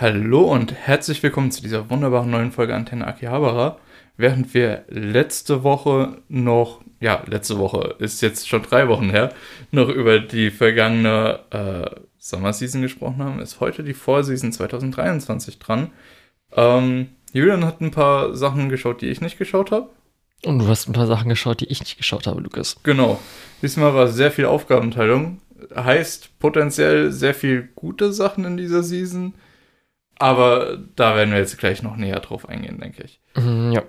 Hallo und herzlich willkommen zu dieser wunderbaren neuen Folge Antenne Akihabara. Während wir letzte Woche noch, ja, letzte Woche ist jetzt schon drei Wochen her, noch über die vergangene äh, Sommerseason gesprochen haben, ist heute die Vorseason 2023 dran. Ähm, Julian hat ein paar Sachen geschaut, die ich nicht geschaut habe. Und du hast ein paar Sachen geschaut, die ich nicht geschaut habe, Lukas. Genau. Diesmal war sehr viel Aufgabenteilung. Heißt potenziell sehr viel gute Sachen in dieser Season. Aber da werden wir jetzt gleich noch näher drauf eingehen, denke ich. Mhm, ja.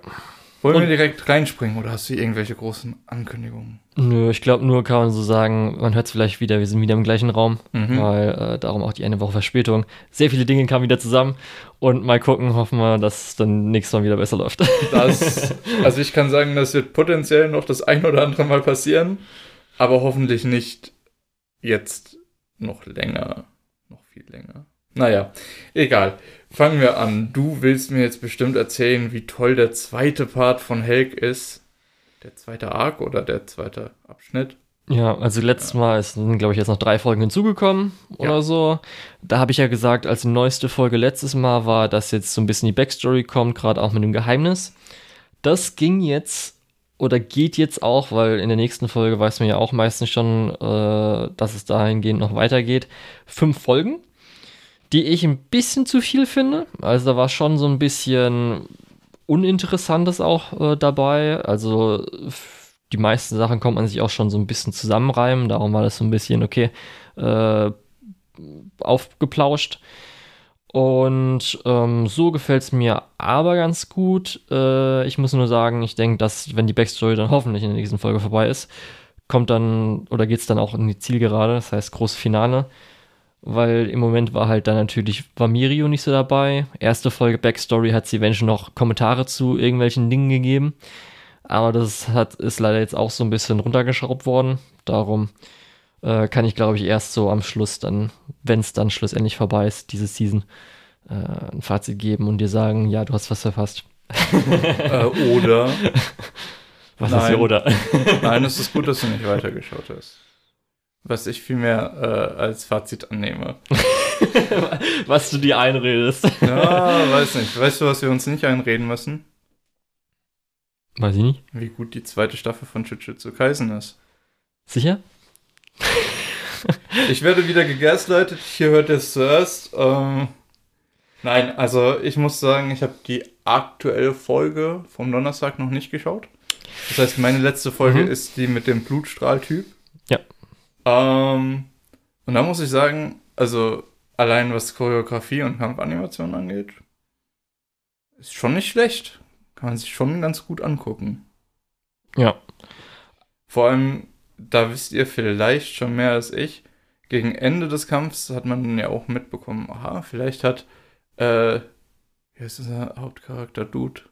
Wollen Und- wir direkt reinspringen oder hast du irgendwelche großen Ankündigungen? Nö, ich glaube nur, kann man so sagen, man hört es vielleicht wieder, wir sind wieder im gleichen Raum, Mhm. weil äh, darum auch die eine Woche Verspätung. Sehr viele Dinge kamen wieder zusammen und mal gucken, hoffen wir, dass es dann nächstes Mal wieder besser läuft. Das, also ich kann sagen, das wird potenziell noch das ein oder andere Mal passieren, aber hoffentlich nicht jetzt noch länger, noch viel länger. Naja, egal. Fangen wir an. Du willst mir jetzt bestimmt erzählen, wie toll der zweite Part von Helg ist. Der zweite Arc oder der zweite Abschnitt? Ja, also letztes Mal ist- sind, glaube ich, jetzt noch drei Folgen hinzugekommen oder Ja. so. Da habe ich ja gesagt, als die neueste Folge letztes Mal war, dass jetzt so ein bisschen die Backstory kommt, gerade auch mit dem Geheimnis. Das ging jetzt oder geht jetzt auch, weil in der nächsten Folge weiß man ja auch meistens schon, äh, dass es dahingehend noch weitergeht. Fünf Folgen, die ich ein bisschen zu viel finde. Also da war schon so ein bisschen Uninteressantes auch äh, dabei. Also die meisten Sachen kommt man sich auch schon so ein bisschen zusammenreimen. Darum war das so ein bisschen, okay, äh, aufgeplauscht. Und ähm, so gefällt es mir aber ganz gut. Äh, ich muss nur sagen, ich denke, dass, wenn die Backstory dann hoffentlich in der nächsten Folge vorbei ist, kommt dann oder geht es dann auch in die Zielgerade, das heißt großes Finale. Weil im Moment war halt dann natürlich war Mirio nicht so dabei. Erste Folge Backstory hat sie eventuell noch Kommentare zu irgendwelchen Dingen gegeben. Aber das hat, ist leider jetzt auch so ein bisschen runtergeschraubt worden. Darum äh, kann ich, glaube ich, erst so am Schluss dann, wenn es dann schlussendlich vorbei ist, diese Season, äh, ein Fazit geben und dir sagen, ja, du hast was verfasst. äh, oder? Was ist Nein. hier oder? Nein, es ist gut, dass du nicht weitergeschaut hast. Was ich vielmehr äh, als Fazit annehme. was du dir einredest. Ja, weiß nicht. Weißt du, was wir uns nicht einreden müssen? Weiß ich nicht. Wie gut die zweite Staffel von Jujutsu Kaisen ist. Sicher? Ich werde wieder gegaslightet, hier hört ihr es zuerst. Ähm, nein, also ich muss sagen, ich habe die aktuelle Folge vom Donnerstag noch nicht geschaut. Das heißt, meine letzte Folge Mhm. ist die mit dem Blutstrahltyp. Ähm, und da muss ich sagen, also allein was Choreografie und Kampfanimation angeht, ist schon nicht schlecht. Kann man sich schon ganz gut angucken. Ja. Vor allem, da wisst ihr vielleicht schon mehr als ich. Gegen Ende des Kampfs hat man ja auch mitbekommen, aha, vielleicht hat, äh, wie heißt dieser Hauptcharakter, Dude?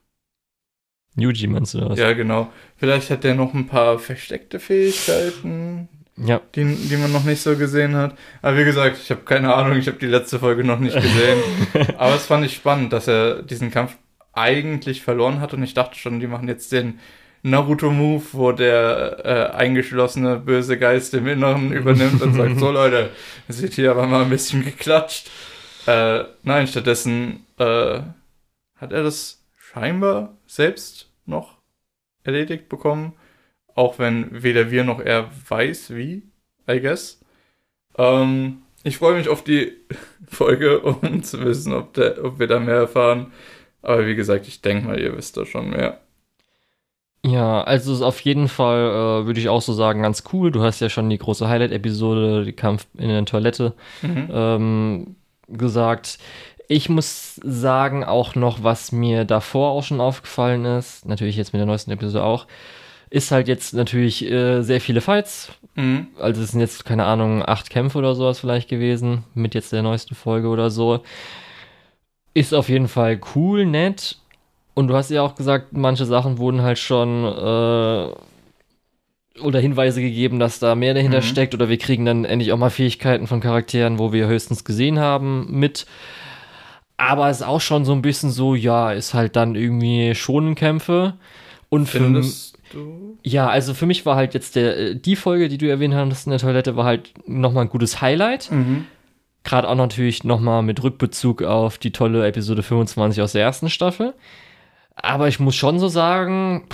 Yuji meinst du das? Ja, genau. Vielleicht hat der noch ein paar versteckte Fähigkeiten, Ja. die, die man noch nicht so gesehen hat. Aber wie gesagt, ich habe keine Ahnung, ich habe die letzte Folge noch nicht gesehen. Aber es fand ich spannend, dass er diesen Kampf eigentlich verloren hat und ich dachte schon, die machen jetzt den Naruto-Move, wo der äh, eingeschlossene böse Geist im Inneren übernimmt und sagt, so Leute, es wird hier aber mal ein bisschen geklatscht. Äh, nein, stattdessen äh, hat er das scheinbar selbst noch erledigt bekommen, auch wenn weder wir noch er weiß, wie, I guess. Ähm, ich freue mich auf die Folge, um zu wissen, ob, der, ob wir da mehr erfahren. Aber wie gesagt, ich denke mal, ihr wisst da schon mehr. Ja, also ist auf jeden Fall äh, würde ich auch so sagen, ganz cool. Du hast ja schon die große Highlight-Episode, die Kampf in der Toilette, Mhm. ähm, gesagt. Ich muss sagen, auch noch, was mir davor auch schon aufgefallen ist, natürlich jetzt mit der neuesten Episode auch, ist halt jetzt natürlich äh, sehr viele Fights. Mhm. Also es sind jetzt, keine Ahnung, acht Kämpfe oder sowas vielleicht gewesen, mit jetzt der neuesten Folge oder so. Ist auf jeden Fall cool, nett. Und du hast ja auch gesagt, manche Sachen wurden halt schon äh, oder Hinweise gegeben, dass da mehr dahinter Mhm. steckt oder wir kriegen dann endlich auch mal Fähigkeiten von Charakteren, wo wir höchstens gesehen haben, mit. Aber es ist auch schon so ein bisschen so, ja, ist halt dann irgendwie Schonenkämpfe. Und für Findest du? ja, also für mich war halt jetzt der, äh, die Folge, die du erwähnt hast in der Toilette, war halt nochmal ein gutes Highlight. Mhm. Gerade auch natürlich nochmal mit Rückbezug auf die tolle Episode 25 aus der ersten Staffel. Aber ich muss schon so sagen,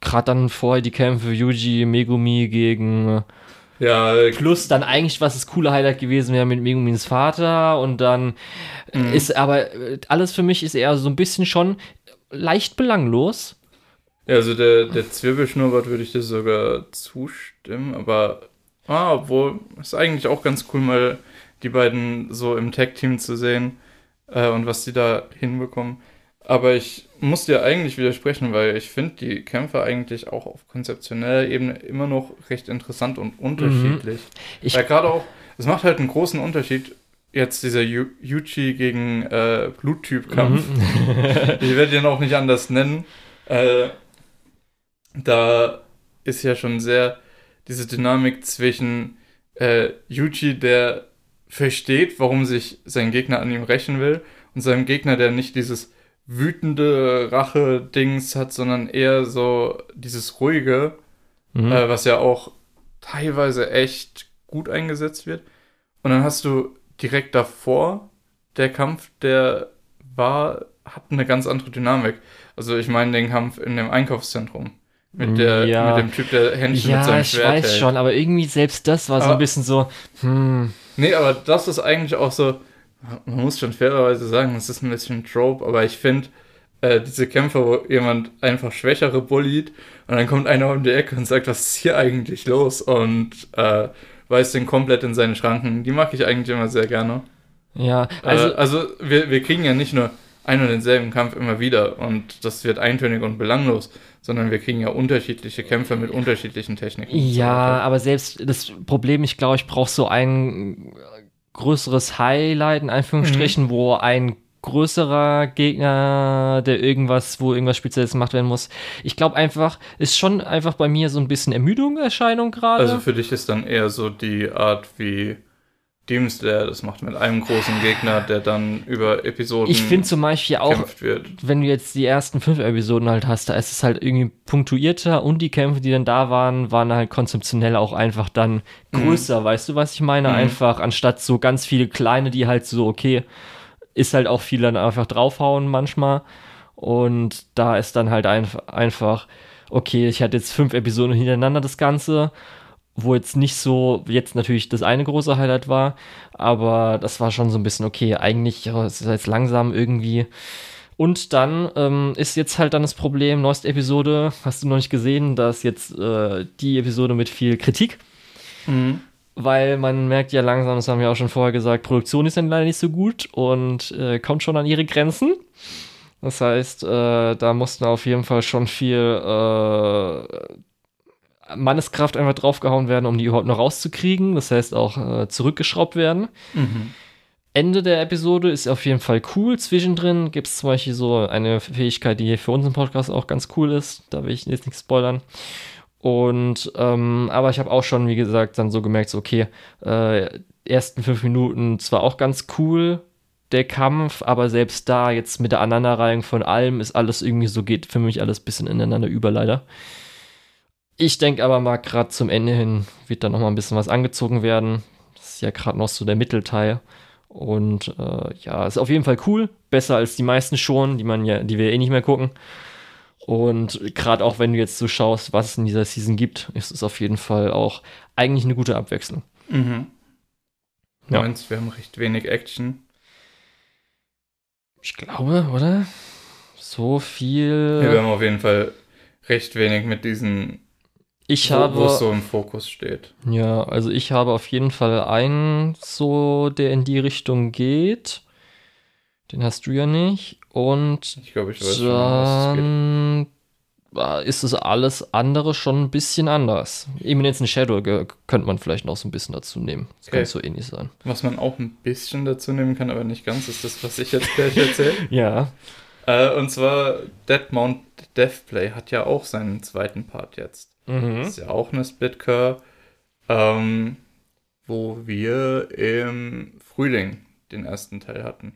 gerade dann vorher die Kämpfe Yuji, Megumi gegen Ja, Plus dann eigentlich, was das coole Highlight gewesen wäre mit Megumins Vater und dann Mhm. ist aber äh, alles für mich ist eher so ein bisschen schon leicht belanglos. Ja, also der, der Zwirbelschnurrbart würde ich dir sogar zustimmen, aber ah, obwohl, ist eigentlich auch ganz cool, mal die beiden so im Tag-Team zu sehen äh, und was die da hinbekommen. Aber ich muss dir eigentlich widersprechen, weil ich finde die Kämpfe eigentlich auch auf konzeptioneller Ebene immer noch recht interessant und unterschiedlich. Ich- Weil gerade auch, es macht halt einen großen Unterschied, jetzt dieser Yu Yuchi gegen äh, Bluttyp-Kampf. ich werde ihn auch nicht anders nennen. Äh, da ist ja schon sehr diese Dynamik zwischen äh, Yuji, der versteht, warum sich sein Gegner an ihm rächen will, und seinem Gegner, der nicht dieses wütende Rache-Dings hat, sondern eher so dieses ruhige, Mhm. äh, was ja auch teilweise echt gut eingesetzt wird. Und dann hast du direkt davor der Kampf, der war, hat eine ganz andere Dynamik. Also ich meine den Kampf in dem Einkaufszentrum. Mit, der, Ja. mit dem Typ, der Händchen mit ja, seinem ich Schwert weiß hält. schon, aber irgendwie selbst das war so ein Aber- bisschen so, hm, Nee, aber das ist eigentlich auch so, man muss schon fairerweise sagen, das ist ein bisschen Trope, aber ich finde, äh, diese Kämpfe, wo jemand einfach Schwächere bullied und dann kommt einer um die Ecke und sagt, was ist hier eigentlich los? Und äh, weist den komplett in seine Schranken. Die mag ich eigentlich immer sehr gerne. ja, Also, also, äh, also wir, wir kriegen ja nicht nur einen und denselben Kampf immer wieder und das wird eintönig und belanglos, sondern wir kriegen ja unterschiedliche Kämpfe mit unterschiedlichen Techniken. so ja, weiter. aber selbst das Problem, ich glaube, ich brauche so ein größeres Highlight, in Anführungsstrichen, Mhm. wo ein größerer Gegner, der irgendwas, wo irgendwas Spezielles gemacht werden muss. Ich glaube einfach, ist schon einfach bei mir so ein bisschen Ermüdung, Erscheinung gerade. Also für dich ist dann eher so die Art wie Demon Slayer das macht mit einem großen Gegner, der dann über Episoden ich finde zum Beispiel auch, wenn du jetzt die ersten fünf Episoden halt hast, da ist es halt irgendwie punktuierter und die Kämpfe, die dann da waren, waren halt konzeptionell auch einfach dann größer, weißt du, was ich meine? Mhm. Einfach anstatt so ganz viele kleine, die halt so, okay, ist halt auch viel dann einfach draufhauen manchmal. Und da ist dann halt einf einfach, okay, ich hatte jetzt fünf Episoden hintereinander das Ganze, wo jetzt nicht so, jetzt natürlich das eine große Highlight war, aber das war schon so ein bisschen, okay, eigentlich ja, es ist jetzt langsam irgendwie. Und dann ähm, ist jetzt halt dann das Problem, neueste Episode, hast du noch nicht gesehen, da ist jetzt äh, die Episode mit viel Kritik, Mhm. weil man merkt ja langsam, das haben wir auch schon vorher gesagt, Produktion ist dann leider nicht so gut und äh, kommt schon an ihre Grenzen. Das heißt, äh, da mussten auf jeden Fall schon viel äh, Manneskraft einfach draufgehauen werden, um die überhaupt noch rauszukriegen. Das heißt auch äh, zurückgeschraubt werden. Mhm. Ende der Episode ist auf jeden Fall cool. Zwischendrin gibt es zum Beispiel so eine Fähigkeit, die für unseren Podcast auch ganz cool ist. Da will ich jetzt nichts spoilern. Und, ähm, aber ich habe auch schon, wie gesagt, dann so gemerkt, so, okay, äh, ersten fünf Minuten zwar auch ganz cool, der Kampf, aber selbst da jetzt mit der Aneinanderreihung von allem ist alles irgendwie so, geht für mich alles ein bisschen ineinander über, leider. Ich denke aber mal, gerade zum Ende hin wird da noch mal ein bisschen was angezogen werden. Das ist ja gerade noch so der Mittelteil. Und äh, ja, ist auf jeden Fall cool. Besser als die meisten schon, die man ja, die wir eh nicht mehr gucken. Und gerade auch wenn du jetzt so schaust, was es in dieser Season gibt, ist es auf jeden Fall auch eigentlich eine gute Abwechslung. Mhm. Ja. meinst, wir haben recht wenig Action. Ich glaube, oder? So viel. Ja, wir haben auf jeden Fall recht wenig mit diesen, ich wo, habe. wo es so im Fokus steht. Ja, also ich habe auf jeden Fall einen, so, der in die Richtung geht. Den hast du ja nicht. Und Ich glaube, ich weiß schon, was es geht. dann äh, ist es alles andere schon ein bisschen anders. Eminence in Shadow könnte man vielleicht noch so ein bisschen dazu nehmen. Das Okay. könnte so ähnlich sein. Was man auch ein bisschen dazu nehmen kann, aber nicht ganz, ist das, was ich jetzt gleich erzähle. Ja. äh, und zwar Dead Mount Deathplay hat ja auch seinen zweiten Part jetzt. Mhm. Ist ja auch eine Splitcar, ähm, wo wir im Frühling den ersten Teil hatten.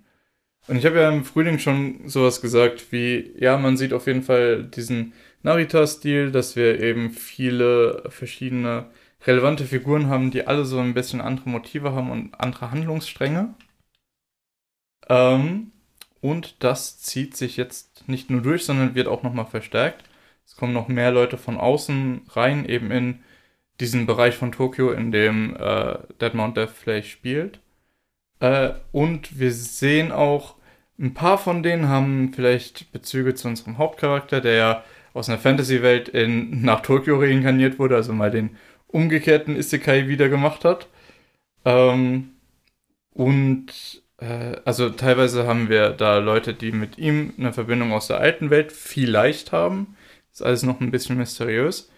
Und ich habe ja im Frühling schon sowas gesagt wie, ja, man sieht auf jeden Fall diesen Narita-Stil, dass wir eben viele verschiedene relevante Figuren haben, die alle so ein bisschen andere Motive haben und andere Handlungsstränge. Ähm, und das zieht sich jetzt nicht nur durch, sondern wird auch nochmal verstärkt. Es kommen noch mehr Leute von außen rein, eben in diesen Bereich von Tokio, in dem äh, Dead Mount Deathplay spielt. Äh, und wir sehen auch, ein paar von denen haben vielleicht Bezüge zu unserem Hauptcharakter, der ja aus einer Fantasy-Welt nach Tokio reinkarniert wurde, also mal den umgekehrten Isekai wieder gemacht hat. Ähm, und äh, also teilweise haben wir da Leute, die mit ihm eine Verbindung aus der alten Welt vielleicht haben. Ist alles noch ein bisschen mysteriös.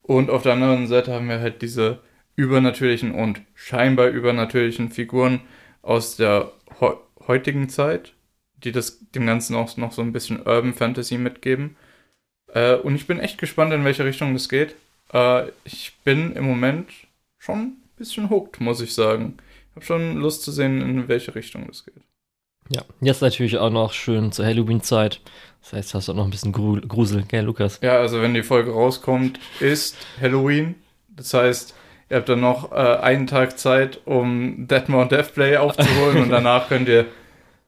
Und auf der anderen Seite haben wir halt diese übernatürlichen und scheinbar übernatürlichen Figuren aus der he heutigen Zeit, die das dem Ganzen auch noch so ein bisschen Urban Fantasy mitgeben. Äh, und ich bin echt gespannt, in welche Richtung das geht. Äh, ich bin im Moment schon ein bisschen hooked, muss ich sagen. Ich habe schon Lust zu sehen, in welche Richtung das geht. Ja, jetzt natürlich auch noch schön zur Halloween-Zeit. Das heißt, hast du auch noch ein bisschen Grusel, gell, Lukas? Ja, also wenn die Folge rauskommt, ist Halloween. Das heißt, ihr habt dann noch äh, einen Tag Zeit, um Deadmore Deathplay aufzuholen und danach könnt ihr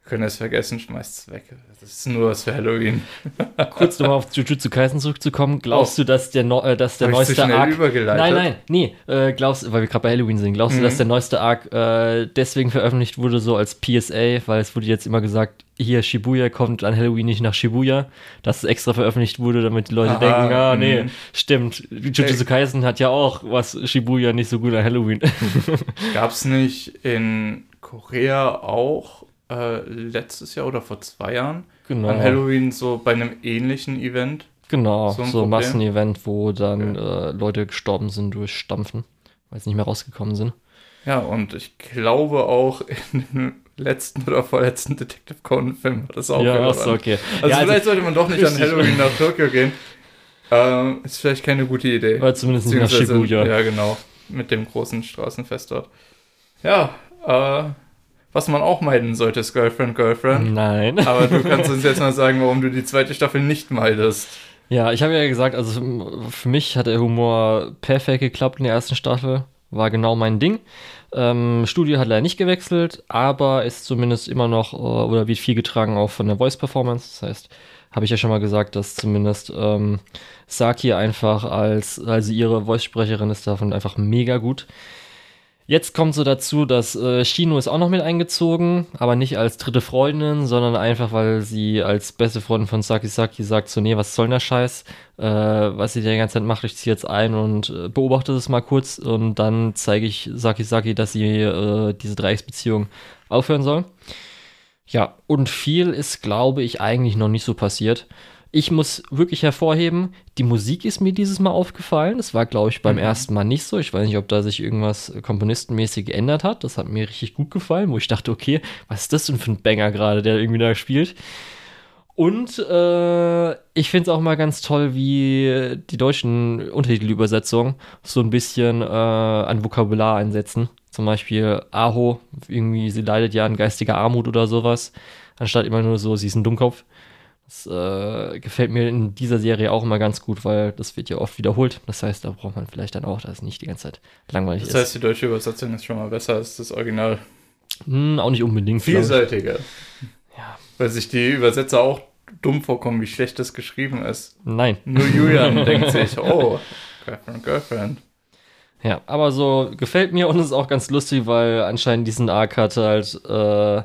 können es vergessen, schmeißt es weg. Das ist nur was für Halloween. Kurz nochmal auf Jujutsu Kaisen zurückzukommen. Glaubst oh. du, dass der, no äh, dass der neueste so Arc. Nein, nein, nee. Äh, glaubst weil wir gerade bei Halloween sind, glaubst mhm. du, dass der neueste Arc äh, deswegen veröffentlicht wurde, so als PSA, weil es wurde jetzt immer gesagt, hier Shibuya kommt an Halloween nicht nach Shibuya, dass es extra veröffentlicht wurde, damit die Leute Aha, denken, ah, nee, mh. stimmt. Jujutsu Kaisen hat ja auch was Shibuya nicht so gut an Halloween. Gab's nicht in Korea auch äh, letztes Jahr oder vor zwei Jahren genau. an Halloween so bei einem ähnlichen Event. Genau, so ein so Massenevent, wo dann okay. äh, Leute gestorben sind durch Stampfen, weil sie nicht mehr rausgekommen sind. Ja, und ich glaube auch in dem letzten oder vorletzten Detective Conan-Film war das auch Ja, ist okay. Also ja, vielleicht also, sollte man doch nicht an Halloween nach Tokio gehen. Ähm, ist vielleicht keine gute Idee. Weil zumindest nicht nach Shibuya. Ja, genau. Mit dem großen Straßenfest dort. Ja, äh, was man auch meiden sollte, ist Girlfriend, Girlfriend. Nein. Aber du kannst uns jetzt mal sagen, warum du die zweite Staffel nicht meidest. Ja, ich habe ja gesagt, also für mich hat der Humor perfekt geklappt in der ersten Staffel. War genau mein Ding. Ähm, Studio hat leider nicht gewechselt, aber ist zumindest immer noch äh, oder wird viel getragen auch von der Voice Performance. Das heißt, habe ich ja schon mal gesagt, dass zumindest ähm, Saki einfach als, also ihre Voice-Sprecherin ist davon einfach mega gut. Jetzt kommt so dazu, dass äh, Shino ist auch noch mit eingezogen, aber nicht als dritte Freundin, sondern einfach, weil sie als beste Freundin von Saki Saki sagt so, nee, was soll denn der Scheiß, äh, was sie die ganze Zeit macht, ich ziehe jetzt ein und äh, beobachte das mal kurz und dann zeige ich Saki Saki, dass sie äh, diese Dreiecksbeziehung aufhören soll. Ja, und viel ist, glaube ich, eigentlich noch nicht so passiert. Ich muss wirklich hervorheben, die Musik ist mir dieses Mal aufgefallen. Das war, glaube ich, beim mhm. ersten Mal nicht so. Ich weiß nicht, ob da sich irgendwas komponistenmäßig geändert hat. Das hat mir richtig gut gefallen, wo ich dachte, okay, was ist das denn für ein Banger gerade, der irgendwie da spielt? Und äh, ich finde es auch mal ganz toll, wie die deutschen Untertitelübersetzungen so ein bisschen äh, an Vokabular einsetzen. Zum Beispiel Aho, irgendwie, sie leidet ja an geistiger Armut oder sowas, anstatt immer nur so, sie ist ein Dummkopf. Das äh, gefällt mir in dieser Serie auch immer ganz gut, weil das wird ja oft wiederholt. Das heißt, da braucht man vielleicht dann auch, dass es nicht die ganze Zeit langweilig das ist. Das heißt, die deutsche Übersetzung ist schon mal besser als das Original. Hm, auch nicht unbedingt. Vielseitiger. Ja. Weil sich die Übersetzer auch dumm vorkommen, wie schlecht das geschrieben ist. Nein. Nur Julian denkt sich, oh, Girlfriend, Girlfriend. Ja, aber so gefällt mir und ist auch ganz lustig, weil anscheinend diesen Arc hatte halt äh,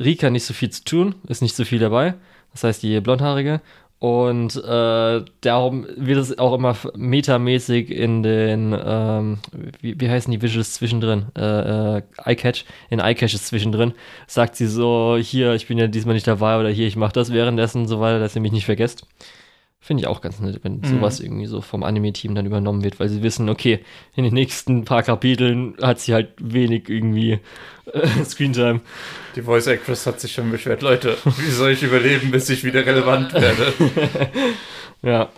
Rika nicht so viel zu tun, ist nicht so viel dabei das heißt die blondhaarige. Und äh, darum wird es auch immer metamäßig in den, ähm, wie, wie heißen die Visuals zwischendrin? Äh, äh, iCatch, in iCatch ist zwischendrin, sagt sie so, hier, ich bin ja diesmal nicht dabei oder hier, ich mache das währenddessen so weiter, dass ihr mich nicht vergesst. Finde ich auch ganz nett, wenn mhm. sowas irgendwie so vom Anime-Team dann übernommen wird, weil sie wissen, okay, in den nächsten paar Kapiteln hat sie halt wenig irgendwie äh, Screentime. Die Voice Actress hat sich schon beschwert, Leute, wie soll ich überleben, bis ich wieder relevant werde? ja.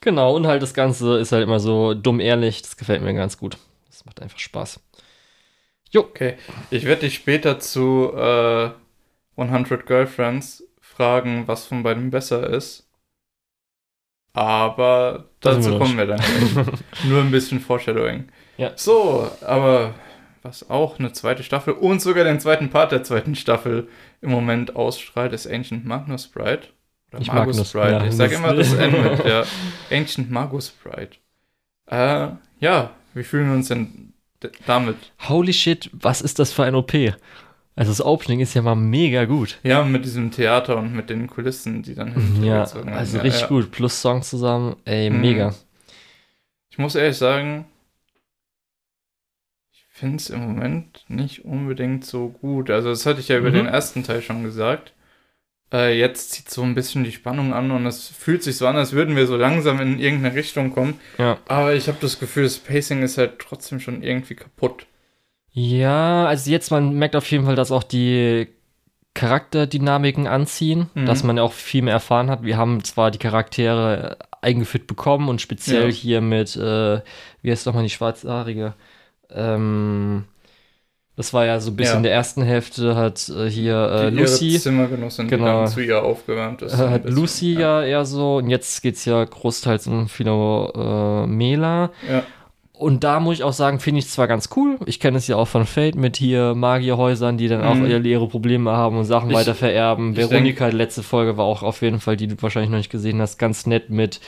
Genau, und halt das Ganze ist halt immer so dumm ehrlich, das gefällt mir ganz gut. Das macht einfach Spaß. Jo. Okay, ich werde dich später zu äh, 100 Girlfriends fragen, was von beiden besser ist. Aber dazu kommen wir dann. Nur ein bisschen Foreshadowing. Ja. So, aber was auch eine zweite Staffel und sogar den zweiten Part der zweiten Staffel im Moment ausstrahlt, ist Ancient Magnus Bride. Oder ich Magus, Magus Bride. Ja, ich sage immer das mit der Ancient Magus Bride. Äh, ja, wie fühlen wir uns denn damit? Holy shit, was ist das für ein OP? Also das Opening ist ja mal mega gut. Ja, mit diesem Theater und mit den Kulissen, die dann Ja, also ja, richtig ja. gut. Plus Song zusammen, ey, mhm. mega. Ich muss ehrlich sagen, ich finde es im Moment nicht unbedingt so gut. Also das hatte ich ja über mhm. den ersten Teil schon gesagt. Äh, jetzt zieht so ein bisschen die Spannung an und es fühlt sich so an, als würden wir so langsam in irgendeine Richtung kommen. Ja. Aber ich habe das Gefühl, das Pacing ist halt trotzdem schon irgendwie kaputt. Ja, also jetzt, man merkt auf jeden Fall, dass auch die Charakterdynamiken anziehen, mhm. dass man auch viel mehr erfahren hat. Wir haben zwar die Charaktere eingeführt bekommen und speziell ja. hier mit, äh, wie heißt nochmal die schwarzhaarige? Ähm, das war ja so ein bisschen ja. in der ersten Hälfte, hat äh, hier äh, die Lucy. Zimmergenossin, genau, die zu ihr aufgewärmt ist. Äh, hat Lucy ja. ja. eher so, und jetzt geht es ja großteils um Philomela. Äh, ja. Und da muss ich auch sagen, finde ich zwar ganz cool. Ich kenne es ja auch von Fate mit hier Magierhäusern, die dann auch mhm. ihre Probleme haben und Sachen ich, weiter vererben. Veronika, denk, die letzte Folge war auch auf jeden Fall, die du wahrscheinlich noch nicht gesehen hast, ganz nett mit,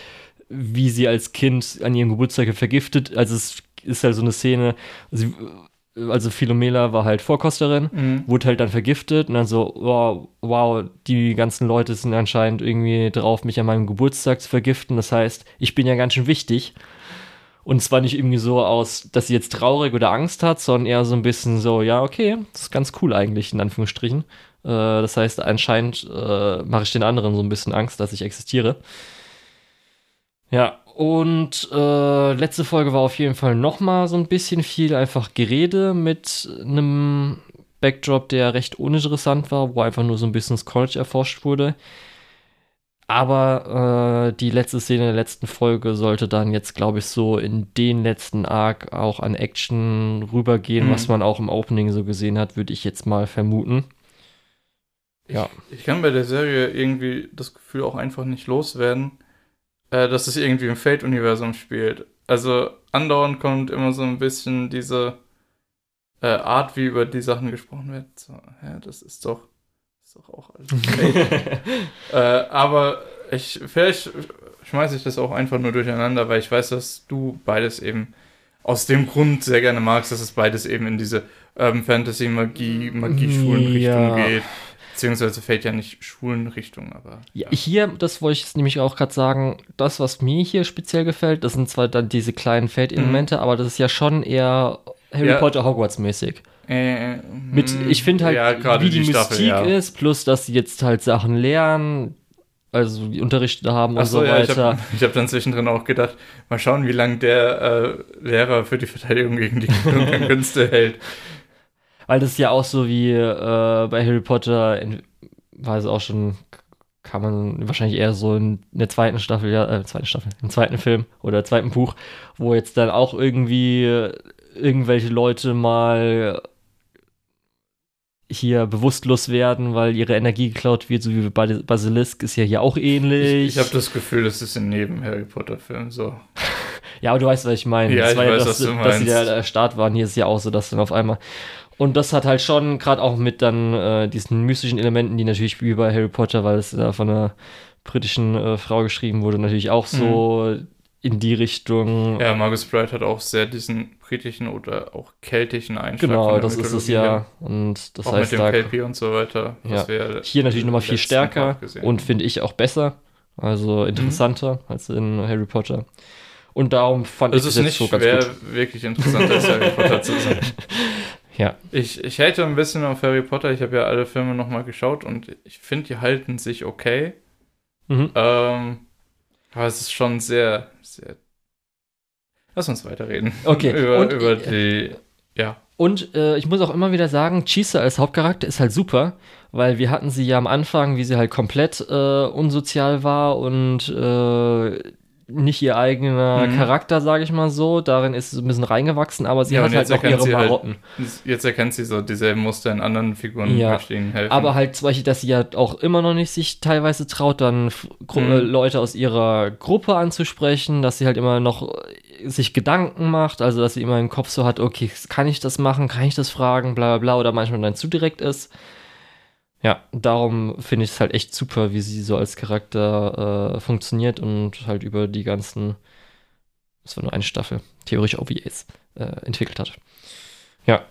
wie sie als Kind an ihrem Geburtstag vergiftet. Also es ist halt so eine Szene, sie, also Philomela war halt Vorkosterin, mhm. wurde halt dann vergiftet und dann so, wow, wow, die ganzen Leute sind anscheinend irgendwie drauf, mich an meinem Geburtstag zu vergiften. Das heißt, ich bin ja ganz schön wichtig. Und zwar nicht irgendwie so aus, dass sie jetzt traurig oder Angst hat, sondern eher so ein bisschen so, ja, okay, das ist ganz cool eigentlich, in Anführungsstrichen. Äh, das heißt, anscheinend äh, mache ich den anderen so ein bisschen Angst, dass ich existiere. Ja, und äh, letzte Folge war auf jeden Fall noch mal so ein bisschen viel einfach Gerede mit einem Backdrop, der recht uninteressant war, wo einfach nur so ein bisschen das College erforscht wurde. Aber äh, die letzte Szene der letzten Folge sollte dann jetzt, glaube ich, so in den letzten Arc auch an Action rübergehen, mhm. was man auch im Opening so gesehen hat, würde ich jetzt mal vermuten. Ja. Ich, ich, kann bei der Serie irgendwie das Gefühl auch einfach nicht loswerden, äh, dass es irgendwie im Fate-Universum spielt. Also andauernd kommt immer so ein bisschen diese äh, Art, wie über die Sachen gesprochen wird. So, ja, das ist doch ist doch auch alles okay. äh, aber ich, vielleicht schmeiße ich das auch einfach nur durcheinander, weil ich weiß, dass du beides eben aus dem Grund sehr gerne magst, dass es beides eben in diese Urban Fantasy, Magie, Magie-Schulenrichtung ja. geht. Beziehungsweise fällt ja nicht Schulenrichtung, aber. Ja. Hier, das wollte ich jetzt nämlich auch gerade sagen, das, was mir hier speziell gefällt, das sind zwar dann diese kleinen Fate-Elemente, mhm. aber das ist ja schon eher Harry ja. Potter Hogwarts-mäßig. Äh, Mit, hm, ich finde halt, ja, wie die, die Staffel, Mystik ja. ist, plus dass sie jetzt halt Sachen lernen, also die Unterrichte haben und so, so ja, weiter. Ich habe hab dann zwischendrin auch gedacht, mal schauen, wie lange der äh, Lehrer für die Verteidigung gegen die Künste hält. Weil das ist ja auch so wie äh, bei Harry Potter, in, war es auch schon, kann man wahrscheinlich eher so in der zweiten Staffel, ja, äh, zweiten Staffel, im zweiten Film oder zweiten Buch, wo jetzt dann auch irgendwie irgendwelche Leute mal hier bewusstlos werden, weil ihre Energie geklaut wird, so wie bei Basilisk ist ja hier auch ähnlich. Ich, ich habe das Gefühl, das ist in jedem Harry Potter-Film so. ja, aber du weißt, was ich meine. Ja, das ich weiß, ja, dass, was du dass sie der Start waren. Hier ist ja auch so, dass dann auf einmal. Und das hat halt schon, gerade auch mit dann äh, diesen mystischen Elementen, die natürlich wie bei Harry Potter, weil es äh, von einer britischen äh, Frau geschrieben wurde, natürlich auch so mhm in die Richtung. Ja, Margus Bright hat auch sehr diesen britischen oder auch keltischen Einschlag. Genau, das ist es ja. Und das auch heißt, mit dem Kelpie und so weiter. Ja. Hier natürlich nochmal viel stärker und finde ich auch besser. Also interessanter mhm. als in Harry Potter. Und darum fand es ich es jetzt nicht so schwer, ganz gut. wirklich interessanter als Harry Potter zu sein. Ja. Ich, ich hate ein bisschen auf Harry Potter. Ich habe ja alle Filme nochmal geschaut und ich finde, die halten sich okay. Mhm. Ähm, aber es ist schon sehr, sehr. Lass uns weiterreden. Okay. über, und, über die. Ja. Und äh, ich muss auch immer wieder sagen, Chisa als Hauptcharakter ist halt super, weil wir hatten sie ja am Anfang, wie sie halt komplett äh, unsozial war und äh, nicht ihr eigener Mhm. Charakter, sage ich mal so. Darin ist sie so ein bisschen reingewachsen, aber sie Ja, hat halt jetzt auch ihre sie halt- Marotten. Jetzt erkennt sie so dieselben Muster in anderen Figuren, Ja. ihnen helfen. Aber halt zum Beispiel, dass sie ja auch immer noch nicht sich teilweise traut, dann Mhm. äh, Leute aus ihrer Gruppe anzusprechen, dass sie halt immer noch äh, sich Gedanken macht, also dass sie immer im Kopf so hat, okay, kann ich das machen, kann ich das fragen, bla bla bla, oder manchmal dann zu direkt ist. Ja, darum finde ich es halt echt super, wie sie so als Charakter äh, funktioniert und halt über die ganzen, das war nur eine Staffel, theoretisch OVAs, äh, entwickelt hat. Ja.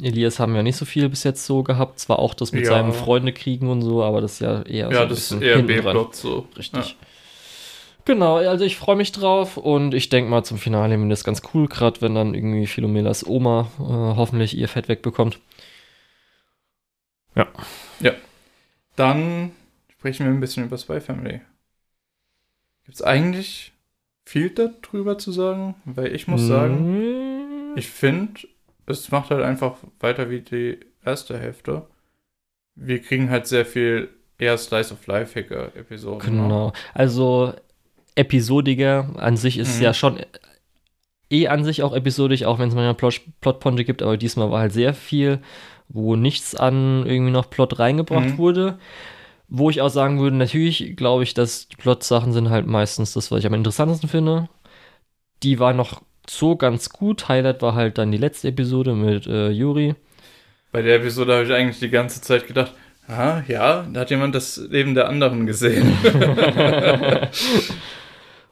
Elias haben wir nicht so viel bis jetzt so gehabt. Zwar auch das mit Ja. seinem Freunde kriegen und so, aber das ist ja eher so ja, ein das ist bisschen eher. B-Plot so. Richtig. Genau, also ich freue mich drauf und ich denke mal zum Finale finde ich das ganz cool, gerade wenn dann irgendwie Philomelas Oma äh, hoffentlich ihr Fett wegbekommt. Dann sprechen wir ein bisschen über Spy Family. Gibt es eigentlich viel darüber zu sagen? Weil ich muss sagen, Mm, ich finde, es macht halt einfach weiter wie die erste Hälfte. Wir kriegen halt sehr viel eher Slice of Life-Hacker Episoden. Ne? Genau. Also episodiger an sich ist Mhm. ja schon eh an sich auch episodisch, auch wenn es manchmal Plot, Plotponte gibt, aber diesmal war halt sehr viel, wo nichts an irgendwie noch Plot reingebracht Mhm. wurde. Wo ich auch sagen würde, natürlich glaube ich, dass die Plot-Sachen sind halt meistens das, was ich am interessantesten finde. Die war noch so ganz gut. Highlight war halt dann die letzte Episode mit äh, Yuri. Bei der Episode habe ich eigentlich die ganze Zeit gedacht, ah, ja, da hat jemand das Leben der anderen gesehen.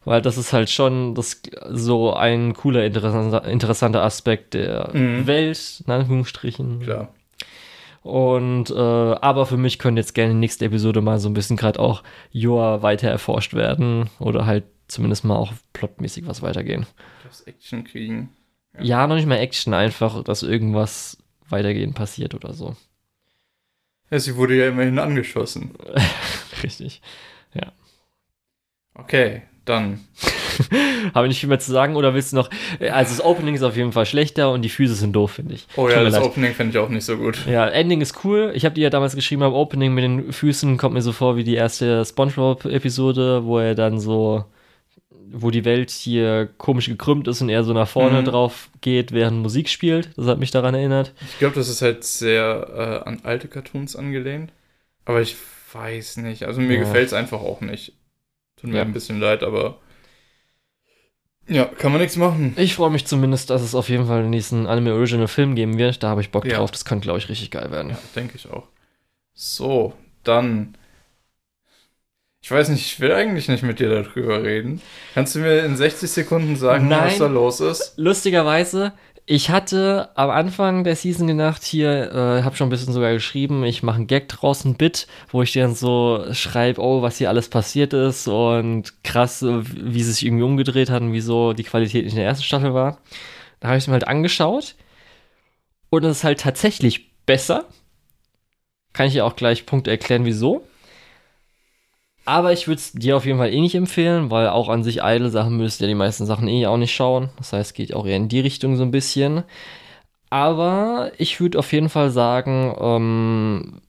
Weil das ist halt schon das, so ein cooler, interessanter, interessanter Aspekt der Mhm. Welt, in Anführungsstrichen. Klar. Und, äh, aber für mich könnte jetzt gerne die nächste Episode mal so ein bisschen gerade auch Joa weiter erforscht werden oder halt zumindest mal auch plotmäßig was weitergehen. Das Action kriegen. Ja. Ja, noch nicht mal Action, einfach, dass irgendwas weitergehen passiert oder so. Ja, sie wurde ja immerhin angeschossen. Richtig. Okay, dann. Habe ich nicht viel mehr zu sagen oder willst du noch? Also das Opening ist auf jeden Fall schlechter und die Füße sind doof, finde ich. Oh ja, das leid. Opening finde ich auch nicht so gut. Ja, Ending ist cool. Ich habe die ja damals geschrieben am Opening mit den Füßen, kommt mir so vor wie die erste SpongeBob-Episode, wo er dann so, wo die Welt hier komisch gekrümmt ist und er so nach vorne Mhm. drauf geht, während Musik spielt. Das hat mich daran erinnert. Ich glaube, das ist halt sehr äh, an alte Cartoons angelehnt. Aber ich weiß nicht. Also mir Ja. gefällt es einfach auch nicht. Tut mir Ja. ein bisschen leid, aber. Ja, kann man nichts machen. Ich freue mich zumindest, dass es auf jeden Fall den nächsten Anime Original Film geben wird. Da habe ich Bock Ja. drauf. Das könnte, glaube ich, richtig geil werden. Ja, denke ich auch. So, dann. Ich weiß nicht, ich will eigentlich nicht mit dir darüber reden. Kannst du mir in 60 Sekunden sagen, Nein. was da los ist? Lustigerweise, ich hatte am Anfang der Season gedacht, hier, äh, habe schon ein bisschen sogar geschrieben, ich mache einen Gag draus, ein Bit, wo ich dann so schreibe, oh, was hier alles passiert ist und krass, äh, wie es sich irgendwie umgedreht hat und wieso die Qualität nicht in der ersten Staffel war. Da habe ich es mir halt angeschaut und es ist halt tatsächlich besser. Kann ich dir auch gleich Punkte erklären, wieso. Aber ich würde es dir auf jeden Fall eh nicht empfehlen, weil auch an sich idle Sachen müsst ihr die meisten Sachen eh auch nicht schauen. Das heißt, geht auch eher in die Richtung so ein bisschen. Aber ich würde auf jeden Fall sagen, ähm,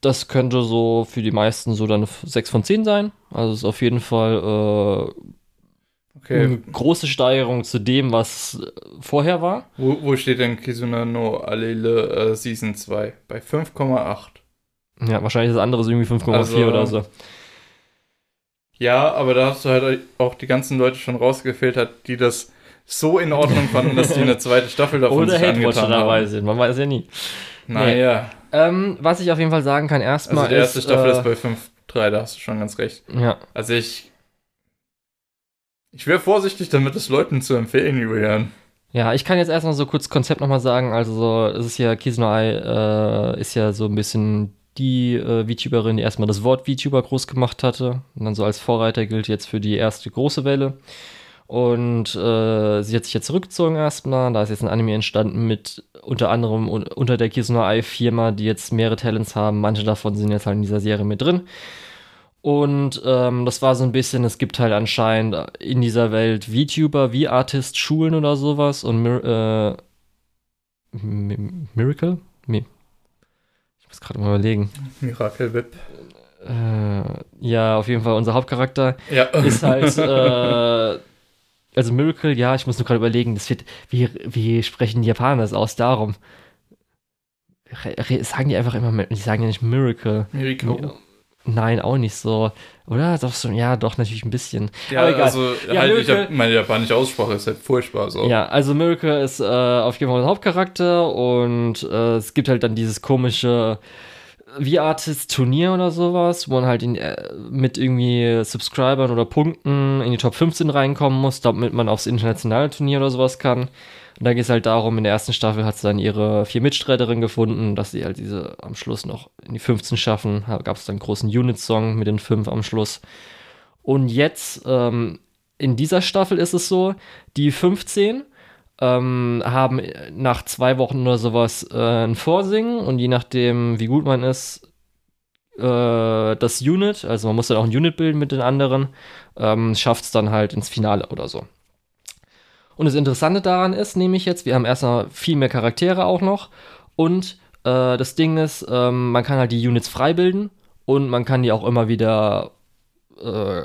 das könnte so für die meisten so dann 6 von 10 sein. Also es ist auf jeden Fall äh, Okay, eine große Steigerung zu dem, was äh, vorher war. wo, wo steht denn Kizuna no Alele äh, Season 2? Bei 5,8. Ja, wahrscheinlich ist das andere so irgendwie 5,4 Also, oder so. Ja, aber da hast du halt auch die ganzen Leute schon rausgefiltert, die das so in Ordnung fanden, dass die eine zweite Staffel davon Oder sich angetan dabei haben. sind, man weiß ja nie. Naja, Ähm, was ich auf jeden Fall sagen kann, erstmal also die erste ist, Staffel äh, ist bei 5,3, da hast du schon ganz recht. Ja, Also ich. Ich wäre vorsichtig damit, es Leuten zu empfehlen, Julian. Ja, ich kann jetzt erstmal so kurz Konzept nochmal sagen. Also, so, es ist ja, Kizuno Ai äh, ist ja so ein bisschen die äh, VTuberin, die erstmal das Wort VTuber groß gemacht hatte. Und dann so als Vorreiter gilt jetzt für die erste große Welle. Und äh, sie hat sich jetzt zurückgezogen erstmal. Da ist jetzt ein Anime entstanden mit unter anderem un unter der Kizuno Ai Firma, die jetzt mehrere Talents haben. Manche davon sind jetzt halt in dieser Serie mit drin. Und ähm, das war so ein bisschen, es gibt halt anscheinend in dieser Welt VTuber, V-Artist, Schulen oder sowas und Mir äh, Mi- Miracle? Mi muss gerade mal überlegen. Miracle Whip. Äh, Ja, auf jeden Fall unser Hauptcharakter Ja. ist halt, äh, also Miracle, ja, ich muss nur gerade überlegen, das wird, wie, wie sprechen die Japaner das aus? Darum. Re- re- Sagen die einfach immer, die sagen ja nicht Miracle. Miriko. Nein, auch nicht so. Oder? Doch so, ja, doch, natürlich ein bisschen. Ja, also Ja, halt, ich hab, meine japanische Aussprache ist halt furchtbar so. Ja, also Miracle ist äh, auf jeden Fall der Hauptcharakter und äh, es gibt halt dann dieses komische V-Artist-Turnier oder sowas, wo man halt in, äh, mit irgendwie Subscribern oder Punkten in die Top 15 reinkommen muss, damit man aufs internationale Turnier oder sowas kann. Und da geht es halt darum, in der ersten Staffel hat sie dann ihre vier Mitstreiterinnen gefunden, dass sie halt diese am Schluss noch in die 15 schaffen. Da gab es dann einen großen Unit-Song mit den fünf am Schluss. Und jetzt, ähm, in dieser Staffel ist es so, die 15 ähm, haben nach zwei Wochen oder sowas äh, ein Vorsingen und je nachdem, wie gut man ist, äh, das Unit, also man muss dann auch ein Unit bilden mit den anderen, ähm, schafft es dann halt ins Finale oder so. Und das Interessante daran ist, nämlich jetzt, wir haben erstmal viel mehr Charaktere auch noch und äh, das Ding ist, ähm, man kann halt die Units frei bilden und man kann die auch immer wieder äh,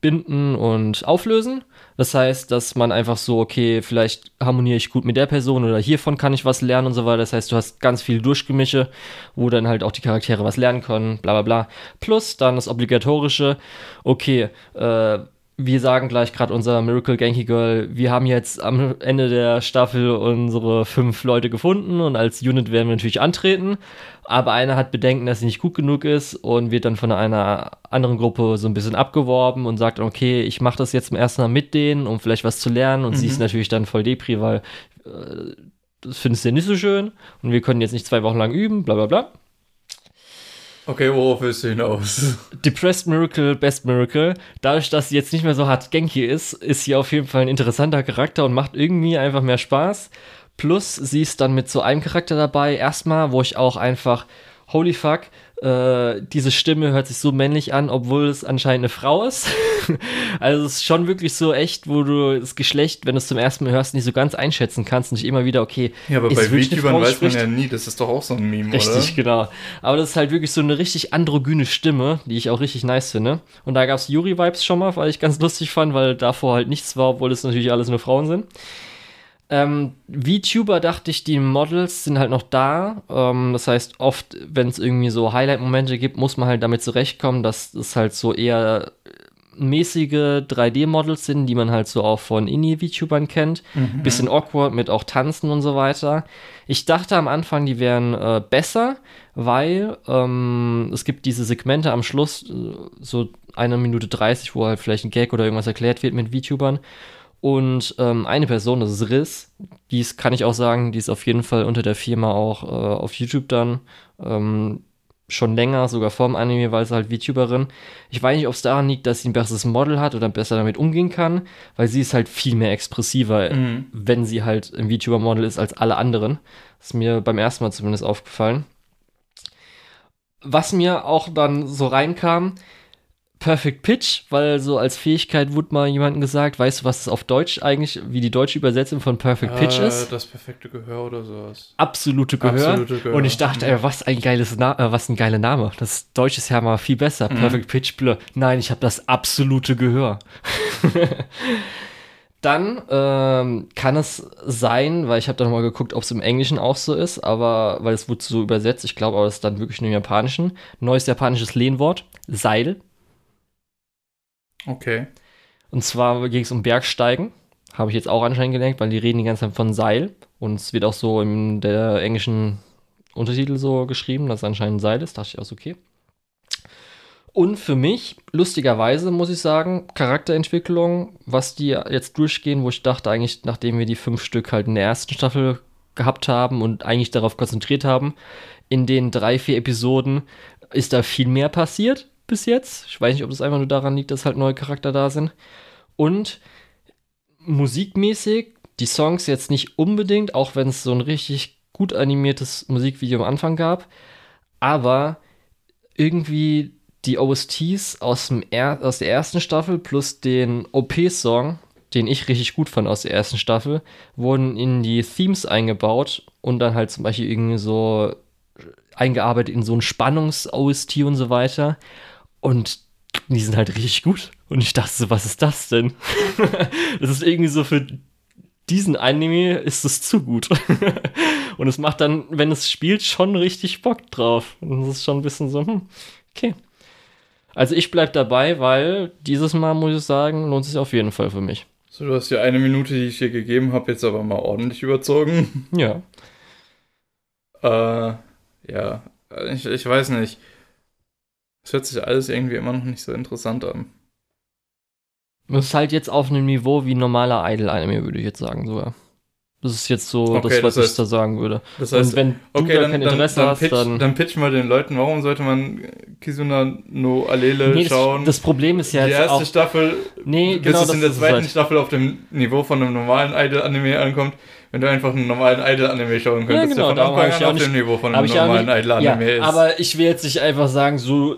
binden und auflösen. Das heißt, dass man einfach so, okay, vielleicht harmoniere ich gut mit der Person oder hiervon kann ich was lernen und so weiter. Das heißt, du hast ganz viel Durchgemische, wo dann halt auch die Charaktere was lernen können, bla bla bla. Plus dann das obligatorische, okay, äh, wir sagen gleich gerade unser Miracle Genki Girl, wir haben jetzt am Ende der Staffel unsere fünf Leute gefunden und als Unit werden wir natürlich antreten. Aber einer hat Bedenken, dass sie nicht gut genug ist und wird dann von einer anderen Gruppe so ein bisschen abgeworben und sagt, okay, ich mache das jetzt zum ersten Mal mit denen, um vielleicht was zu lernen. Und sie ist natürlich dann voll Depri, weil äh, das findest du ja nicht so schön und wir können jetzt nicht zwei Wochen lang üben, bla bla bla. Okay, worauf willst du hinaus? Depressed Miracle, Best Miracle. Dadurch, dass sie jetzt nicht mehr so hart Genki ist, ist sie auf jeden Fall ein interessanter Charakter und macht irgendwie einfach mehr Spaß. Plus, sie ist dann mit so einem Charakter dabei. Erstmal, wo ich auch einfach, holy fuck, äh, diese Stimme hört sich so männlich an, obwohl es anscheinend eine Frau ist. also es ist schon wirklich so echt, wo du das Geschlecht, wenn du es zum ersten Mal hörst, nicht so ganz einschätzen kannst und nicht immer wieder, okay, Ja, aber bei VTubern weiß man ja nie, das ist doch auch so ein Meme, Richtig, oder? genau. Aber das ist halt wirklich so eine richtig androgyne Stimme, die ich auch richtig nice finde. Und da gab es Yuri-Vibes schon mal, weil ich ganz lustig fand, weil davor halt nichts war, obwohl es natürlich alles nur Frauen sind. Ähm, VTuber dachte ich, die Models sind halt noch da. Ähm, das heißt, oft, wenn es irgendwie so Highlight-Momente gibt, muss man halt damit zurechtkommen, dass es halt so eher mäßige 3D-Models sind, die man halt so auch von Indie-VTubern kennt. Bisschen awkward mit auch Tanzen und so weiter. Ich dachte am Anfang, die wären äh, besser, weil ähm, es gibt diese Segmente am Schluss, äh, so eine Minute 30, wo halt vielleicht ein Gag oder irgendwas erklärt wird mit VTubern. Und ähm, eine Person, das ist Riss, die ist, kann ich auch sagen, die ist auf jeden Fall unter der Firma auch äh, auf YouTube dann ähm, schon länger, sogar vor dem Anime, weil sie halt VTuberin. Ich weiß nicht, ob es daran liegt, dass sie ein besseres Model hat oder besser damit umgehen kann, weil sie ist halt viel mehr expressiver, Mhm. wenn sie halt ein VTuber-Model ist als alle anderen. Das ist mir beim ersten Mal zumindest aufgefallen. Was mir auch dann so reinkam, Perfect Pitch, weil so als Fähigkeit wurde mal jemandem gesagt, weißt du, was es auf Deutsch eigentlich, wie die deutsche Übersetzung von Perfect Pitch Äh, ist? Das perfekte Gehör oder sowas. Absolute Gehör. Absolute Gehör. Und ich dachte, ey, was ein geiles Na äh, was ein geiler Name. Das Deutsch ist ja mal viel besser. Perfect Pitch Blur. Nein, ich habe das absolute Gehör. Dann ähm, kann es sein, weil ich habe da nochmal geguckt, ob es im Englischen auch so ist, aber weil es wurde so übersetzt, ich glaube aber, es ist dann wirklich nur im Japanischen. Neues japanisches Lehnwort, Seil. Okay. Und zwar ging es um Bergsteigen. Habe ich jetzt auch anscheinend gelernt, weil die reden die ganze Zeit von Seil. Und es wird auch so in der englischen Untertitel so geschrieben, dass es anscheinend ein Seil ist. Dachte ich auch so, okay. Und für mich, lustigerweise, muss ich sagen, Charakterentwicklung, was die jetzt durchgehen, wo ich dachte eigentlich, nachdem wir die fünf Stück halt in der ersten Staffel gehabt haben und eigentlich darauf konzentriert haben, in den drei, vier Episoden ist da viel mehr passiert bis jetzt. Ich weiß nicht, ob das einfach nur daran liegt, dass halt neue Charakter da sind. Und musikmäßig, die Songs jetzt nicht unbedingt, auch wenn es so ein richtig gut animiertes Musikvideo am Anfang gab, aber irgendwie die OSTs aus, dem er aus der ersten Staffel plus den OP-Song, den ich richtig gut fand aus der ersten Staffel, wurden in die Themes eingebaut und dann halt zum Beispiel irgendwie so eingearbeitet in so ein Spannungs-OST und so weiter. Und die sind halt richtig gut. Und ich dachte so, was ist das denn? das ist irgendwie so für diesen Anime ist es zu gut. und es macht dann, wenn es spielt, schon richtig Bock drauf. Und es ist schon ein bisschen so, hm, okay. Also ich bleib dabei, weil dieses Mal, muss ich sagen, lohnt sich auf jeden Fall für mich. So, du hast ja eine Minute, die ich dir gegeben habe, jetzt aber mal ordentlich überzogen. Ja. Äh, ja, ich, ich weiß nicht. Es hört sich alles irgendwie immer noch nicht so interessant an. Das ist halt jetzt auf einem Niveau wie normaler Idol-Anime, würde ich jetzt sagen sogar. Das ist jetzt so Okay, das, was das heißt- ich da sagen würde. Das heißt, Und wenn du okay, da dann, kein dann, Interesse dann, hast, pitch, dann... dann pitch mal den Leuten, warum sollte man Kizuna no Alele nee, schauen? das, das Problem ist ja die jetzt erste auch... Staffel, Nee, bis genau es das in der zweiten halt. Staffel auf dem Niveau von einem normalen Idol-Anime ankommt, wenn du einfach einen normalen Idol-Anime schauen könntest, genau, der darum von hab Anfang an auf dem Niveau von einem normalen Idol-Anime ja, ist. Aber ich will jetzt nicht einfach sagen, so,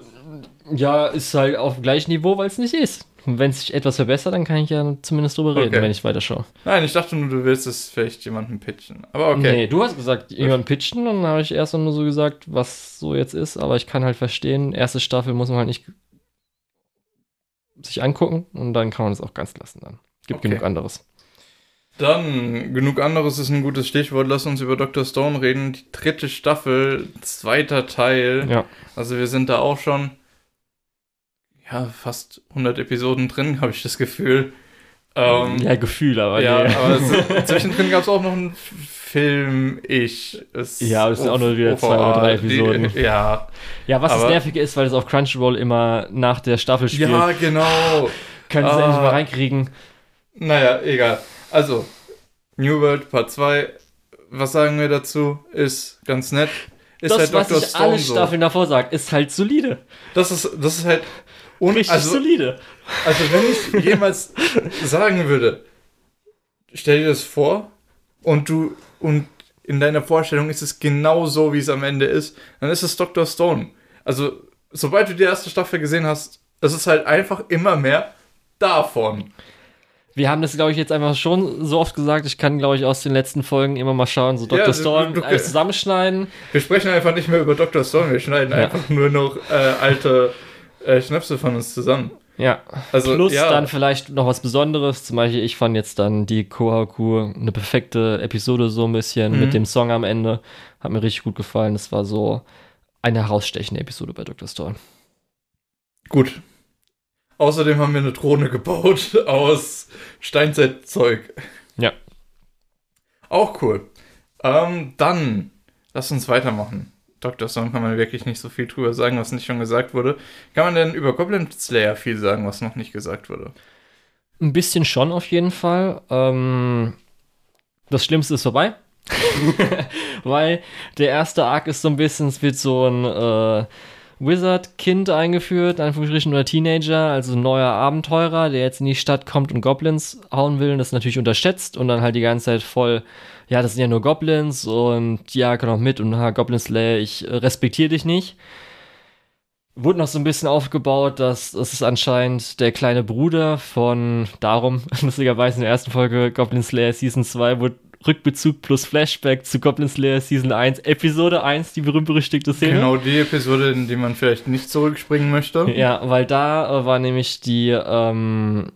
ja, ist halt auf dem gleichen Niveau, weil es nicht ist. Und wenn es sich etwas verbessert, dann kann ich ja zumindest drüber reden, Okay. wenn ich weiterschaue. Nein, ich dachte nur, du willst es vielleicht jemandem pitchen. Aber okay. Nee, du hast gesagt, jemand pitchen, und dann habe ich erst nur so gesagt, was so jetzt ist, aber ich kann halt verstehen, erste Staffel muss man halt nicht sich angucken und dann kann man es auch ganz lassen dann. Gibt Okay. genug anderes. Dann, genug anderes ist ein gutes Stichwort. Lass uns über Dr. Stone reden. Die dritte Staffel, zweiter Teil. Ja. Also wir sind da auch schon ja, fast 100 Episoden drin, habe ich das Gefühl. Ähm, ja, Gefühl, aber ja, nee. aber es, zwischendrin gab es auch noch einen Film, ich. Es, Ja, aber es sind auch nur wieder zwei oder drei Episoden. Die, ja. Ja, was das aber- Nervige ist, weil es auf Crunchyroll immer nach der Staffel spielt, ja, genau. können sie Ah. endlich mal reinkriegen. Naja, egal. Also, New World Part 2, was sagen wir dazu? Ist ganz nett. Ist das, halt was Dr. ich Stone alle so. Staffeln davor sage, ist halt solide. Das ist, das ist halt. Un Richtig also, solide. also, wenn ich jemals sagen würde, stell dir das vor und du und in deiner Vorstellung ist es genau so, wie es am Ende ist, dann ist es Dr. Stone. Also, sobald du die erste Staffel gesehen hast, es ist halt einfach immer mehr davon. Wir haben das, glaube ich, jetzt einfach schon so oft gesagt. Ich kann, glaube ich, aus den letzten Folgen immer mal schauen, so Dr. Ja, du- Storm du- alles zusammenschneiden. Wir sprechen einfach nicht mehr über Dr. Stone, wir schneiden Ja. einfach nur noch äh, alte äh, Schnäpse von uns zusammen. Ja. Also, Plus ja. dann vielleicht noch was Besonderes. Zum Beispiel, ich fand jetzt dann die Kohaku eine perfekte Episode so ein bisschen Mhm. mit dem Song am Ende. Hat mir richtig gut gefallen. Das war so eine herausstechende Episode bei Dr. Storm. Gut. Außerdem haben wir eine Drohne gebaut aus Steinzeitzeug. Ja. Auch cool. Ähm, dann, lass uns weitermachen. Dr. Stone kann man wirklich nicht so viel drüber sagen, was nicht schon gesagt wurde. Kann man denn über Goblin Slayer viel sagen, was noch nicht gesagt wurde? Ein bisschen schon auf jeden Fall. Ähm, das Schlimmste ist vorbei. Weil der erste Arc ist so ein bisschen, es wird so ein äh, Wizard-Kind eingeführt, in Anführungsstrichen, oder Teenager, also ein neuer Abenteurer, der jetzt in die Stadt kommt und Goblins hauen will und das natürlich unterschätzt und dann halt die ganze Zeit voll, ja, das sind ja nur Goblins und ja, komm auch mit und ha, Goblin Slayer, ich äh, respektiere dich nicht. Wurde noch so ein bisschen aufgebaut, dass das ist anscheinend der kleine Bruder von darum, lustigerweise in der ersten Folge Goblin Slayer Season 2 wurde Rückbezug plus Flashback zu Goblin Slayer Season 1, Episode 1, die berühmt-berüchtigte Szene. Genau die Episode, in die man vielleicht nicht zurückspringen möchte. Ja, weil da äh, war nämlich die ähm,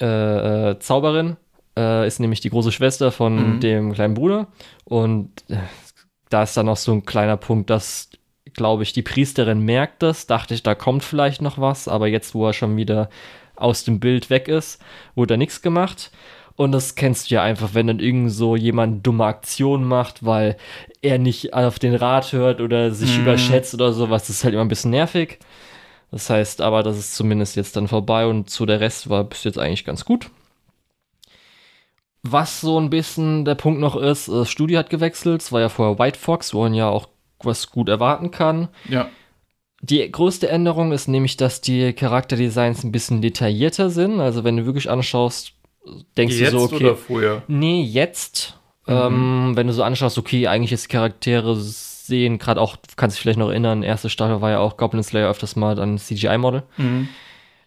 äh, äh, Zauberin, äh, ist nämlich die große Schwester von Mhm. dem kleinen Bruder. Und äh, da ist dann noch so ein kleiner Punkt, dass, glaube ich, die Priesterin merkt das. Dachte ich, da kommt vielleicht noch was, aber jetzt, wo er schon wieder aus dem Bild weg ist, wurde da nichts gemacht. Und das kennst du ja einfach, wenn dann irgend so jemand dumme Aktionen macht, weil er nicht auf den Rat hört oder sich Mhm. überschätzt oder sowas. Das ist halt immer ein bisschen nervig. Das heißt aber, das ist zumindest jetzt dann vorbei und so der Rest war bis jetzt eigentlich ganz gut. Was so ein bisschen der Punkt noch ist, das Studio hat gewechselt. Es war ja vorher White Fox, wo man ja auch was gut erwarten kann. Ja. Die größte Änderung ist nämlich, dass die Charakterdesigns ein bisschen detaillierter sind. Also wenn du wirklich anschaust, denkst Jetzt du so, okay. oder früher? Nee, jetzt. Mhm. Ähm, wenn du so anschaust, okay, eigentlich ist Charaktere sehen, gerade auch, kannst dich vielleicht noch erinnern, erste Staffel war ja auch Goblin Slayer öfters mal dann CGI-Model, Mhm.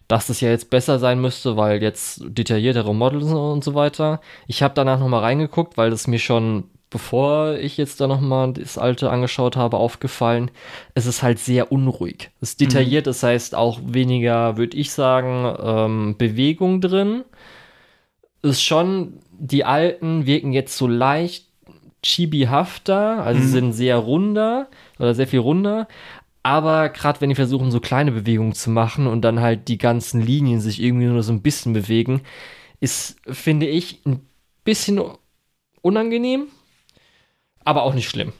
Dass das ja jetzt besser sein müsste, weil jetzt detailliertere Models und so weiter. Ich habe danach nochmal reingeguckt, weil das mir schon bevor ich jetzt da nochmal das alte angeschaut habe, aufgefallen. Es ist halt sehr unruhig. Es ist detailliert, das heißt auch weniger, würde ich sagen, ähm, Bewegung drin. Ist schon, die alten wirken jetzt so leicht chibihafter, also Mhm. sind sehr runder oder sehr viel runder. Aber gerade wenn die versuchen, so kleine Bewegungen zu machen und dann halt die ganzen Linien sich irgendwie nur so ein bisschen bewegen, ist, finde ich, ein bisschen unangenehm, aber auch nicht schlimm.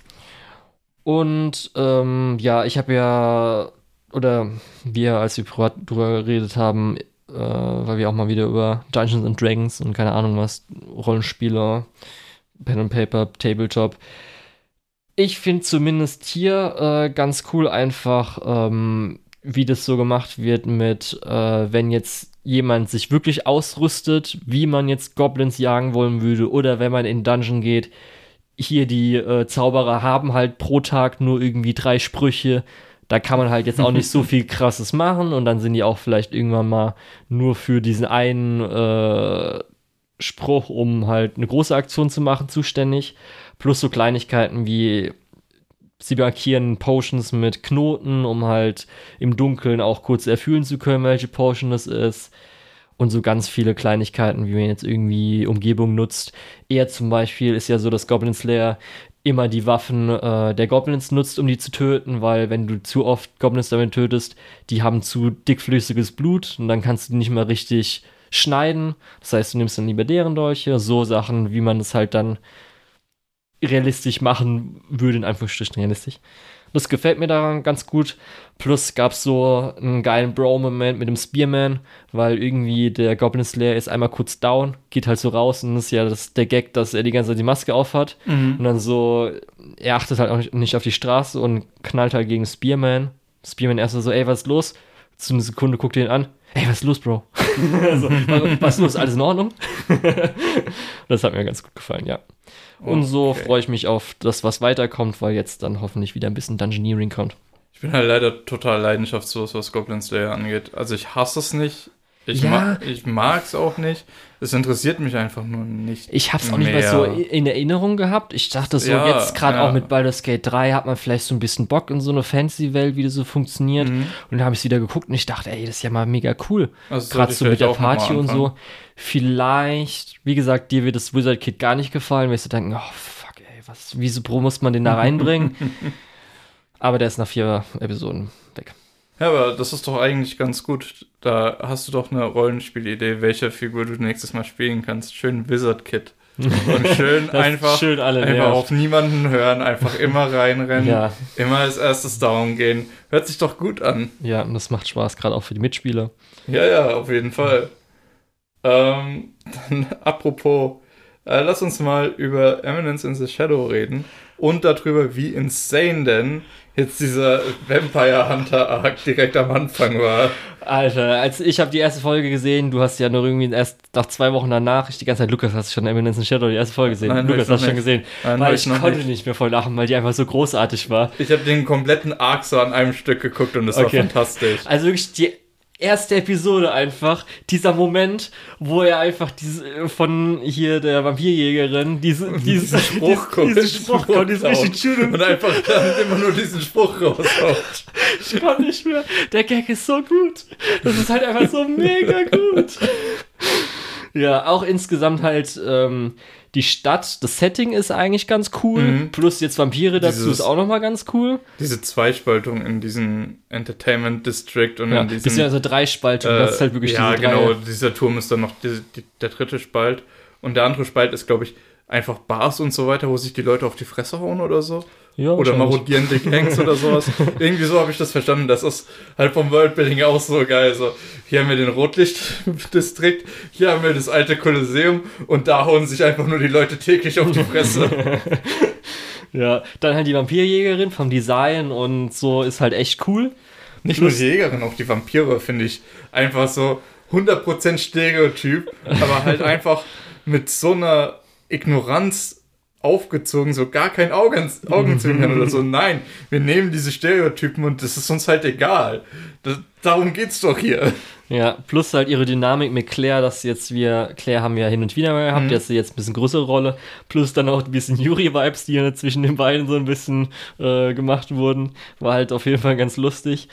Und ähm, ja, ich habe ja, oder wir, als wir privat drüber geredet haben, äh, weil wir auch mal wieder über Dungeons and Dragons und keine Ahnung was, Rollenspieler, Pen and Paper, Tabletop. Ich finde zumindest hier äh, ganz cool einfach, ähm, wie das so gemacht wird mit, äh, wenn jetzt jemand sich wirklich ausrüstet, wie man jetzt Goblins jagen wollen würde, oder wenn man in Dungeon geht. Hier die äh, Zauberer haben halt pro Tag nur irgendwie drei Sprüche. Da kann man halt jetzt auch nicht so viel Krasses machen und dann sind die auch vielleicht irgendwann mal nur für diesen einen äh, Spruch, um halt eine große Aktion zu machen, zuständig. Plus so Kleinigkeiten wie sie markieren Potions mit Knoten, um halt im Dunkeln auch kurz erfühlen zu können, welche Potion es ist. Und so ganz viele Kleinigkeiten, wie man jetzt irgendwie Umgebung nutzt. Er zum Beispiel ist ja so, dass Goblin Slayer immer die Waffen äh, der Goblins nutzt, um die zu töten, weil wenn du zu oft Goblins damit tötest, die haben zu dickflüssiges Blut und dann kannst du die nicht mehr richtig schneiden. Das heißt, du nimmst dann lieber deren Dolche, so Sachen, wie man es halt dann realistisch machen würde, in Anführungsstrichen realistisch. Das gefällt mir daran ganz gut. Plus gab es so einen geilen Bro-Moment mit dem Spearman, weil irgendwie der Goblin Slayer ist einmal kurz down, geht halt so raus und ist ja das, der Gag, dass er die ganze Zeit die Maske aufhat. Mhm. Und dann so, er achtet halt auch nicht, nicht auf die Straße und knallt halt gegen Spearman. Spearman erst so, ey, was ist los? Zu einer Sekunde guckt er ihn an. Ey, was ist los, Bro? also, was ist los? Alles in Ordnung? das hat mir ganz gut gefallen, ja. Und so Okay. freue ich mich auf das, was weiterkommt, weil jetzt dann hoffentlich wieder ein bisschen Dungeoneering kommt. Ich bin halt leider total leidenschaftslos, was Goblin Slayer angeht. Also ich hasse es nicht. Ich, Ja. ma ich mag es auch nicht. Es interessiert mich einfach nur nicht. Ich hab's auch nicht mehr so in Erinnerung gehabt. Ich dachte so, Ja, jetzt gerade ja. auch mit Baldur's Gate 3 hat man vielleicht so ein bisschen Bock in so eine Fantasy-Welt, wie das so funktioniert. Mhm. Und dann habe ich wieder geguckt und ich dachte, ey, das ist ja mal mega cool. Also Gerade so mit der Party und so. Vielleicht, wie gesagt, dir wird das Wizard Kid gar nicht gefallen, wirst du denken, oh fuck, ey, was, wieso Pro muss man den da reinbringen? Aber der ist nach vier Episoden weg. Ja, aber das ist doch eigentlich ganz gut. Da hast du doch eine Rollenspielidee, welche Figur du nächstes Mal spielen kannst. Schön Wizard Kid. Und schön einfach, schön alle einfach nervt. auf niemanden hören, einfach immer reinrennen, Ja, immer als erstes down gehen. Hört sich doch gut an. ja, und das macht Spaß, gerade auch für die Mitspieler. Ja, ja, auf jeden Fall. Ähm, dann apropos, äh, lass uns mal über Eminence in the Shadow reden und darüber, wie insane denn jetzt dieser Vampire Hunter Arc direkt am Anfang war. Alter, als ich habe die erste Folge gesehen, du hast ja nur irgendwie erst nach zwei Wochen danach, ich die ganze Zeit, Lukas, hast du schon Eminence in Shadow die erste Folge gesehen? Nein, Lukas, hast du schon gesehen? Nein, weil ich, ich konnte nicht. nicht. mehr voll lachen, weil die einfach so großartig war. Ich habe den kompletten Arc so an einem Stück geguckt und es Okay. war fantastisch. Also wirklich die erste Episode einfach, dieser Moment, wo er einfach diese, von hier der Vampirjägerin, diese, Diesen Spruch kommt. diesen Spruch kommt, die ist richtig schön Und einfach immer nur diesen Spruch raushaut. Ich kann nicht mehr. Der Gag ist so gut. Das ist halt einfach so mega gut. Ja, auch insgesamt halt ähm, die Stadt, das Setting ist eigentlich ganz cool. Mhm. Plus jetzt Vampire dazu Dieses- ist auch nochmal ganz cool. Diese Zweispaltung in diesem Entertainment District und Ja, in diesem bisschen also Dreispaltung, Äh, das ist halt wirklich ja, diese drei. genau. Dieser Turm ist dann noch die, die, der dritte Spalt. Und der andere Spalt ist, glaube ich, einfach Bars und so weiter, wo sich die Leute auf die Fresse hauen oder so. Ja, Oder wahrscheinlich. marodierende Gangs oder sowas. Irgendwie so habe ich das verstanden. Das ist halt vom Worldbuilding auch so geil. So, hier haben wir den Rotlichtdistrikt, hier haben wir das alte Kolosseum und da hauen sich einfach nur die Leute täglich auf die Fresse. Ja, dann halt die Vampirjägerin vom Design und so ist halt echt cool. Nicht nur die Jägerin, auch die Vampire finde ich einfach so 100% Stereotyp, aber halt einfach mit so einer Ignoranz aufgezogen, so gar kein Augen, Augenzwinkern oder so. Nein, wir nehmen diese Stereotypen und das ist uns halt egal. Das, darum geht's doch hier. Ja, plus halt ihre Dynamik mit Claire, dass jetzt wir, Claire haben wir hin und wieder mal gehabt, mhm. jetzt jetzt ein bisschen größere Rolle, plus dann auch ein bisschen Yuri-Vibes, die ja zwischen den beiden so ein bisschen äh, gemacht wurden, war halt auf jeden Fall ganz lustig.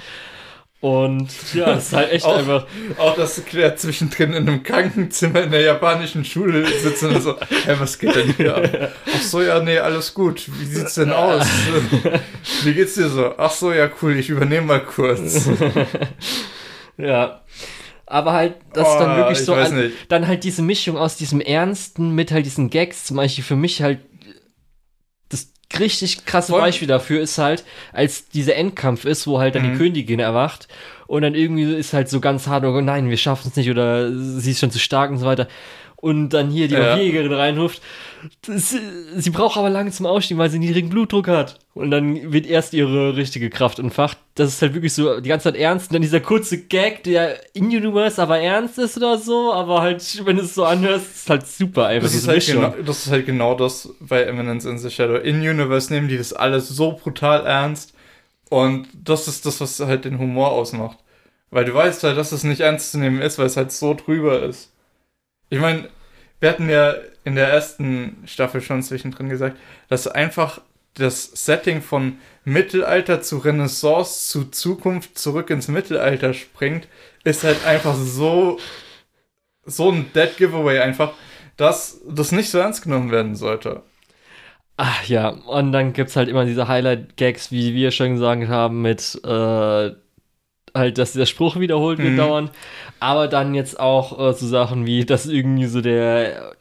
Und ja, das ist halt echt auch, einfach. Auch, dass Claire zwischendrin in einem Krankenzimmer in der japanischen Schule sitzt und so, hey, was geht denn hier ab? Ach so, ja, nee, alles gut. Wie sieht's denn aus? Wie geht's dir so? Ach so, ja, cool, ich übernehme mal kurz. ja. Aber halt, das oh, dann wirklich so, an, dann halt diese Mischung aus diesem Ernsten mit halt diesen Gags, zum Beispiel für mich halt richtig krasse Voll. Beispiel dafür ist halt, als dieser Endkampf ist, wo halt dann mhm. die Königin erwacht und dann irgendwie ist halt so ganz hart, oh nein, wir schaffen es nicht oder sie ist schon zu stark und so weiter. Und dann hier die ja. Jägerin reinruft, sie, sie braucht aber lange zum Ausstieg, weil sie niedrigen Blutdruck hat. Und dann wird erst ihre richtige Kraft entfacht. Das ist halt wirklich so die ganze Zeit ernst. Und dann dieser kurze Gag, der in-universe aber ernst ist oder so. Aber halt, wenn du es so anhörst, ist halt super einfach. Das ist halt, genau, das ist halt genau das bei Eminence in the Shadow. In-universe nehmen die das alles so brutal ernst. Und das ist das, was halt den Humor ausmacht. Weil du weißt halt, dass es nicht ernst zu nehmen ist, weil es halt so drüber ist. Ich meine, wir hatten ja in der ersten Staffel schon zwischendrin gesagt, dass einfach das Setting von Mittelalter zu Renaissance zu Zukunft zurück ins Mittelalter springt, ist halt einfach so so ein Dead Giveaway einfach, dass das nicht so ernst genommen werden sollte. Ach ja, und dann gibt es halt immer diese Highlight-Gags, wie wir schon gesagt haben, mit äh, halt, dass der Spruch wiederholt wird mhm. dauernd. Aber dann jetzt auch äh, so Sachen wie, dass irgendwie so der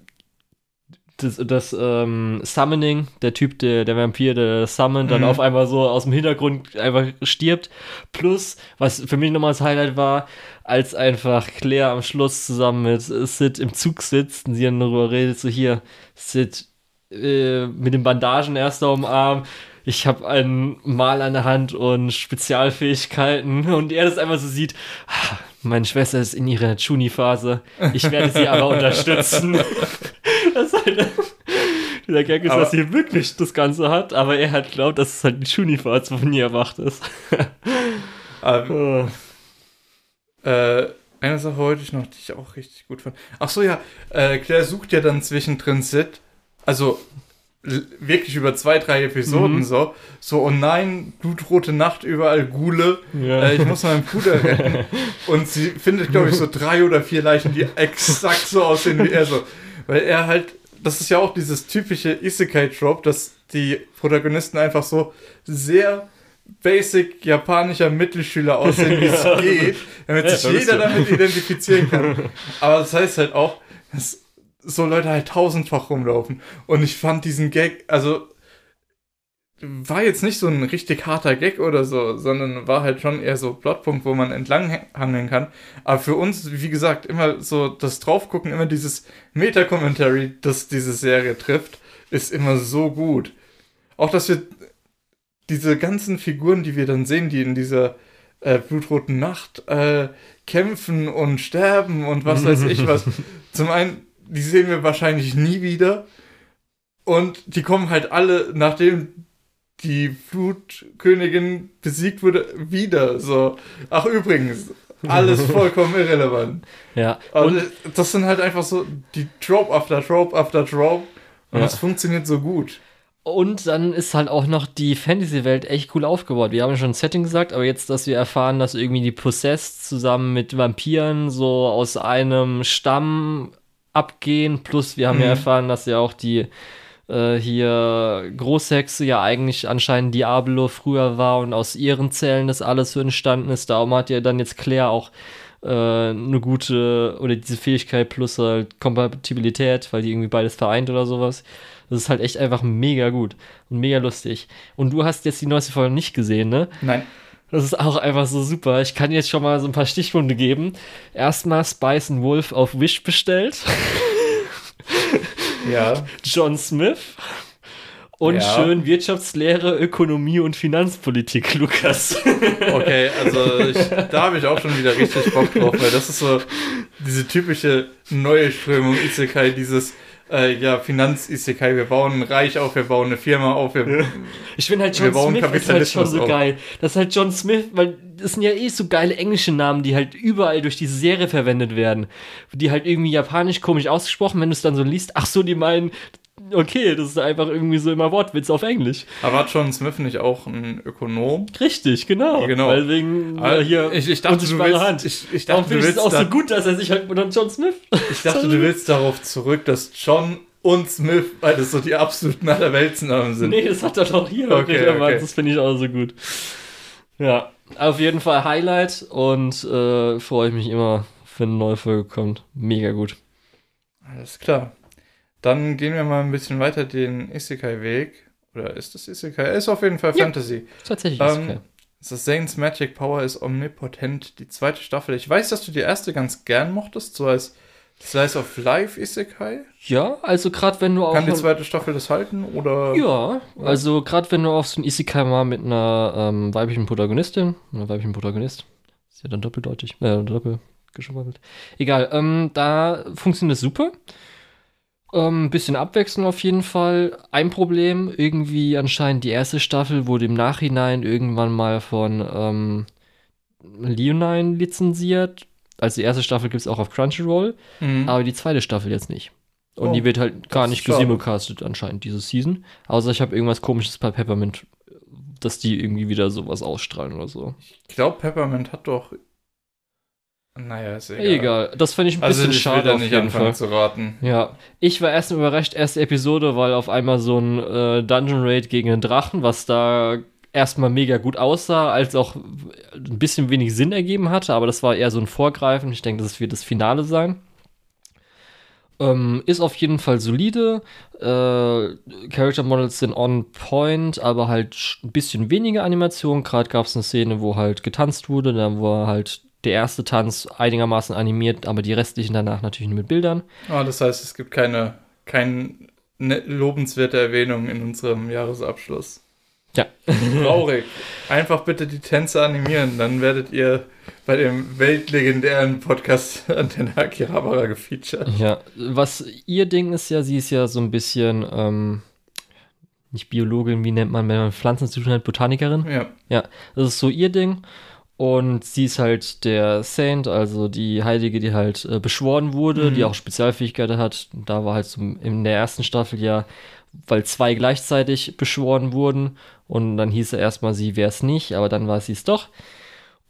das, das ähm, Summoning, der Typ, der, der Vampir, der Summon, dann mhm. auf einmal so aus dem Hintergrund einfach stirbt. Plus, was für mich nochmal das Highlight war, als einfach Claire am Schluss zusammen mit Sid im Zug sitzt und sie dann darüber redet, so hier, Sid, äh, mit den Bandagen erst dem Arm, ich habe ein Mal an der Hand und Spezialfähigkeiten und er das einfach so sieht, ah, meine Schwester ist in ihrer Chuni-Phase, ich werde sie aber unterstützen. das ist halt, der Gag ist, aber, dass sie wirklich das Ganze hat, aber er hat glaubt, dass es halt die Chuni-Phase von ihr erwacht ist. ähm, oh. äh, eine Sache wollte ich noch, die ich auch richtig gut fand. Ach so, ja, äh, Claire sucht ja dann zwischendrin Sid. Also wirklich über zwei, drei Episoden mhm. so, so, oh nein, blutrote Nacht, überall Gule, ja. äh, ich muss meinen Bruder retten. Und sie findet, glaube ich, so drei oder vier Leichen, die exakt so aussehen wie er so. Weil er halt, das ist ja auch dieses typische Isekai-Trope, dass die Protagonisten einfach so sehr basic japanischer Mittelschüler aussehen, wie es ja. geht, damit ja, sich jeder damit identifizieren kann. Aber das heißt halt auch, dass so Leute halt tausendfach rumlaufen. Und ich fand diesen Gag, also war jetzt nicht so ein richtig harter Gag oder so, sondern war halt schon eher so Plotpunkt, wo man entlanghangeln kann. Aber für uns, wie gesagt, immer so das Draufgucken, immer dieses Meta-Commentary, das diese Serie trifft, ist immer so gut. Auch, dass wir diese ganzen Figuren, die wir dann sehen, die in dieser äh, blutroten Nacht äh, kämpfen und sterben und was weiß ich was. Zum einen die sehen wir wahrscheinlich nie wieder. Und die kommen halt alle, nachdem die Flutkönigin besiegt wurde, wieder. So, ach übrigens, alles vollkommen irrelevant. Ja. Und das sind halt einfach so die Trope after Trope after Trope. Und ja. funktioniert so gut. Und dann ist halt auch noch die Fantasy-Welt echt cool aufgebaut. Wir haben schon ein Setting gesagt, aber jetzt, dass wir erfahren, dass irgendwie die Possessed zusammen mit Vampiren so aus einem Stamm abgehen. Plus, wir haben mhm. ja erfahren, dass ja auch die äh, hier Großhexe ja eigentlich anscheinend Diablo früher war und aus ihren Zellen das alles so entstanden ist. Darum hat ja dann jetzt Claire auch äh, eine gute oder diese Fähigkeit plus halt Kompatibilität, weil die irgendwie beides vereint oder sowas. Das ist halt echt einfach mega gut und mega lustig. Und du hast jetzt die neueste Folge nicht gesehen, ne? Nein. Das ist auch einfach so super. Ich kann jetzt schon mal so ein paar Stichwunde geben. Erstmal Spice and Wolf auf Wish bestellt. ja. John Smith. Und ja. schön Wirtschaftslehre, Ökonomie und Finanzpolitik, Lukas. Okay, also ich, da habe ich auch schon wieder richtig Bock drauf, weil das ist so diese typische neue Strömung Isekai, dieses äh, ja, Finanz-Isekai, wir bauen ein Reich auf, wir bauen eine Firma auf, wir, Ich finde halt John Smith ist halt schon so auf. geil. Das ist halt John Smith, weil das sind ja eh so geile englische Namen, die halt überall durch diese Serie verwendet werden. Die halt irgendwie japanisch komisch ausgesprochen, wenn du es dann so liest, ach so, die meinen, okay, das ist einfach irgendwie so immer Wortwitz auf Englisch. aber hat John Smith nicht auch ein Ökonom? Richtig, genau. Genau. Weil wegen äh, hier ich, ich dachte, du unsichtbare willst, Hand. ich, ich dachte, du finde ich es auch so gut, dass er sich halt unter John Smith. ich dachte, du willst darauf zurück, dass John und Smith, weil das so die absoluten Allerweltsnamen sind. Nee, das hat er doch hier. Okay, Okay, aber okay. Das finde ich auch so gut. Ja, auf jeden Fall Highlight und äh, freue ich mich immer, wenn eine neue Folge kommt. Mega gut. Alles klar. Dann gehen wir mal ein bisschen weiter den Isekai-Weg. Oder ist das Isekai? Ist auf jeden Fall Ja. Fantasy. Tatsächlich Ähm. Das ist Zane's Magic Power ist omnipotent. Die zweite Staffel. Ich weiß, dass du die erste ganz gern mochtest, so als Slice of Life Isekai. Ja, also gerade wenn du auch. Kann die zweite Staffel das halten? Oder? ja, also gerade wenn du auf so ein Isekai mal mit einer ähm, weiblichen Protagonistin, einer weiblichen Protagonist, ist ja dann doppeldeutig, äh, doppel geschummelt. Egal, ähm, da funktioniert es super. Ähm, ein bisschen Abwechslung auf jeden Fall. Ein Problem, irgendwie anscheinend die erste Staffel wurde im Nachhinein irgendwann mal von ähm, Leonine lizenziert. Also die erste Staffel gibt es auch auf Crunchyroll, Mhm. aber die zweite Staffel jetzt nicht. Und Oh, die wird halt gar nicht gesimulcastet anscheinend diese Season. Außer ich habe irgendwas komisches bei Peppermint, dass die irgendwie wieder sowas ausstrahlen oder so. Ich glaube, Peppermint hat doch. Naja, ist egal. Egal, das fände ich ein Also bisschen ich schade auf jeden anfangen Fall. zu raten. Ja, ich war erst überrascht, erste Episode, weil auf einmal so ein äh, Dungeon Raid gegen einen Drachen, was da erstmal mega gut aussah, als auch ein bisschen wenig Sinn ergeben hatte, aber das war eher so ein Vorgreifen. Ich denke, das wird das Finale sein. Ähm, ist auf jeden Fall solide. Äh, Character Models sind on point, aber halt ein bisschen weniger Animation. Gerade gab es eine Szene, wo halt getanzt wurde. Da war halt der erste Tanz einigermaßen animiert, aber die restlichen danach natürlich nur mit Bildern. Ah, das heißt, es gibt keine, keine ne- lobenswerte Erwähnung in unserem Jahresabschluss. Ja. Traurig. Einfach bitte die Tänze animieren, dann werdet ihr bei dem weltlegendären Podcast Antenne Akihabara gefeatured. Ja, was ihr Ding ist ja, sie ist ja so ein bisschen, ähm, nicht Biologin, wie nennt man, wenn man Pflanzen zu tun hat, Botanikerin. Ja. Ja, das ist so ihr Ding. Und sie ist halt der Saint, also die Heilige, die halt äh, beschworen wurde, Mhm. die auch Spezialfähigkeiten hat. Da war halt so in der ersten Staffel ja, weil zwei gleichzeitig beschworen wurden. Und dann hieß er erstmal, sie wäre es nicht, aber dann war sie es doch.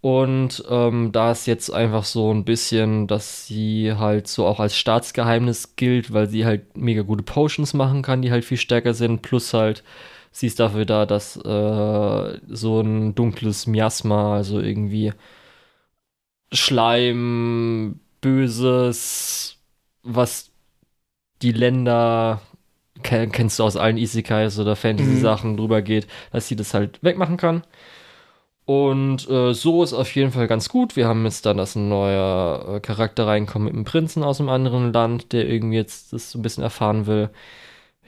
Und ähm, da ist jetzt einfach so ein bisschen, dass sie halt so auch als Staatsgeheimnis gilt, weil sie halt mega gute Potions machen kann, die halt viel stärker sind. Plus halt, sie ist dafür da, dass äh, so ein dunkles Miasma, also irgendwie Schleim, Böses, was die Länder, ken- kennst du aus allen Isekais oder Fantasy-Sachen drüber geht, dass sie das halt wegmachen kann. Und äh, so ist auf jeden Fall ganz gut. Wir haben jetzt dann, dass ein neuer äh, Charakter reinkommt mit einem Prinzen aus einem anderen Land, der irgendwie jetzt das so ein bisschen erfahren will.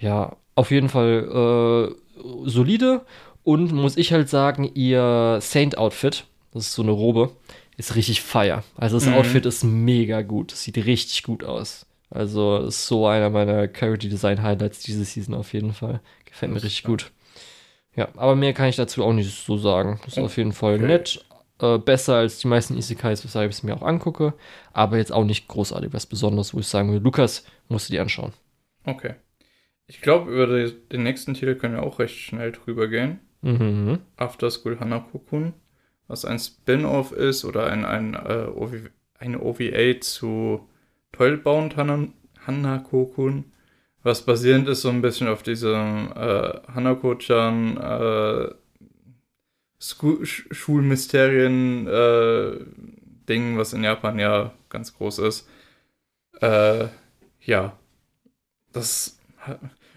Ja, auf jeden Fall äh, solide. Und muss ich halt sagen, ihr Saint-Outfit, das ist so eine Robe, ist richtig fire. Also das Mhm. Outfit ist mega gut. Das sieht richtig gut aus. Also ist so einer meiner Character Design Highlights diese Season auf jeden Fall. Gefällt mir richtig gut. Ja, aber mehr kann ich dazu auch nicht so sagen. Das ist Oh, auf jeden Fall okay. nett. Äh, besser als die meisten Isekais, weshalb ich es mir auch angucke. Aber jetzt auch nicht großartig was Besonderes, wo ich sagen würde, Lukas, musst du dir anschauen. Okay. Ich glaube, über die, den nächsten Titel können wir auch recht schnell drüber gehen. Mhm. After School Hanako-kun, was ein Spin-off ist oder ein, ein, äh, OV, eine OVA zu Toilbound Han Hanako-kun, was basierend ist so ein bisschen auf diesem äh, Hanako-chan äh, Schu- Sch- Schulmysterien äh, was in Japan ja ganz groß ist. Äh, ja, das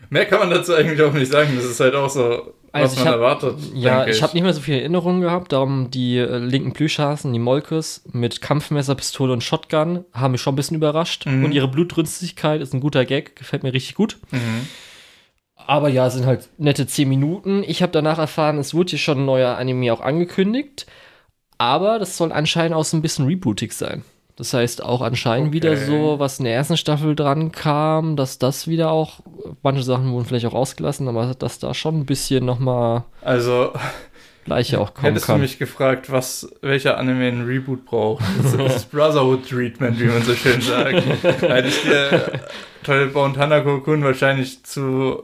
mehr kann man dazu eigentlich auch nicht sagen. Das ist halt auch so, Also was ich man hab- erwartet. Ja, denke ich habe nicht mehr so viele Erinnerungen gehabt, darum die äh, linken Plüschhasen, die Molkes mit Kampfmesser, Pistole und Shotgun haben mich schon ein bisschen überrascht. Mhm. Und ihre Blutrünstigkeit ist ein guter Gag, gefällt mir richtig gut. Mhm. Aber ja, es sind halt nette 10 Minuten. Ich habe danach erfahren, es wurde hier schon ein neuer Anime auch angekündigt. Aber das soll anscheinend auch so ein bisschen rebootig sein. Das heißt auch anscheinend wieder Okay. so, was in der ersten Staffel dran kam, dass das wieder auch, manche Sachen wurden vielleicht auch ausgelassen, aber dass da schon ein bisschen nochmal Also, Leiche auch kommen hättest du kann. mich gefragt, was, welcher Anime ein Reboot braucht, das das Brotherhood Treatment, wie man so schön sagt. Hätte ich dir Toilet Bound Hanako-kun wahrscheinlich zu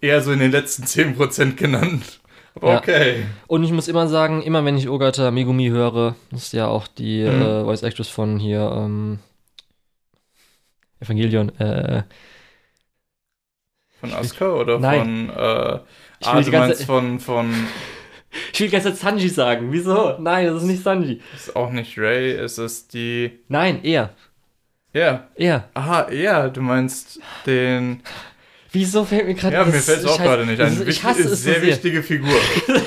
eher so in den letzten 10% genannt. Aber Ja. okay. Und ich muss immer sagen, immer wenn ich Ogata Megumi höre, das ist ja auch die Mhm. äh, Voice Actress von hier, ähm, Evangelion, äh, Von Asuka oder Nein. von, äh, Ich ah, will du meinst von, von, ich will die ganze Zeit Sanji sagen. Wieso? Nein, das ist nicht Sanji. ist auch nicht Ray, es ist die, Nein, er. ja, Er. aha, ja, du meinst den, Wieso fällt mir gerade ja, mir das- fällt es auch gerade nicht das ein. Ich hasse ist es so sehr sehr. wichtige Figur.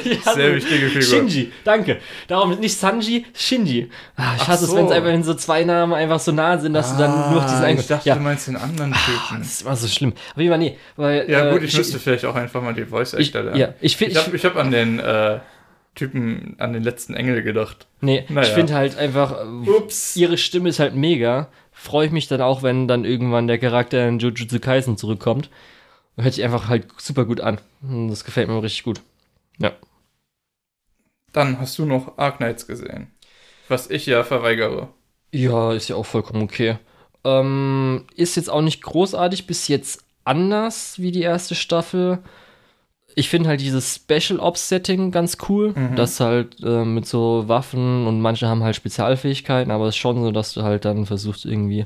Ich Sehr wichtige Figur. Shinji, danke. Darum nicht Sanji, Shinji. Ah, ich Ach hasse es, so. wenn es einfach wenn so zwei Namen einfach so nah sind, dass du dann nur auf diesen Ah, einen. Ich dachte, ja, du meinst den anderen Ah, Typen. das ist immer so schlimm. Aber immer nee, weil Ja, äh, gut, ich müsste vielleicht auch einfach mal die Voice ich, Actor lernen. ja, ich Ich finde habe ich hab an den äh, Typen, an den letzten Engel gedacht. nee, naja. ich finde halt einfach äh, Ups. ihre Stimme ist halt mega. Freue ich mich dann auch, wenn dann irgendwann der Charakter in Jujutsu Kaisen zurückkommt. Hört sich einfach halt super gut an. Das gefällt mir richtig gut. Ja. Dann hast du noch Arknights gesehen. Was ich ja verweigere. Ja, ist ja auch vollkommen okay. Ähm, ist jetzt auch nicht großartig bis jetzt anders wie die erste Staffel. Ich finde halt dieses Special Ops Setting ganz cool, Mhm. das halt äh, mit so Waffen und manche haben halt Spezialfähigkeiten, aber es ist schon so, dass du halt dann versuchst irgendwie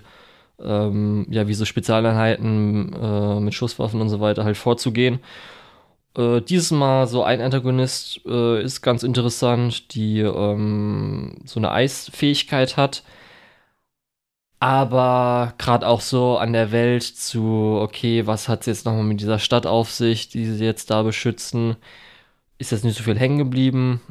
ähm, ja wie so Spezialeinheiten äh, mit Schusswaffen und so weiter halt vorzugehen. Äh, dieses Mal so ein Antagonist äh, ist ganz interessant, die ähm, so eine Eisfähigkeit hat. Aber gerade auch so an der Welt zu, okay, was hat es jetzt nochmal mit dieser Stadt auf sich, die sie jetzt da beschützen, ist jetzt nicht so viel hängen geblieben.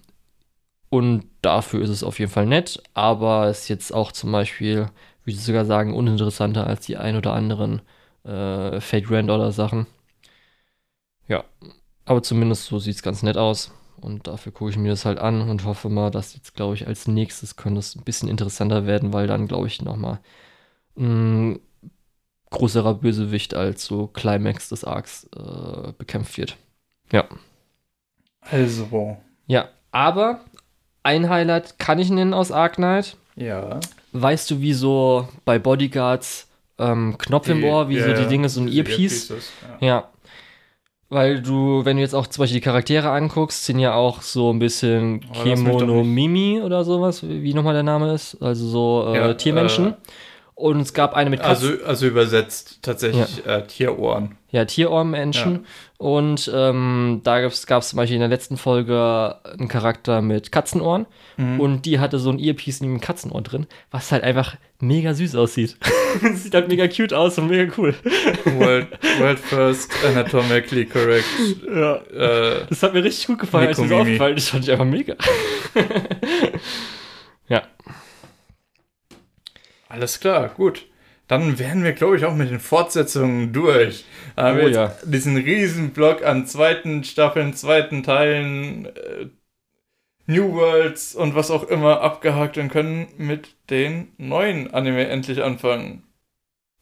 Und dafür ist es auf jeden Fall nett, aber ist jetzt auch zum Beispiel, würde ich sogar sagen, uninteressanter als die ein oder anderen äh, Fate Grand oder Sachen. Ja, aber zumindest so sieht es ganz nett aus. Und dafür gucke ich mir das halt an und hoffe mal, dass jetzt, glaube ich, als nächstes könnte es ein bisschen interessanter werden, weil dann, glaube ich, nochmal ein größerer Bösewicht als so Climax des Arcs äh, bekämpft wird. Ja. Also, Ja, aber ein Highlight kann ich nennen aus Arc Knight. ja. Weißt du, wie so bei Bodyguards ähm, Knopf im Die- Ohr, wie ja, so die ja, Dinge, so ein Earpiece? Earpieces, Ja. Ja. Weil du, wenn du jetzt auch zum Beispiel die Charaktere anguckst, sind ja auch so ein bisschen Oh, lass mich doch Kemono nicht- Mimi oder sowas, wie wie nochmal der Name ist. Also so äh, Ja, Tiermenschen. äh, Und es gab eine mit Katzen. Also, also übersetzt tatsächlich äh, Tierohren. Ja, Tierohrmenschen. Und ähm, da gab es zum Beispiel in der letzten Folge einen Charakter mit Katzenohren. Mhm. Und die hatte so ein Earpiece in dem Katzenohr drin, was halt einfach mega süß aussieht. Sieht halt mega cute aus und mega cool. World, world first anatomically correct. Ja. Äh, Das hat mir richtig gut gefallen, als mir das aufgefallen ist. Das fand ich einfach mega. ja. alles klar, gut. Dann wären wir, glaube ich, auch mit den Fortsetzungen durch. Haben Oh ja. diesen riesen Block an zweiten Staffeln, zweiten Teilen, äh, New Worlds und was auch immer abgehakt und können mit den neuen Anime endlich anfangen.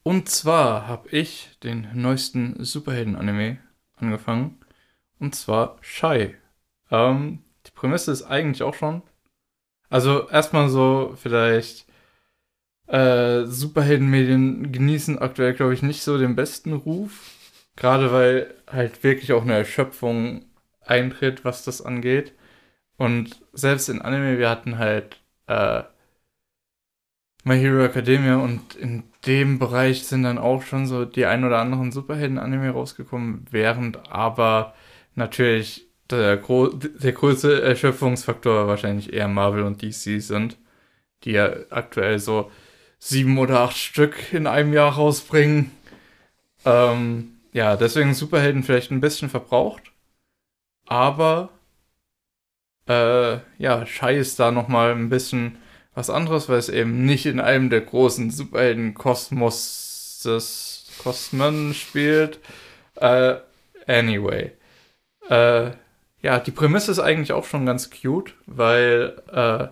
Und zwar habe ich den neuesten Superhelden-Anime angefangen. Und zwar Shy. Ähm, die Prämisse ist eigentlich auch schon. Also erstmal so vielleicht äh, Superheldenmedien genießen aktuell, glaube ich, nicht so den besten Ruf. Gerade weil halt wirklich auch eine Erschöpfung eintritt, was das angeht. Und selbst in Anime, wir hatten halt äh, My Hero Academia und in dem Bereich sind dann auch schon so die ein oder anderen Superhelden-Anime rausgekommen, während aber natürlich der, gro der größte Erschöpfungsfaktor wahrscheinlich eher Marvel und DC sind, die ja aktuell so sieben oder acht Stück in einem Jahr rausbringen. Ähm, ja, deswegen Superhelden vielleicht ein bisschen verbraucht, aber äh, ja, Shai ist da nochmal ein bisschen was anderes, weil es eben nicht in einem der großen Superhelden-Kosmoses Kosmen spielt. Äh, anyway. Äh, ja, die Prämisse ist eigentlich auch schon ganz cute, weil äh,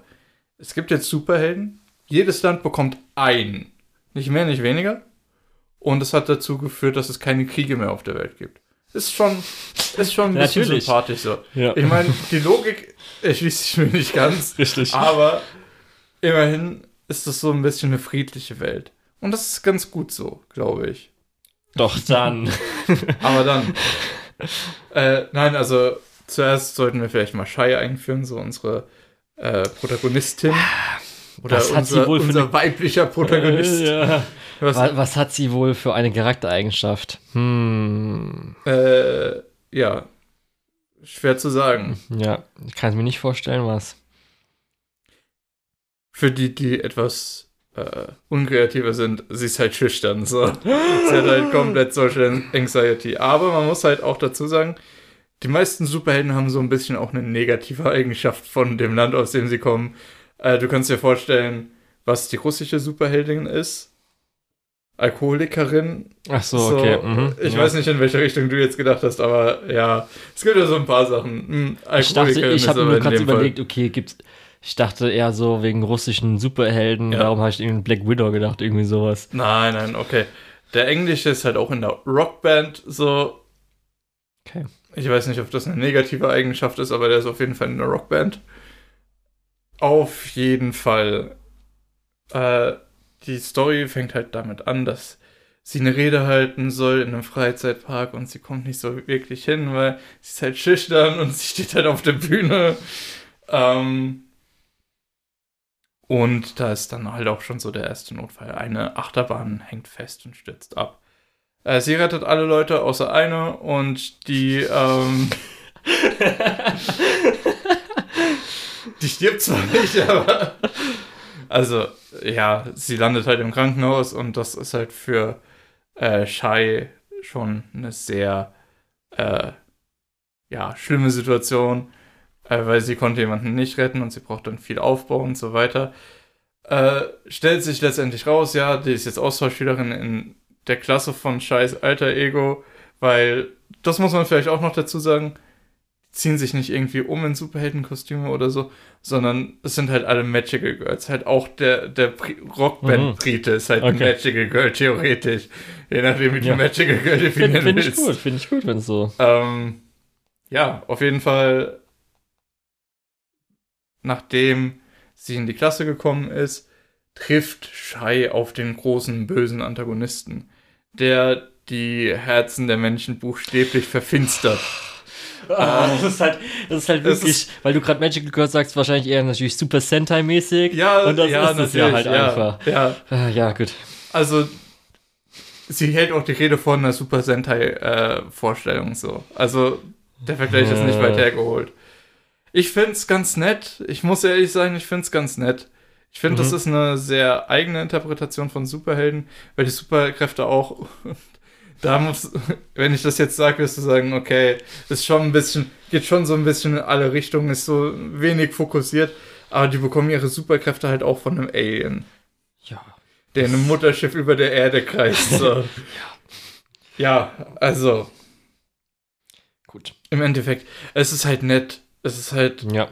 es gibt jetzt Superhelden, jedes Land bekommt einen. Nicht mehr, nicht weniger. Und es hat dazu geführt, dass es keine Kriege mehr auf der Welt gibt. Ist schon, ist schon ein bisschen Natürlich. sympathisch so. Ja. Ich meine, die Logik erschließt sich mir nicht ganz. Richtig. Aber immerhin ist es so ein bisschen eine friedliche Welt. Und das ist ganz gut so, glaube ich. Doch dann. Aber dann. äh, nein, also zuerst sollten wir vielleicht mal Shai einführen, so unsere äh, Protagonistin. Oder Was hat sie unser, wohl für unser eine- weiblicher Protagonist. ja. Was, was, hat sie wohl für eine Charaktereigenschaft? Hm. äh, ja, schwer zu sagen. Ja, ich kann es mir nicht vorstellen, was. Für die, die etwas äh, unkreativer sind, sie ist halt schüchtern. So. sie hat halt komplett Social Anxiety. Aber man muss halt auch dazu sagen, die meisten Superhelden haben so ein bisschen auch eine negative Eigenschaft von dem Land, aus dem sie kommen. Äh, du kannst dir vorstellen, was die russische Superheldin ist. Alkoholikerin. Ach so, okay. mhm, Ich ja. weiß nicht, in welche Richtung du jetzt gedacht hast, aber ja, es gibt ja so ein paar Sachen. Hm, Ich dachte, Alkoholikerin ich habe mir gerade Fall- überlegt, okay, gibt's. Ich dachte eher so wegen russischen Superhelden, Ja. darum habe ich irgendwie Black Widow gedacht, irgendwie sowas. Nein, nein, okay. Der Englische ist halt auch in der Rockband so. Okay. Ich weiß nicht, ob das eine negative Eigenschaft ist, aber der ist auf jeden Fall in der Rockband. Auf jeden Fall. Äh, die Story fängt halt damit an, dass sie eine Rede halten soll in einem Freizeitpark und sie kommt nicht so wirklich hin, weil sie ist halt schüchtern und sie steht halt auf der Bühne. Ähm, und da ist dann halt auch schon so der erste Notfall. Eine Achterbahn hängt fest und stürzt ab. Äh, sie rettet alle Leute außer eine und die, ähm, die stirbt zwar nicht, aber also ja, sie landet halt im Krankenhaus und das ist halt für äh, Shai schon eine sehr äh, ja, schlimme Situation, äh, weil sie konnte jemanden nicht retten und sie braucht dann viel Aufbau und so weiter. Äh, stellt sich letztendlich raus, ja, die ist jetzt Austauschschülerin in der Klasse von Scheiß Alter Ego, weil, das muss man vielleicht auch noch dazu sagen, ziehen sich nicht irgendwie um in Superheldenkostüme oder so, sondern es sind halt alle Magical Girls. Halt auch der, der Pri Rockband Mhm. Brite ist halt ein Okay. Magical Girl, theoretisch. Je nachdem, wie du Ja. Magical Girl Finde definieren find ich gut, finde ich gut, wenn es so. Ähm, ja, auf jeden Fall, nachdem sie in die Klasse gekommen ist, trifft Shai auf den großen bösen Antagonisten, der die Herzen der Menschen buchstäblich verfinstert. Ah, das ist halt, das ist halt Es wirklich, weil du gerade Magical Girls sagst, wahrscheinlich eher natürlich Super Sentai-mäßig. Ja, und das ja, ist es ja halt natürlich, einfach. Ja, Ah, ja, gut. also sie hält auch die Rede von einer Super Sentai-Vorstellung so. Also der Vergleich ist nicht Äh. weit hergeholt. Ich find's ganz nett. Ich muss ehrlich sagen, ich find's ganz nett. Ich finde, das Mhm. ist eine sehr eigene Interpretation von Superhelden, weil die Superkräfte auch. Da muss, wenn ich das jetzt sage, wirst du sagen, okay, ist schon ein bisschen, geht schon so ein bisschen in alle Richtungen, ist so wenig fokussiert, aber die bekommen ihre Superkräfte halt auch von einem Alien Ja. der in einem Mutterschiff über der Erde kreist. So. ja, also Gut. im Endeffekt, es ist halt nett. Es ist halt, Ja.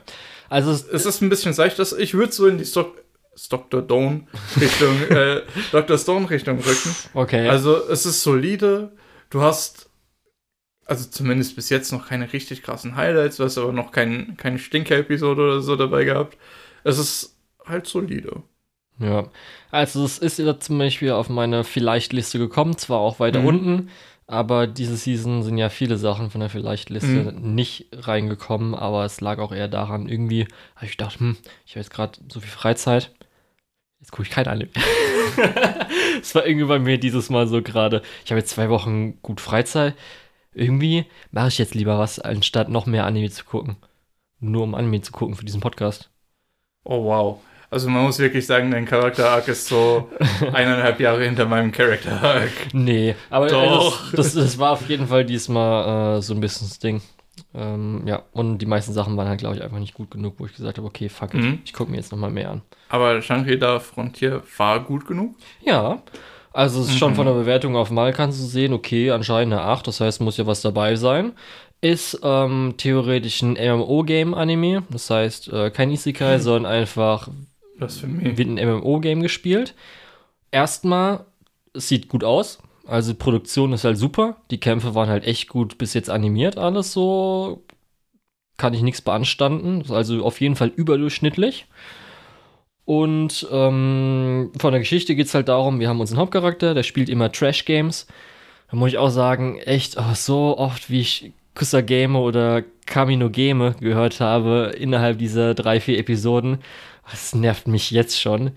Also, es, es ist ein bisschen seicht, dass ich würde so in die Stock, Dr. Stone Richtung, äh, Dr. Stone Richtung rücken. okay. Also es ist solide. Du hast also zumindest bis jetzt noch keine richtig krassen Highlights, du hast aber noch kein, keine Stinker-Episode oder so dabei gehabt. Es ist halt solide. Ja, also es ist ja zum Beispiel auf meine Vielleicht-Liste gekommen, zwar auch weiter Mhm. unten, aber diese Season sind ja viele Sachen von der Vielleicht-Liste Mhm. nicht reingekommen, aber es lag auch eher daran, irgendwie habe ich gedacht, hm, ich habe jetzt gerade so viel Freizeit, jetzt gucke ich kein Anime. Es war irgendwie bei mir dieses Mal so gerade, ich habe jetzt zwei Wochen gut Freizeit, irgendwie mache ich jetzt lieber was, anstatt noch mehr Anime zu gucken. Nur um Anime zu gucken für diesen Podcast. Oh wow. Also man muss wirklich sagen, dein Charakter-Arc ist so eineinhalb Jahre hinter meinem Charakter-Arc. Nee, aber Doch. Das, das, das war auf jeden Fall diesmal äh, so ein bisschen das Ding. Ähm, ja, und die meisten Sachen waren halt, glaube ich, einfach nicht gut genug, wo ich gesagt habe, okay, fuck it, Mhm. ich gucke mir jetzt nochmal mehr an. Aber Shangri-La Frontier war gut genug? Ja, also es ist schon Mhm. von der Bewertung auf mal kannst du sehen, okay, anscheinend eine 8, das heißt, muss ja was dabei sein. Ist ähm, theoretisch ein MMO-Game-Anime, das heißt, äh, kein Isekai, sondern einfach wird ein MMO-Game gespielt. Erstmal, es sieht gut aus. Also die Produktion ist halt super. Die Kämpfe waren halt echt gut bis jetzt animiert, alles so. Kann ich nichts beanstanden. Also auf jeden Fall überdurchschnittlich. Und ähm, von der Geschichte geht es halt darum, wir haben unseren Hauptcharakter, der spielt immer Trash-Games. Da muss ich auch sagen, echt oh, so oft, wie ich Kusagame oder Kamino Game gehört habe innerhalb dieser drei, vier Episoden. Das nervt mich jetzt schon.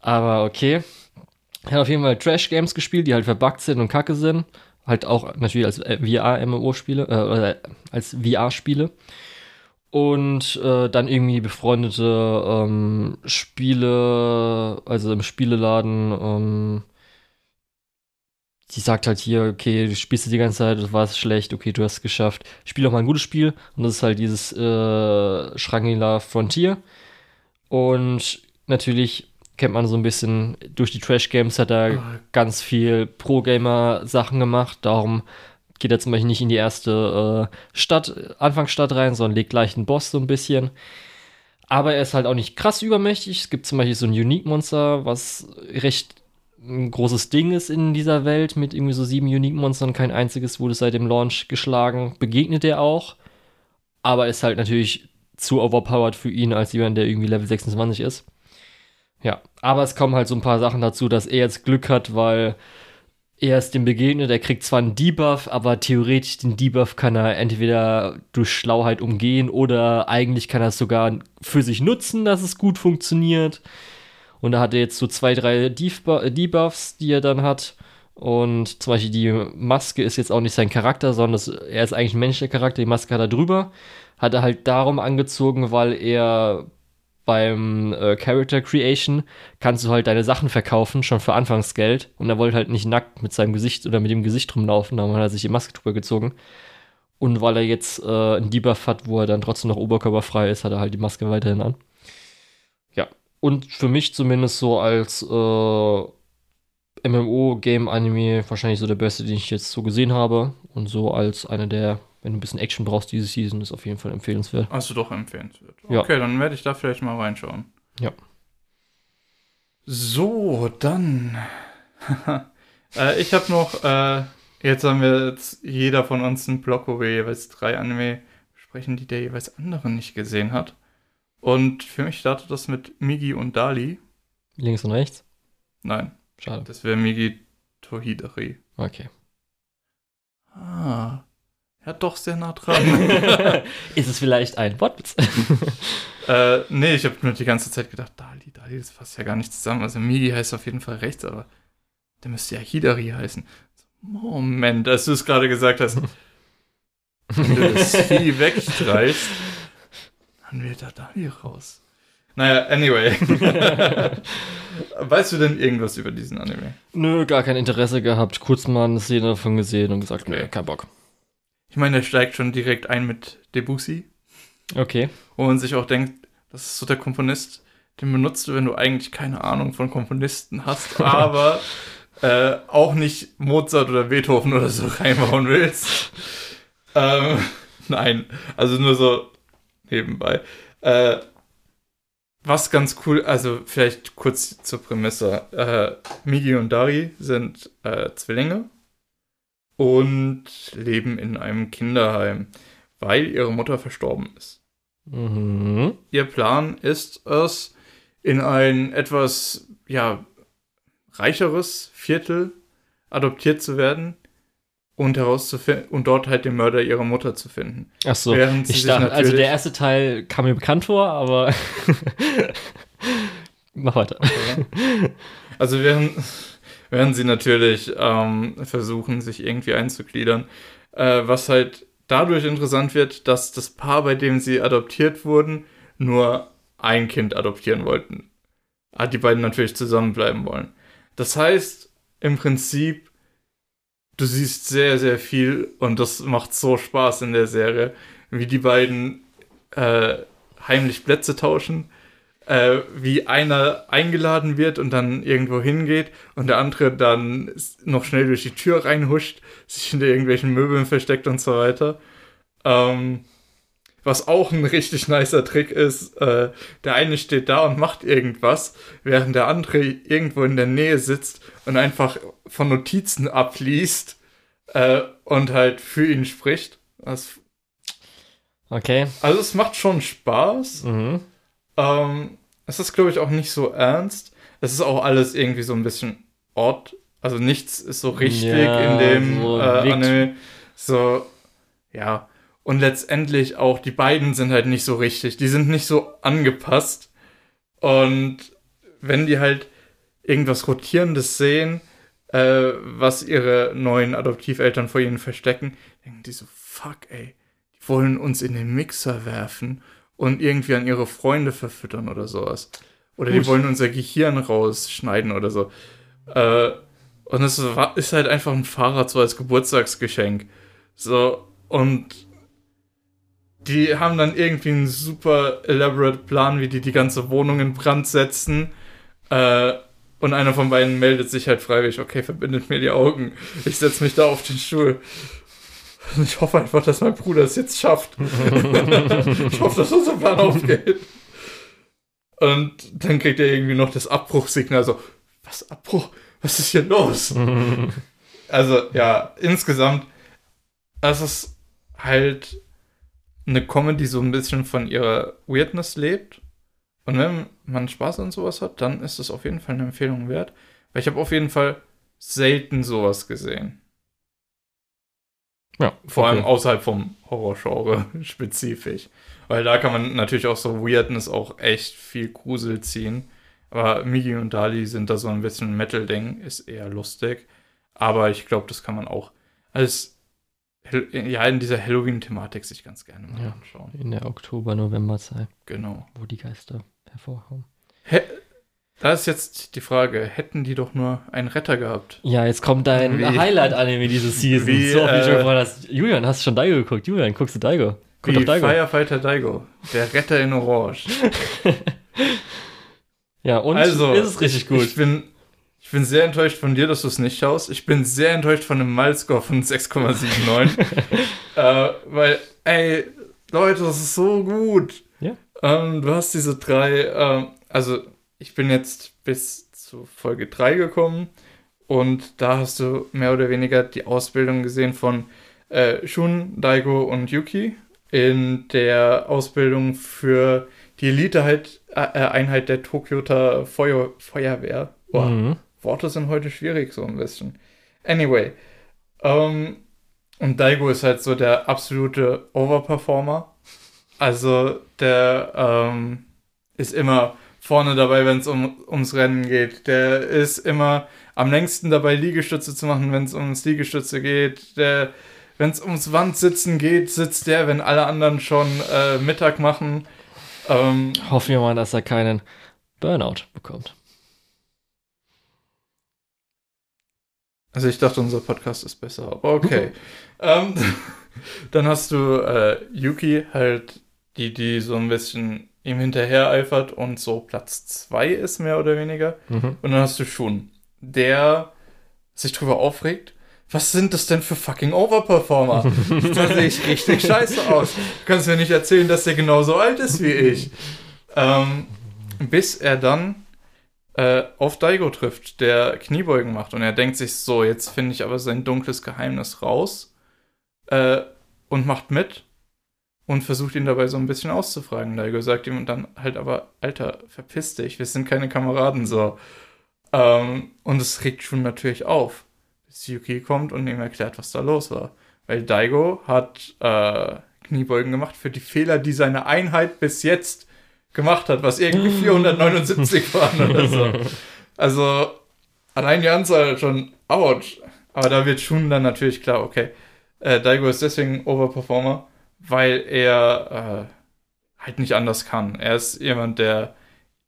Aber okay. Er hat auf jeden Fall Trash-Games gespielt, die halt verbuggt sind und kacke sind. Halt auch natürlich als VR-MMO-Spiele, äh, oder als VR-Spiele. Und äh, dann irgendwie befreundete ähm, Spiele, also im Spieleladen, ähm, die sagt halt hier, okay, du spielst die ganze Zeit, das war schlecht, okay, du hast es geschafft. Spiel doch mal ein gutes Spiel. Und das ist halt dieses äh, Shrangila Frontier. Und natürlich kennt man so ein bisschen, durch die Trash-Games hat er oh. ganz viel Pro-Gamer-Sachen gemacht. Darum geht er zum Beispiel nicht in die erste äh, Stadt, Anfangsstadt rein, sondern legt gleich einen Boss so ein bisschen. Aber er ist halt auch nicht krass übermächtig. Es gibt zum Beispiel so ein Unique-Monster, was recht ein großes Ding ist in dieser Welt, mit irgendwie so sieben Unique-Monstern. Kein einziges wurde seit dem Launch geschlagen. Begegnet er auch. Aber ist halt natürlich zu overpowered für ihn, als jemand, der irgendwie Level 26 ist. Ja, aber es kommen halt so ein paar Sachen dazu, dass er jetzt Glück hat, weil er ist dem begegnet, er kriegt zwar einen Debuff, aber theoretisch den Debuff kann er entweder durch Schlauheit umgehen oder eigentlich kann er es sogar für sich nutzen, dass es gut funktioniert. Und da hat er jetzt so zwei, drei Debuffs, die er dann hat. Und zum Beispiel die Maske ist jetzt auch nicht sein Charakter, sondern er ist eigentlich ein menschlicher Charakter. Die Maske hat er drüber. Hat er halt darum angezogen, weil er beim äh, Character Creation kannst du halt deine Sachen verkaufen, schon für Anfangsgeld. Und er wollte halt nicht nackt mit seinem Gesicht oder mit dem Gesicht rumlaufen, da hat er sich die Maske drüber gezogen. Und weil er jetzt äh, einen Debuff hat, wo er dann trotzdem noch oberkörperfrei ist, hat er halt die Maske weiterhin an. Ja, und für mich zumindest so als äh, MMO-Game-Anime wahrscheinlich so der beste, den ich jetzt so gesehen habe. Und so als einer der wenn du ein bisschen Action brauchst, diese Season ist auf jeden Fall empfehlenswert. Also doch empfehlenswert. Ja. Okay, dann werde ich da vielleicht mal reinschauen. Ja. So, dann. äh, ich habe noch, äh, jetzt haben wir jetzt jeder von uns einen Block, wo wir jeweils drei Anime besprechen, die der jeweils andere nicht gesehen hat. Und für mich startet das mit Migi und Dali. Links und rechts? Nein. Schade. Das wäre Migi Tohidari. Okay. Ah. Ja, doch sehr nah dran. ist es vielleicht ein Wortwitz? äh, nee, ich habe nur die ganze Zeit gedacht, Dali, Dali, das passt ja gar nicht zusammen. Also Migi heißt auf jeden Fall rechts, aber der müsste ja Hidari heißen. Moment, als du es gerade gesagt hast, wenn du das Vieh wegstreichst, dann wird da Dali raus. Naja, anyway. weißt du denn irgendwas über diesen Anime? Nö, gar kein Interesse gehabt. Kurz mal eine Szene davon gesehen und gesagt, okay. nö, kein Bock. Ich meine, er steigt schon direkt ein mit Debussy. Okay. Wo man sich auch denkt, das ist so der Komponist, den benutzt du, wenn du eigentlich keine Ahnung von Komponisten hast, aber äh, auch nicht Mozart oder Beethoven oder so reinbauen willst. ähm, nein, also nur so nebenbei. Äh, was ganz cool, also vielleicht kurz zur Prämisse. Äh, Migi und Dari sind äh, Zwillinge und leben in einem Kinderheim, weil ihre Mutter verstorben ist. Mhm. Ihr Plan ist es, in ein etwas ja reicheres Viertel adoptiert zu werden und herauszufinden und dort halt den Mörder ihrer Mutter zu finden. Ach so. ich dachte, also der erste Teil kam mir bekannt vor, aber mach weiter. Okay. Also während werden sie natürlich ähm, versuchen, sich irgendwie einzugliedern. Äh, was halt dadurch interessant wird, dass das Paar, bei dem sie adoptiert wurden, nur ein Kind adoptieren wollten. Ah, die beiden natürlich zusammenbleiben wollen. Das heißt, im Prinzip, du siehst sehr, sehr viel und das macht so Spaß in der Serie, wie die beiden äh, heimlich Plätze tauschen äh, wie einer eingeladen wird und dann irgendwo hingeht und der andere dann noch schnell durch die Tür reinhuscht, sich hinter irgendwelchen Möbeln versteckt und so weiter. Ähm, was auch ein richtig nicer Trick ist. Äh, der eine steht da und macht irgendwas, während der andere irgendwo in der Nähe sitzt und einfach von Notizen abliest äh, und halt für ihn spricht. Das, Okay. also es macht schon Spaß. Mhm. Ähm, es ist, glaube ich, auch nicht so ernst. Es ist auch alles irgendwie so ein bisschen odd. Also nichts ist so richtig Ja, in dem so äh, Anime. So, ja. Und letztendlich auch, die beiden sind halt nicht so richtig. Die sind nicht so angepasst. Und wenn die halt irgendwas Rotierendes sehen, äh, was ihre neuen Adoptiveltern vor ihnen verstecken, denken die so, fuck, ey, die wollen uns in den Mixer werfen und irgendwie an ihre Freunde verfüttern oder sowas. Oder die Gut. wollen unser Gehirn rausschneiden oder so. Äh, und es ist halt einfach ein Fahrrad so als Geburtstagsgeschenk. So, und die haben dann irgendwie einen super elaborate Plan, wie die die ganze Wohnung in Brand setzen. Äh, und einer von beiden meldet sich halt freiwillig, okay, verbindet mir die Augen. Ich setze mich da auf den Stuhl. Ich hoffe einfach, dass mein Bruder es jetzt schafft. ich hoffe, dass unser Plan aufgeht. Und dann kriegt er irgendwie noch das Abbruchsignal. So, was Abbruch? Was ist hier los? Also, ja, insgesamt, es ist halt eine Comedy so ein bisschen von ihrer Weirdness lebt. Und wenn man Spaß an sowas hat, dann ist es auf jeden Fall eine Empfehlung wert. Weil ich habe auf jeden Fall selten sowas gesehen. Ja, Vor allem okay. außerhalb vom Horrorgenre spezifisch. Weil da kann man natürlich auch so Weirdness auch echt viel Grusel ziehen. Aber Migi und Dali sind da so ein bisschen Metal-Ding, ist eher lustig. Aber ich glaube, das kann man auch als ja, in dieser Halloween-Thematik sich ganz gerne mal Ja. anschauen. In der Oktober-November-Zeit, Genau. wo die Geister hervorkommen. Hä da ist jetzt die Frage, hätten die doch nur einen Retter gehabt? Ja, jetzt kommt dein Highlight-Anime diese Season. Wie, so, wie äh, hast. Julian, hast du schon Daigo geguckt? Julian, guckst du Daigo? Guck Wie doch Daigo. Firefighter Daigo, der Retter in Orange. Ja, und also, ist es richtig gut. Ich bin, ich bin sehr enttäuscht von dir, dass du es nicht schaust. Ich bin sehr enttäuscht von einem Milescore von 6,79. äh, weil, ey, Leute, das ist so gut. Ja. Ähm, du hast diese drei, ähm, also ich bin jetzt bis zu Folge 3 gekommen und da hast du mehr oder weniger die Ausbildung gesehen von äh, Shun, Daigo und Yuki in der Ausbildung für die Elite-Einheit der Tokyota Feuer Feuerwehr. Boah, Mhm. Worte sind heute schwierig, so ein bisschen. Anyway. Ähm, und Daigo ist halt so der absolute Overperformer. Also der ähm, ist immer vorne dabei, wenn es um, ums Rennen geht. Der ist immer am längsten dabei, Liegestütze zu machen, wenn es ums Liegestütze geht. Der, wenn es ums Wandsitzen geht, sitzt der, wenn alle anderen schon äh, Mittag machen. Ähm, Hoffen wir mal, dass er keinen Burnout bekommt. Also ich dachte, unser Podcast ist besser, aber okay. ähm, dann hast du äh, Yuki halt, die, die so ein bisschen ihm hinterher eifert und so Platz 2 ist, mehr oder weniger. Mhm. Und dann hast du Shun, der sich drüber aufregt. Was sind das denn für fucking Overperformer? da sehe ich richtig scheiße aus. Du kannst mir nicht erzählen, dass der genauso alt ist wie ich. Ähm, bis er dann äh, auf Daigo trifft, der Kniebeugen macht. Und er denkt sich so, jetzt finde ich aber sein dunkles Geheimnis raus. Äh, und macht mit. Und versucht ihn dabei so ein bisschen auszufragen. Daigo sagt ihm dann halt aber, Alter, verpiss dich, wir sind keine Kameraden so. Ähm, und es regt schon natürlich auf, bis Yuki kommt und ihm erklärt, was da los war. Weil Daigo hat äh, Kniebeugen gemacht für die Fehler, die seine Einheit bis jetzt gemacht hat, was irgendwie 479 waren oder so. Also, allein die Anzahl schon ouch. Aber da wird schon dann natürlich klar, okay, äh, Daigo ist deswegen Overperformer, weil er äh, halt nicht anders kann. Er ist jemand, der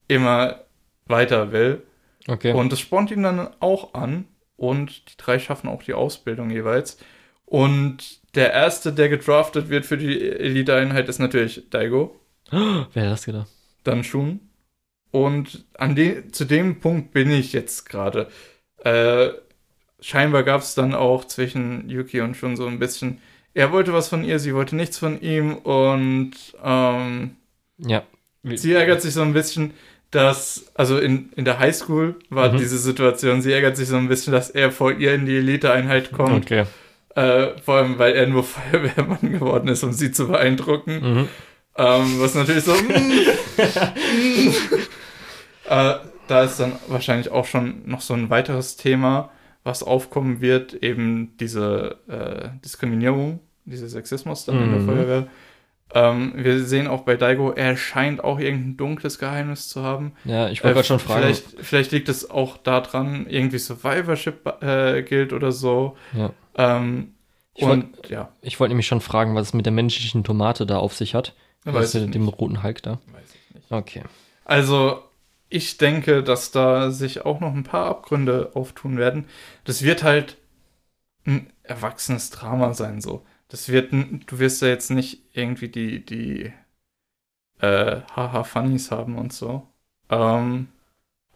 immer weiter will. Okay. Und das spornt ihn dann auch an. Und die drei schaffen auch die Ausbildung jeweils. Und der erste, der gedraftet wird für die Elite-Einheit, ist natürlich Daigo, Wer hätte das gedacht? dann Shun. Und an de zu dem Punkt bin ich jetzt gerade. Äh, scheinbar gab es dann auch zwischen Yuki und Shun so ein bisschen er wollte was von ihr, sie wollte nichts von ihm und ähm, Ja. sie ärgert sich so ein bisschen, dass, also in, in der Highschool war Mhm. diese Situation, sie ärgert sich so ein bisschen, dass er vor ihr in die Eliteeinheit kommt, Okay. äh, vor allem weil er nur Feuerwehrmann geworden ist, um sie zu beeindrucken. Mhm. Ähm, was natürlich so. mm, äh, da ist dann wahrscheinlich auch schon noch so ein weiteres Thema, was aufkommen wird, eben diese äh, Diskriminierung, dieser Sexismus dann in der Mhm. Feuerwehr. Ähm, wir sehen auch bei Daigo, er scheint auch irgendein dunkles Geheimnis zu haben. Ja, ich wollte gerade schon fragen. Vielleicht, vielleicht liegt es auch daran, irgendwie Survivorship äh, gilt oder so. Ja. Ähm, Ich wollt- und ja, Ich wollte nämlich schon fragen, was es mit der menschlichen Tomate da auf sich hat. weiß Was mit dem roten Hulk da. Weiß ich nicht. Okay. Also, ich denke, dass da sich auch noch ein paar Abgründe auftun werden. Das wird halt ein erwachsenes Drama sein, so. Das wird, du wirst ja jetzt nicht irgendwie die, die, äh, Haha-Funnies haben und so. Ähm,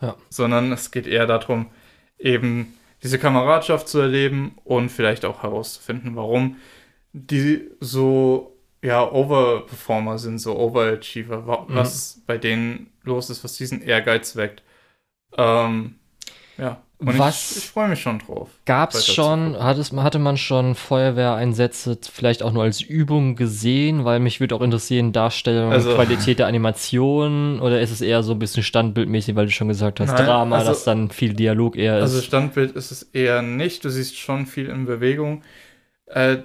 Ja. Sondern es geht eher darum, eben diese Kameradschaft zu erleben und vielleicht auch herauszufinden, warum die so, ja, Overperformer sind, so Overachiever, Mhm. was bei denen los ist, was diesen Ehrgeiz weckt. Ähm, ja, und Was- ich, ich freue mich schon drauf. Gab es schon, hat es, hatte man schon Feuerwehreinsätze vielleicht auch nur als Übung gesehen? Weil mich würde auch interessieren, Darstellung, Also- Qualität der Animation oder ist es eher so ein bisschen standbildmäßig, weil du schon gesagt hast, Nein, Drama, also- dass dann viel Dialog eher ist. Also Standbild ist es eher nicht. Du siehst schon viel in Bewegung. Äh,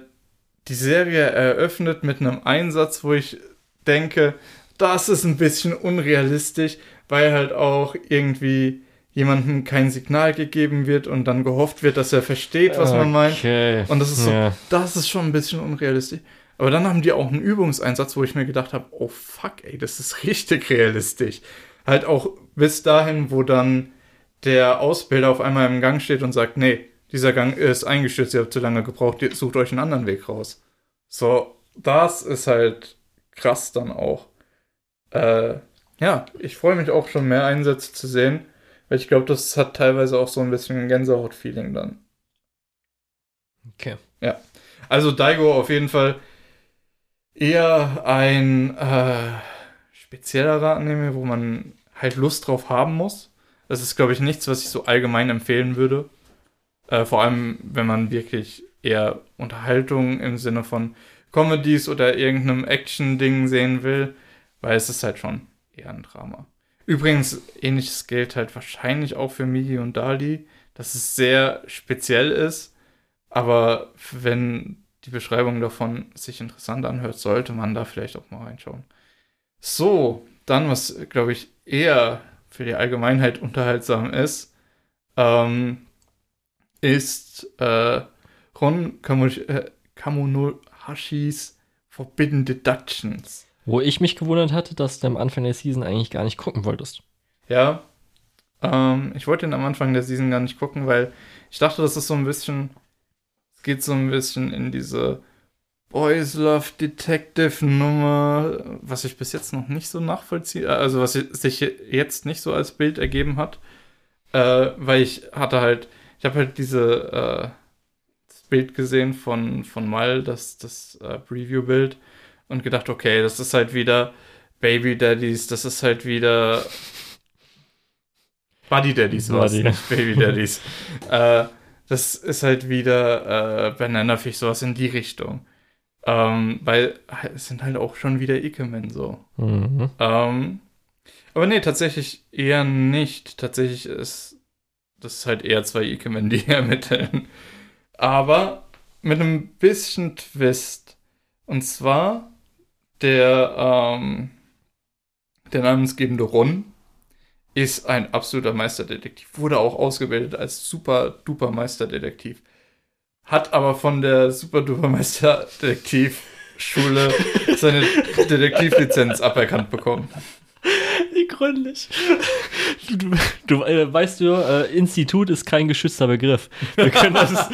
die Serie eröffnet mit einem Einsatz, wo ich denke, das ist ein bisschen unrealistisch, weil halt auch irgendwie jemandem kein Signal gegeben wird und dann gehofft wird, dass er versteht, was man meint. Okay. Und das ist so, Ja. das ist schon ein bisschen unrealistisch. Aber dann haben die auch einen Übungseinsatz, wo ich mir gedacht habe, oh fuck, ey, das ist richtig realistisch. Halt auch bis dahin, wo dann der Ausbilder auf einmal im Gang steht und sagt, nee, dieser Gang ist eingestürzt, ihr habt zu lange gebraucht, ihr sucht euch einen anderen Weg raus. So, das ist halt krass dann auch. Äh, ja, ich freue mich auch schon mehr Einsätze zu sehen, weil ich glaube, das hat teilweise auch so ein bisschen ein Gänsehaut-Feeling dann. Okay. Also Daigo auf jeden Fall eher ein äh, speziellerer Anime, wo man halt Lust drauf haben muss. Das ist, glaube ich, nichts, was ich so allgemein empfehlen würde. Äh, vor allem, wenn man wirklich eher Unterhaltung im Sinne von Comedies oder irgendeinem Action-Ding sehen will, weil es ist halt schon eher ein Drama. Übrigens, ähnliches gilt halt wahrscheinlich auch für Migi und Dali, dass es sehr speziell ist. Aber wenn die Beschreibung davon sich interessant anhört, sollte man da vielleicht auch mal reinschauen. So, dann, was, glaube ich, eher für die Allgemeinheit unterhaltsam ist, ähm, ist äh, Ron äh, Kamonohashis Forbidden Deductions. Wo ich mich gewundert hatte, dass du am Anfang der Season eigentlich gar nicht gucken wolltest. Ja, ähm, ich wollte ihn am Anfang der Season gar nicht gucken, weil ich dachte, das ist so ein bisschen, es geht so ein bisschen in diese Boys Love Detective Nummer, was ich bis jetzt noch nicht so nachvollziehe, also was sich jetzt nicht so als Bild ergeben hat, äh, weil ich hatte halt, ich habe halt diese äh, das Bild gesehen von von Mal, das das äh, Preview-Bild und gedacht, okay, das ist halt wieder Baby Daddies, das ist halt wieder Buddy Daddies war es, nicht Baby Daddies. äh, das ist halt wieder äh, Bananafisch, sowas in die Richtung. Ähm, weil es sind halt auch schon wieder Ikemen so. Mhm. Ähm, aber nee, tatsächlich eher nicht. Tatsächlich ist das halt eher zwei Ikemen, die ermitteln. Aber mit einem bisschen Twist. Und zwar der, ähm, der namensgebende Ron ist ein absoluter Meisterdetektiv. Wurde auch ausgebildet als super duper Meisterdetektiv. Hat aber von der super duper Meisterdetektivschule seine Detektivlizenz aberkannt bekommen. Gründlich. Du, du, du äh, weißt du, äh, Institut ist kein geschützter Begriff. Wir können das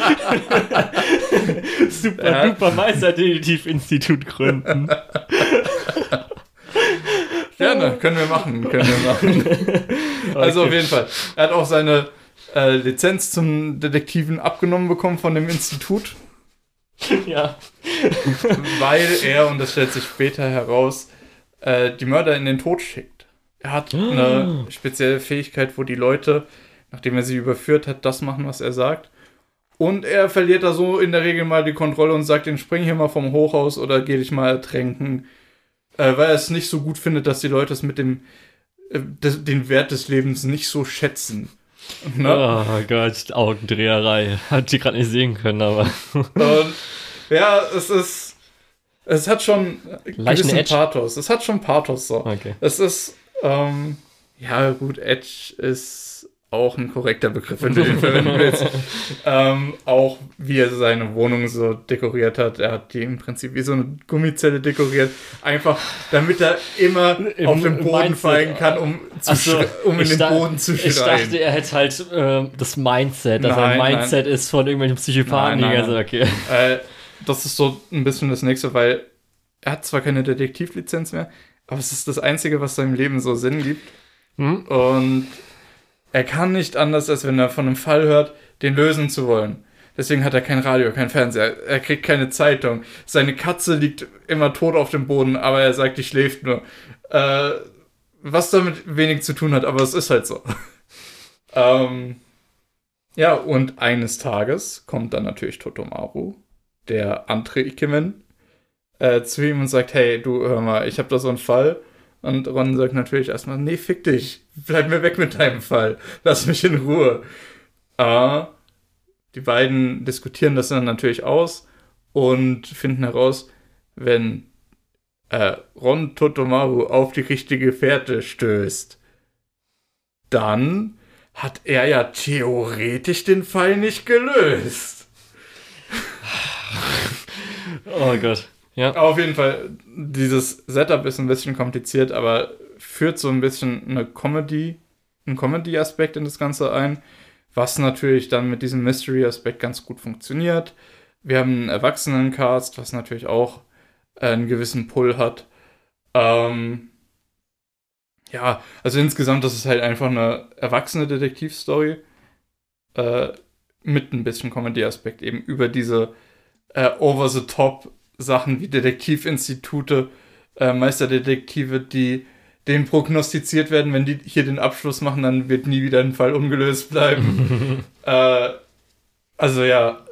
super Ja. duper Meisterdetektiv-Institut gründen. Gerne, können wir machen, können wir machen. Also auf Okay. jeden Fall. Er hat auch seine äh, Lizenz zum Detektiven abgenommen bekommen von dem Institut. ja. weil er, und das stellt sich später heraus, äh, die Mörder in den Tod schickt. Er hat eine spezielle Fähigkeit, wo die Leute, nachdem er sie überführt hat, das machen, was er sagt. Und er verliert da so in der Regel mal die Kontrolle und sagt, den spring hier mal vom Hochhaus oder geh dich mal ertränken. Äh, weil er es nicht so gut findet, dass die Leute es mit dem äh, des, den Wert des Lebens nicht so schätzen. Ne? Oh Gott, Augendreherei. Hat die gerade nicht sehen können, aber. Und ja, es ist. Es hat schon gewissen? Pathos. Es hat schon Pathos so. Okay. Es ist. Ähm, ja, gut, Edge ist auch ein korrekter Begriff, wenn du den verwenden willst. ähm, auch wie er seine Wohnung so dekoriert hat. Er hat die im Prinzip wie so eine Gummizelle dekoriert. Einfach, damit er immer Im- auf den Boden fallen kann, um, zu Ach so, schre- um in ich den Boden zu Ich schreien. dachte, er hätte halt ähm, das Mindset, dass Nein, er ein Mindset ist von irgendwelchen Psychopathen. Nein, nein, also, nein. okay. Äh, das ist so ein bisschen das nächste, weil er hat zwar keine Detektivlizenz mehr, aber es ist das Einzige, was seinem Leben so Sinn gibt. Hm? Und er kann nicht anders, als wenn er von einem Fall hört, den lösen zu wollen. Deswegen hat er kein Radio, kein Fernseher, er kriegt keine Zeitung. Seine Katze liegt immer tot auf dem Boden, aber er sagt, die schläft nur. Äh, was damit wenig zu tun hat, aber es ist halt so. ähm, ja, und eines Tages kommt dann natürlich Totomaru, der andere Ikemen, äh, zu ihm und sagt, hey, du, hör mal, ich habe da so einen Fall. Und Ron sagt natürlich erstmal, nee, fick dich, bleib mir weg mit deinem Fall, lass mich in Ruhe. Äh, die beiden diskutieren das dann natürlich aus und finden heraus, wenn äh, Ron Totomaru auf die richtige Fährte stößt, dann hat er ja theoretisch den Fall nicht gelöst. Oh Gott. Ja. Auf jeden Fall, dieses Setup ist ein bisschen kompliziert, aber führt so ein bisschen eine Comedy, einen Comedy-Aspekt in das Ganze ein, was natürlich dann mit diesem Mystery-Aspekt ganz gut funktioniert. Wir haben einen Erwachsenen-Cast, was natürlich auch einen gewissen Pull hat. Ähm, ja, also insgesamt, das ist halt einfach eine erwachsene Detektivstory äh, mit ein bisschen Comedy-Aspekt eben über diese äh, over-the-top Sachen wie Detektivinstitute, äh, Meisterdetektive, die denen prognostiziert werden, wenn die hier den Abschluss machen, dann wird nie wieder ein Fall ungelöst bleiben. äh, also ja,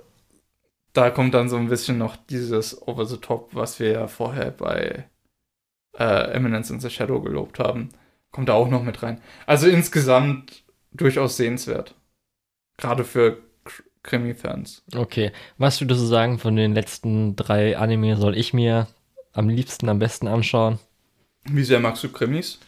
da kommt dann so ein bisschen noch dieses Over the Top, was wir ja vorher bei äh, Eminence in the Shadow gelobt haben, kommt da auch noch mit rein. Also insgesamt durchaus sehenswert. Gerade für Krimi-Fans. Okay. Was würdest du sagen, von den letzten drei Anime soll ich mir am liebsten, am besten anschauen? Wie sehr magst du Krimis?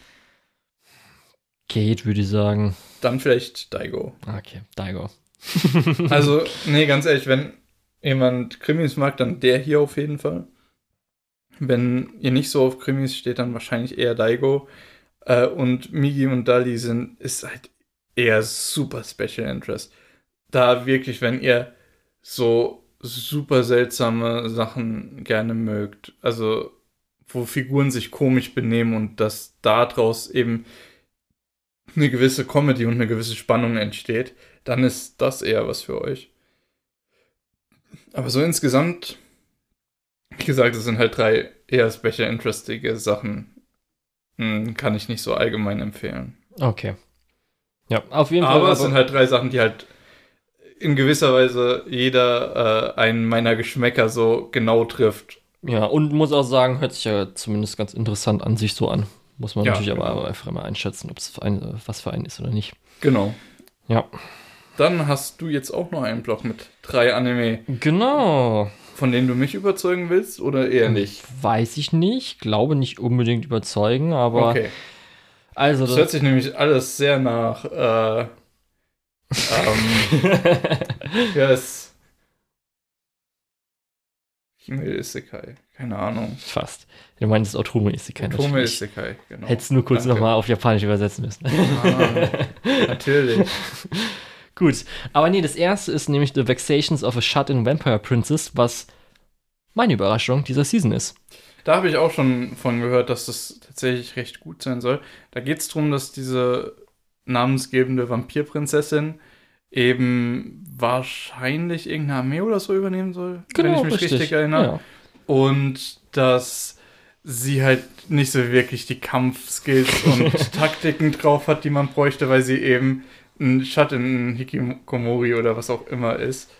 Geht, würde ich sagen. Dann vielleicht Daigo. Okay, Daigo. Also, nee, ganz ehrlich, wenn jemand Krimis mag, dann der hier auf jeden Fall. Wenn ihr nicht so auf Krimis steht, dann wahrscheinlich eher Daigo. Äh, und Migi und Dali sind, ist halt eher super Special Interest. Da wirklich, wenn ihr so super seltsame Sachen gerne mögt, also wo Figuren sich komisch benehmen und dass daraus eben eine gewisse Comedy und eine gewisse Spannung entsteht, dann ist das eher was für euch. Aber so insgesamt, wie gesagt, es sind halt drei eher special interestige Sachen. Hm, Kann ich nicht so allgemein empfehlen. Okay. Ja, auf jeden Fall. Aber es sind halt drei Sachen, die halt in gewisser Weise jeder äh, einen meiner Geschmäcker so genau trifft. Ja, und muss auch sagen, hört sich ja zumindest ganz interessant an sich so an. Muss man Ja, natürlich aber genau. einfach immer einschätzen, ob es ein, was für einen ist oder nicht. Genau. Ja. Dann hast du jetzt auch noch einen Block mit drei Anime, Genau. von denen du mich überzeugen willst oder eher nicht? Weiß ich nicht. Glaube nicht unbedingt überzeugen, aber. Okay. Also, Das hört sich nämlich alles sehr nach. Äh, ähm, ja, es. Female Isekai. Keine Ahnung. fast. Du meinst Otome Isekai natürlich. Isekai, genau. Hättest nur kurz nochmal auf Japanisch übersetzen müssen. Ah, natürlich. Gut. Aber nee, das erste ist nämlich The Vexations of a Shut-in Vampire Princess, was meine Überraschung dieser Season ist. Da habe ich auch schon von gehört, dass das tatsächlich recht gut sein soll. Da geht es darum, dass diese namensgebende Vampirprinzessin eben wahrscheinlich irgendeine Armee oder so übernehmen soll, Genau, wenn ich mich richtig. richtig, erinnere. Ja. Und dass sie halt nicht so wirklich die Kampfskills und Taktiken drauf hat, die man bräuchte, weil sie eben ein Schatten, ein Hikikomori oder was auch immer ist.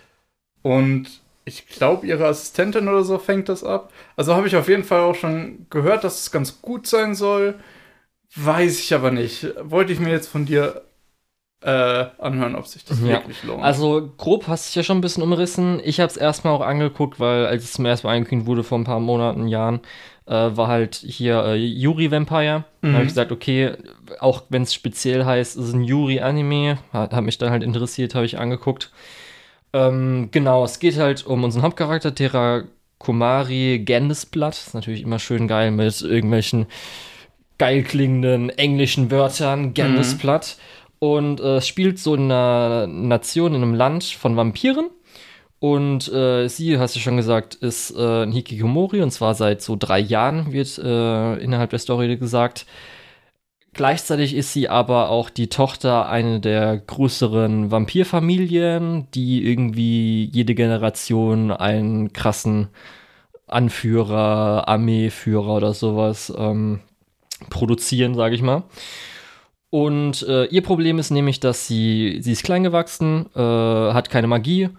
Und ich glaube, ihre Assistentin oder so fängt das ab. Also habe ich auf jeden Fall auch schon gehört, dass es ganz gut sein soll. Weiß ich aber nicht. Wollte ich mir jetzt von dir äh, anhören, ob sich das Ja. wirklich lohnt. Also grob hast du es ja schon ein bisschen umrissen. Ich habe es erstmal auch angeguckt, weil als es zum ersten Mal angekündigt wurde vor ein paar Monaten, Jahren, äh, war halt hier äh, Yuri Vampire. Da habe Mhm. ich gesagt, okay, auch wenn es speziell heißt, es ist ein Yuri-Anime, hat, hat mich dann halt interessiert, habe ich angeguckt. Ähm, genau, es geht halt um unseren Hauptcharakter, Terra Kumari Gendesblatt. Ist natürlich immer schön geil mit irgendwelchen geil klingenden englischen Wörtern, Gendesblatt. Und äh, es spielt so in einer Nation, in einem Land von Vampiren. Und äh, sie, hast du schon gesagt, ist äh, ein Hikikomori und zwar seit so drei Jahren, wird äh, innerhalb der Story gesagt. Gleichzeitig ist sie aber auch die Tochter einer der größeren Vampirfamilien, die irgendwie jede Generation einen krassen Anführer, Armeeführer oder sowas ähm, produzieren, sage ich mal. Und äh, ihr Problem ist nämlich, dass sie, sie ist klein gewachsen, äh, hat keine Magie,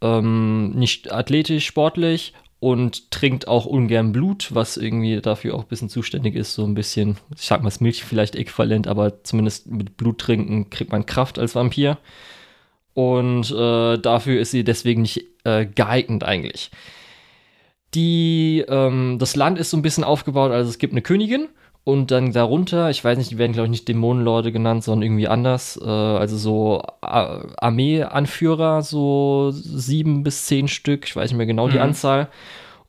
ähm, nicht athletisch, sportlich und trinkt auch ungern Blut, was irgendwie dafür auch ein bisschen zuständig ist, so ein bisschen, ich sag mal, ist Milch vielleicht äquivalent, aber zumindest mit Blut trinken kriegt man Kraft als Vampir. Und äh, dafür ist sie deswegen nicht äh, geeignet eigentlich. Die, ähm, das Land ist so ein bisschen aufgebaut, also es gibt eine Königin und dann darunter, ich weiß nicht, die werden glaube ich nicht Dämonenlorde genannt, sondern irgendwie anders, äh, also so A- Armeeanführer, so sieben bis zehn Stück, ich weiß nicht mehr genau die Mhm. Anzahl.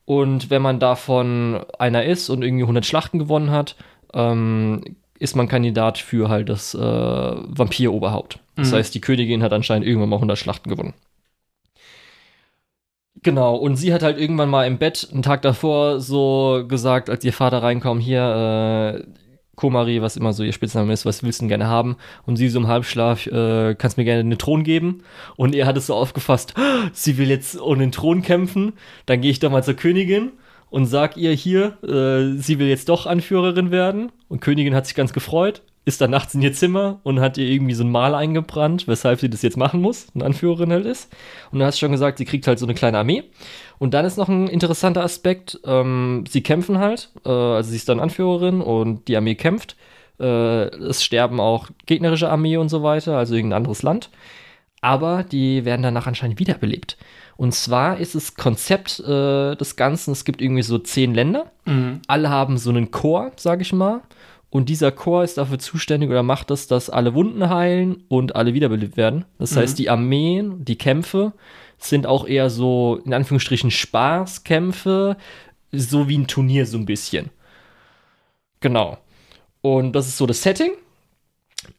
Und wenn man davon einer ist und irgendwie 100 Schlachten gewonnen hat, ähm, ist man Kandidat für halt das äh, Vampiroberhaupt. Das Mhm. heißt, die Königin hat anscheinend irgendwann mal 100 Schlachten gewonnen. Genau, und sie hat halt irgendwann mal im Bett einen Tag davor so gesagt, als ihr Vater reinkommt, hier, äh, Komari, was immer so ihr Spitzname ist, was willst du denn gerne haben? Und sie so im Halbschlaf, äh, kannst mir gerne einen Thron geben. Und er hat es so aufgefasst, "Ah, sie will jetzt um den Thron kämpfen. Dann gehe ich doch mal zur Königin und sag ihr hier, äh, sie will jetzt doch Anführerin werden. Und Königin hat sich ganz gefreut, ist dann nachts in ihr Zimmer und hat ihr irgendwie so ein Mal eingebrannt, weshalb sie das jetzt machen muss, eine Anführerin halt ist. Und dann hast du schon gesagt, sie kriegt halt so eine kleine Armee. Und dann ist noch ein interessanter Aspekt, ähm, sie kämpfen halt, äh, also sie ist dann Anführerin und die Armee kämpft. Äh, es sterben auch gegnerische Armee und so weiter, also irgendein anderes Land. Aber die werden danach anscheinend wiederbelebt. Und zwar ist das Konzept äh, des Ganzen, es gibt irgendwie so zehn Länder. Mhm. Alle haben so einen Chor, sage ich mal. Und dieser Chor ist dafür zuständig oder macht es, dass alle Wunden heilen und alle wiederbelebt werden. Das Mhm. heißt, die Armeen, die Kämpfe sind auch eher so, in Anführungsstrichen, Spaßkämpfe, so wie ein Turnier so ein bisschen. Genau. Und das ist so das Setting.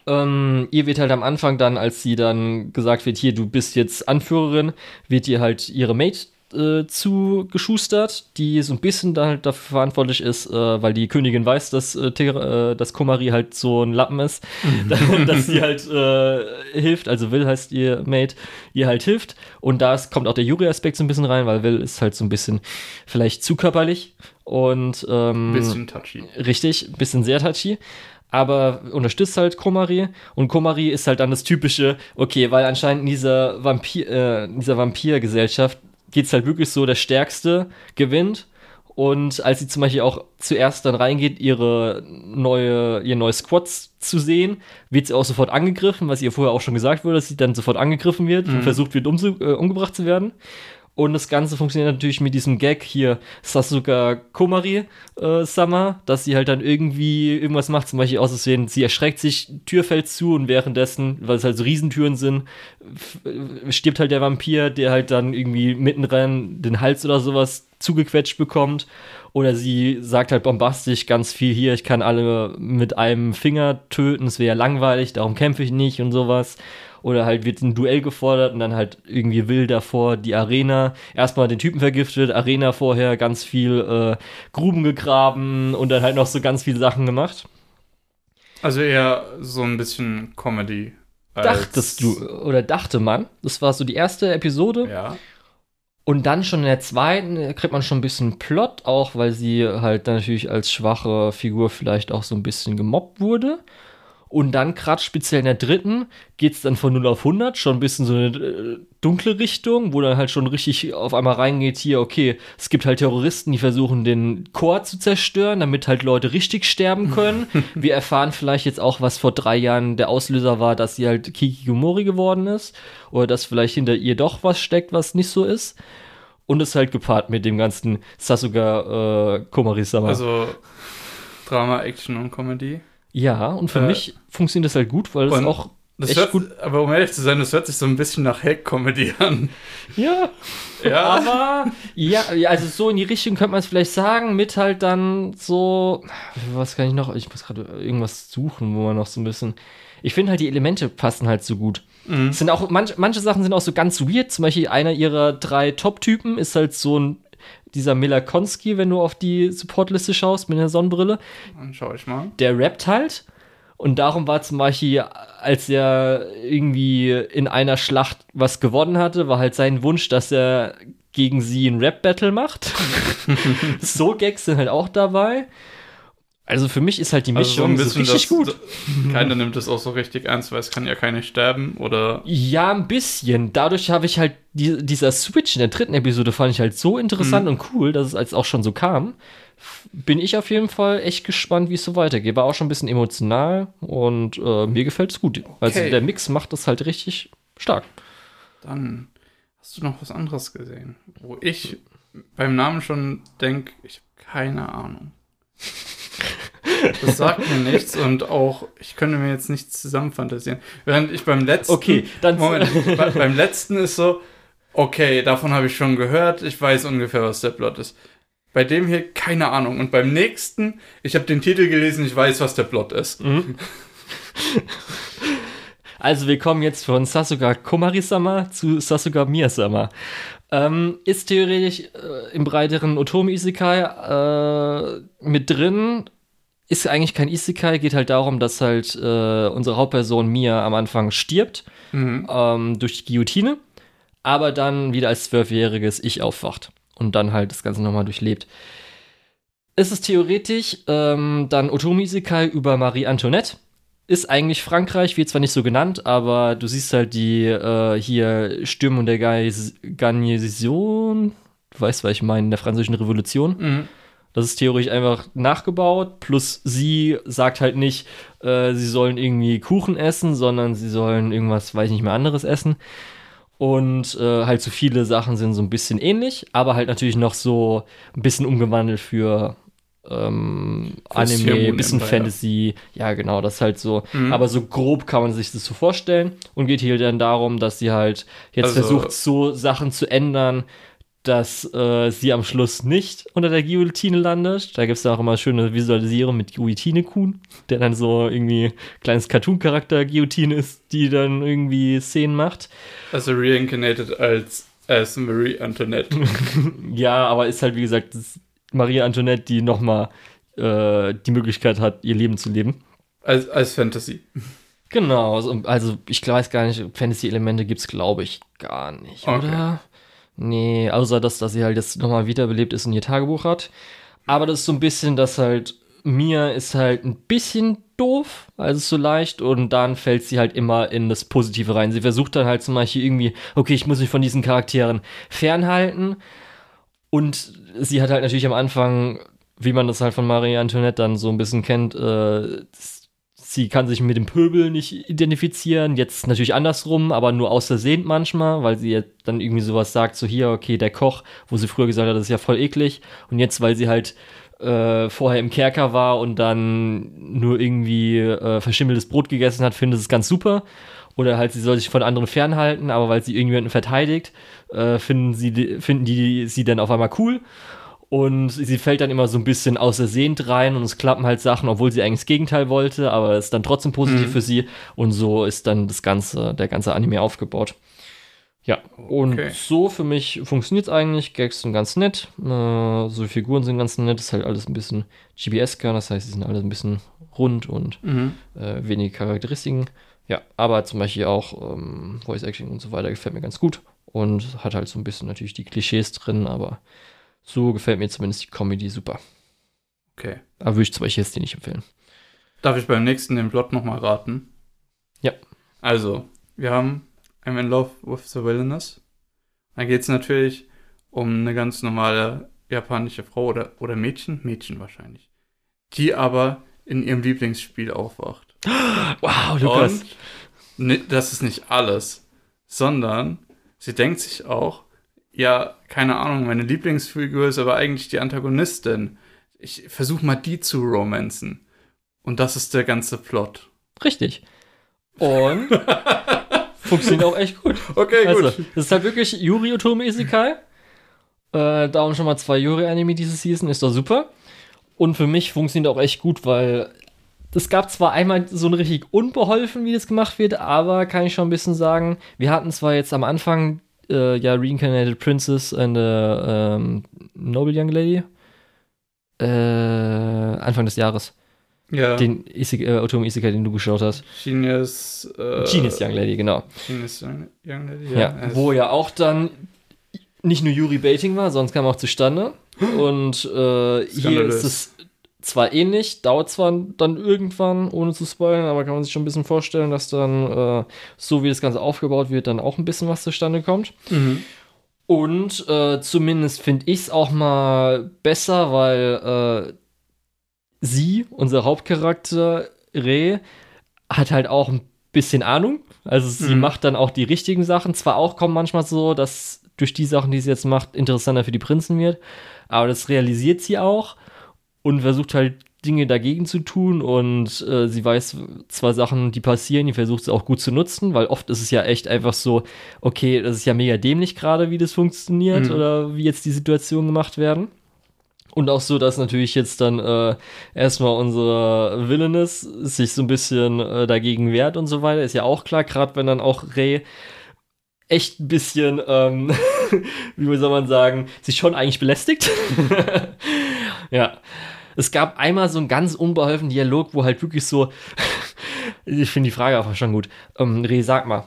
Ähm, ihr wird halt am Anfang dann, als sie dann gesagt wird, hier, du bist jetzt Anführerin, wird ihr halt ihre Mate äh, zugeschustert, die so ein bisschen da halt dafür verantwortlich ist, äh, weil die Königin weiß, dass, äh, Ter- äh, dass Komari halt so ein Lappen ist, dass sie halt äh, hilft, also Will heißt ihr Mate, ihr halt hilft. Und da kommt auch der Yuri-Aspekt so ein bisschen rein, weil Will ist halt so ein bisschen vielleicht zu körperlich und ähm, Bisschen touchy. Richtig, bisschen sehr touchy. Aber unterstützt halt Komari. Und Komari ist halt dann das typische, okay, weil anscheinend in dieser Vampir, äh, in dieser Vampirgesellschaft geht es halt wirklich so, der Stärkste gewinnt. Und als sie zum Beispiel auch zuerst dann reingeht, ihre neue, ihr neues Squads zu sehen, wird sie auch sofort angegriffen, was ihr vorher auch schon gesagt wurde, dass sie dann sofort angegriffen wird und versucht wird, umzu, äh, umgebracht zu werden. Und das Ganze funktioniert natürlich mit diesem Gag hier, Sasuka Komari äh, Summer, dass sie halt dann irgendwie irgendwas macht, zum Beispiel auszusehen, sie erschreckt sich, Tür fällt zu und währenddessen, weil es halt so Riesentüren sind, äh, stirbt halt der Vampir, der halt dann irgendwie mittendrin den Hals oder sowas zugequetscht bekommt. Oder sie sagt halt bombastisch ganz viel hier, ich kann alle mit einem Finger töten, es wäre ja langweilig, darum kämpfe ich nicht und sowas. Oder halt wird ein Duell gefordert und dann halt irgendwie will davor die Arena. Erstmal den Typen vergiftet, Arena vorher ganz viel äh, Gruben gegraben und dann halt noch so ganz viele Sachen gemacht. Also eher so ein bisschen Comedy dachtest du, oder dachte man, das war so die erste Episode. Ja. Und dann schon in der zweiten kriegt man schon ein bisschen Plot, auch weil sie halt natürlich als schwache Figur vielleicht auch so ein bisschen gemobbt wurde. Und dann, gerade speziell in der dritten, geht es dann von 0 auf 100, schon ein bisschen so eine äh, dunkle Richtung, wo dann halt schon richtig auf einmal reingeht, hier, okay, es gibt halt Terroristen, die versuchen, den Chor zu zerstören, damit halt Leute richtig sterben können. Wir erfahren vielleicht jetzt auch, was vor drei Jahren der Auslöser war, dass sie halt Kikigomori geworden ist. Oder dass vielleicht hinter ihr doch was steckt, was nicht so ist. Und es halt gepaart mit dem ganzen Sasuga äh, Komari-sama. Also Drama, Action und Comedy. Ja, und für Äh, mich funktioniert das halt gut, weil es auch Das echt hört, gut. Aber um ehrlich zu sein, das hört sich so ein bisschen nach Hack-Comedy an. Ja, Ja. aber ja, ja, also so in die Richtung könnte man es vielleicht sagen, mit halt dann so, was kann ich noch? Ich muss gerade irgendwas suchen, wo man noch so ein bisschen. Ich finde halt die Elemente passen halt so gut. Mhm. Sind auch manch, manche Sachen sind auch so ganz weird. Zum Beispiel einer ihrer drei Top-Typen ist halt so ein dieser Miller Konski, wenn du auf die Supportliste schaust mit der Sonnenbrille. Dann schau ich mal. der rappt halt. Und darum war zum Beispiel, als er irgendwie in einer Schlacht was gewonnen hatte, war halt sein Wunsch, dass er gegen sie ein Rap-Battle macht. so Gags sind halt auch dabei. Also für mich ist halt die Also Mischung so richtig gut. Keiner nimmt es auch so richtig ernst, weil es kann ja keine sterben oder. Ja, ein bisschen. Dadurch habe ich halt die, dieser Switch in der dritten Episode fand ich halt so interessant Mhm. und cool, dass es als auch schon so kam. Bin ich auf jeden Fall echt gespannt, wie es so weitergeht. War auch schon ein bisschen emotional und äh, mir gefällt es gut. Also Okay. der Mix macht das halt richtig stark. Dann hast du noch was anderes gesehen, wo ich beim Namen schon denke, ich habe keine Ahnung. Das sagt mir nichts und auch, ich könnte mir jetzt nichts zusammenfantasieren. Während ich beim letzten. Okay, dann- Moment, bei, beim letzten ist so, okay, davon habe ich schon gehört, ich weiß ungefähr, was der Plot ist. Bei dem hier keine Ahnung. Und beim nächsten, ich habe den Titel gelesen, ich weiß, was der Plot ist. Also wir kommen jetzt von Sasuga Komari-sama zu Sasuga Miyasama. Ähm, ist theoretisch äh, im breiteren Otomi-Isekai äh, mit drin. Ist eigentlich kein Isekai, geht halt darum, dass halt äh, unsere Hauptperson Mia am Anfang stirbt Mhm. ähm, durch die Guillotine, aber dann wieder als zwölfjähriges Ich aufwacht und dann halt das Ganze nochmal durchlebt. Es ist theoretisch ähm, dann Otomi Isekai über Marie Antoinette. Ist eigentlich Frankreich, wird zwar nicht so genannt, aber du siehst halt die äh, hier Stürmung der Garnison, du weißt, was ich meine, in der französischen Revolution. Mhm. Das ist theoretisch einfach nachgebaut. Plus sie sagt halt nicht, äh, sie sollen irgendwie Kuchen essen, sondern sie sollen irgendwas, weiß ich nicht mehr, anderes essen. Und äh, halt so viele Sachen sind so ein bisschen ähnlich, aber halt natürlich noch so ein bisschen umgewandelt für ähm, Anime, bisschen Empire. Fantasy. Ja, genau, das ist halt so. Mhm. Aber so grob kann man sich das so vorstellen. Und geht hier dann darum, dass sie halt jetzt Also- versucht, so Sachen zu ändern, dass äh, sie am Schluss nicht unter der Guillotine landet. Da gibt es auch immer schöne Visualisierung mit Guillotine-Kuhn, der dann so irgendwie kleines Cartoon-Charakter Guillotine ist, die dann irgendwie Szenen macht. Also reincarnated als, als Marie Antoinette. Ja, aber ist halt, wie gesagt, das ist Maria Antoinette, die nochmal äh, die Möglichkeit hat, ihr Leben zu leben. als, als Fantasy. Genau, also, also ich weiß gar nicht, Fantasy-Elemente gibt es, glaube ich, gar nicht, Okay. oder? Nee, außer dass, dass sie halt jetzt nochmal wiederbelebt ist und ihr Tagebuch hat. Aber das ist so ein bisschen, dass halt Mia ist halt ein bisschen doof, also so leicht, und dann fällt sie halt immer in das Positive rein. Sie versucht dann halt zum Beispiel irgendwie, okay, ich muss mich von diesen Charakteren fernhalten. Und sie hat halt natürlich am Anfang, wie man das halt von Marie Antoinette dann so ein bisschen kennt, äh, sie kann sich mit dem Pöbel nicht identifizieren. Jetzt natürlich andersrum, aber nur außersehen manchmal, weil sie jetzt dann irgendwie sowas sagt, so hier, okay, der Koch, wo sie früher gesagt hat, das ist ja voll eklig. Und jetzt, weil sie halt äh, vorher im Kerker war und dann nur irgendwie äh, verschimmeltes Brot gegessen hat, findet es ganz super. Oder halt, sie soll sich von anderen fernhalten, aber weil sie irgendjemanden verteidigt, äh, finden, sie, finden die sie dann auf einmal cool. Und sie fällt dann immer so ein bisschen außersehend rein und es klappen halt Sachen, obwohl sie eigentlich das Gegenteil wollte, aber es ist dann trotzdem positiv Mhm. für sie. Und so ist dann das ganze, der ganze Anime aufgebaut. Ja, und Okay. so für mich funktioniert es eigentlich. Gags sind ganz nett. Äh, so die Figuren sind ganz nett. Ist halt alles ein bisschen GBS-ker, das heißt, sie sind alle ein bisschen rund und Mhm. äh, wenige Charakteristiken. Ja, aber zum Beispiel auch ähm, Voice Acting und so weiter gefällt mir ganz gut und hat halt so ein bisschen natürlich die Klischees drin, aber so gefällt mir zumindest die Comedy super. Okay. Aber würde ich zum Beispiel jetzt die nicht empfehlen. Darf ich beim nächsten den Plot nochmal raten? Ja. Also, wir haben I'm in Love with the Villainous. Da geht es natürlich um eine ganz normale japanische Frau oder, oder Mädchen, Mädchen wahrscheinlich, die aber in ihrem Lieblingsspiel aufwacht. Wow, Lukas. Und das ist nicht alles, sondern sie denkt sich auch, ja, keine Ahnung, meine Lieblingsfigur ist aber eigentlich die Antagonistin. Ich versuche mal die zu romanzen. Und das ist der ganze Plot. Richtig. Und funktioniert auch echt gut. Okay, Also, gut. das ist halt wirklich Yuri Otome Isekai. Äh, darum schon mal zwei Yuri-Anime diese Season, ist doch super. Und für mich funktioniert auch echt gut, weil es gab zwar einmal so ein richtig unbeholfen, wie das gemacht wird, aber kann ich schon ein bisschen sagen, wir hatten zwar jetzt am Anfang äh, ja Reincarnated Princess and a ähm, Noble Young Lady. Äh, Anfang des Jahres. Ja, Den Isek, äh, Otome Isekai, den du geschaut hast. Genius. Äh, Genius Young Lady, genau. Genius Young Lady, Ja, es- wo ja auch dann nicht nur Yuri Baiting war, sonst kam auch zustande. Und äh, hier ist es zwar ähnlich, dauert zwar dann irgendwann, ohne zu spoilern, aber kann man sich schon ein bisschen vorstellen, dass dann, äh, so wie das Ganze aufgebaut wird, dann auch ein bisschen was zustande kommt. Mhm. Und äh, zumindest finde ich es auch mal besser, weil äh, sie, unser Hauptcharakter, Re, hat halt auch ein bisschen Ahnung. Also sie Mhm. macht dann auch die richtigen Sachen. Zwar auch kommt manchmal so, dass durch die Sachen, die sie jetzt macht, interessanter für die Prinzen wird. Aber das realisiert sie auch und versucht halt Dinge dagegen zu tun und äh, sie weiß zwar Sachen, die passieren, die versucht sie auch gut zu nutzen, weil oft ist es ja echt einfach so, okay, das ist ja mega dämlich gerade, wie das funktioniert Mhm. oder wie jetzt die Situationen gemacht werden. Und auch so, dass natürlich jetzt dann äh, erstmal unsere Villainess sich so ein bisschen äh, dagegen wehrt und so weiter, ist ja auch klar, gerade wenn dann auch Ray echt ein bisschen, ähm, wie soll man sagen, sich schon eigentlich belästigt. ja. Es gab einmal so einen ganz unbeholfenen Dialog, wo halt wirklich so, ich finde die Frage einfach schon gut. Ähm, Ray, sag mal,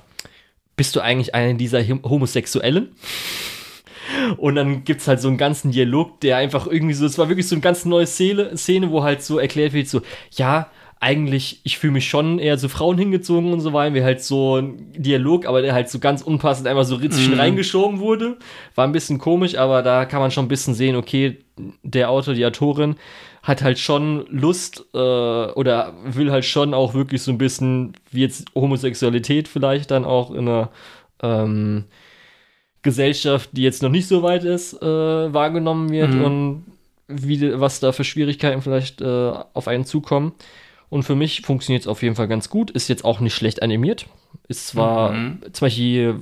bist du eigentlich einer dieser Hom- Homosexuellen? Und dann gibt es halt so einen ganzen Dialog, der einfach irgendwie so, es war wirklich so eine ganz neue Szene, Szene, wo halt so erklärt wird, so, ja, eigentlich, ich fühle mich schon eher zu Frauen hingezogen und so weiter, wie halt so ein Dialog, aber der halt so ganz unpassend einfach so zwischen Mhm. reingeschoben wurde. War ein bisschen komisch, aber da kann man schon ein bisschen sehen, okay, der Autor, die Autorin hat halt schon Lust äh, oder will halt schon auch wirklich so ein bisschen, wie jetzt Homosexualität vielleicht dann auch in einer ähm, Gesellschaft, die jetzt noch nicht so weit ist, äh, wahrgenommen wird Mhm. und wie, was da für Schwierigkeiten vielleicht äh, auf einen zukommen. Und für mich funktioniert es auf jeden Fall ganz gut. Ist jetzt auch nicht schlecht animiert. Ist zwar Mhm. zum Beispiel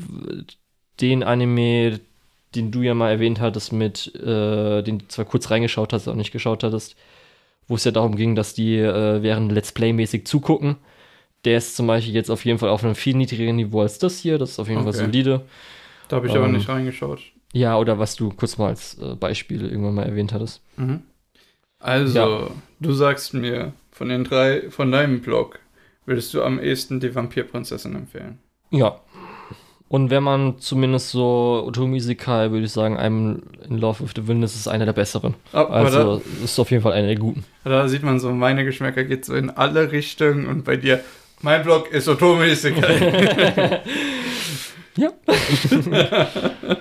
den Anime, den du ja mal erwähnt hattest, mit, äh, den du zwar kurz reingeschaut hast, aber nicht geschaut hattest, wo es ja darum ging, dass die äh, während Let's Play-mäßig zugucken. Der ist zum Beispiel jetzt auf jeden Fall auf einem viel niedrigeren Niveau als das hier. Das ist auf jeden Fall Okay. solide. Da habe ich aber Ähm, nicht reingeschaut. Ja, oder was du kurz mal als äh, Beispiel irgendwann mal erwähnt hattest. Mhm. Also, Ja. du sagst mir, von den drei, von deinem Blog, würdest du am ehesten die Vampirprinzessin empfehlen? Ja. Und wenn man zumindest so Isekai, würde ich sagen, I'm in Love with the Wilderness ist einer der besseren. Aber Also ist auf jeden Fall einer der guten. da, da sieht man so, meine Geschmäcker geht so in alle Richtungen und bei dir, mein Blog ist Isekai. Ja.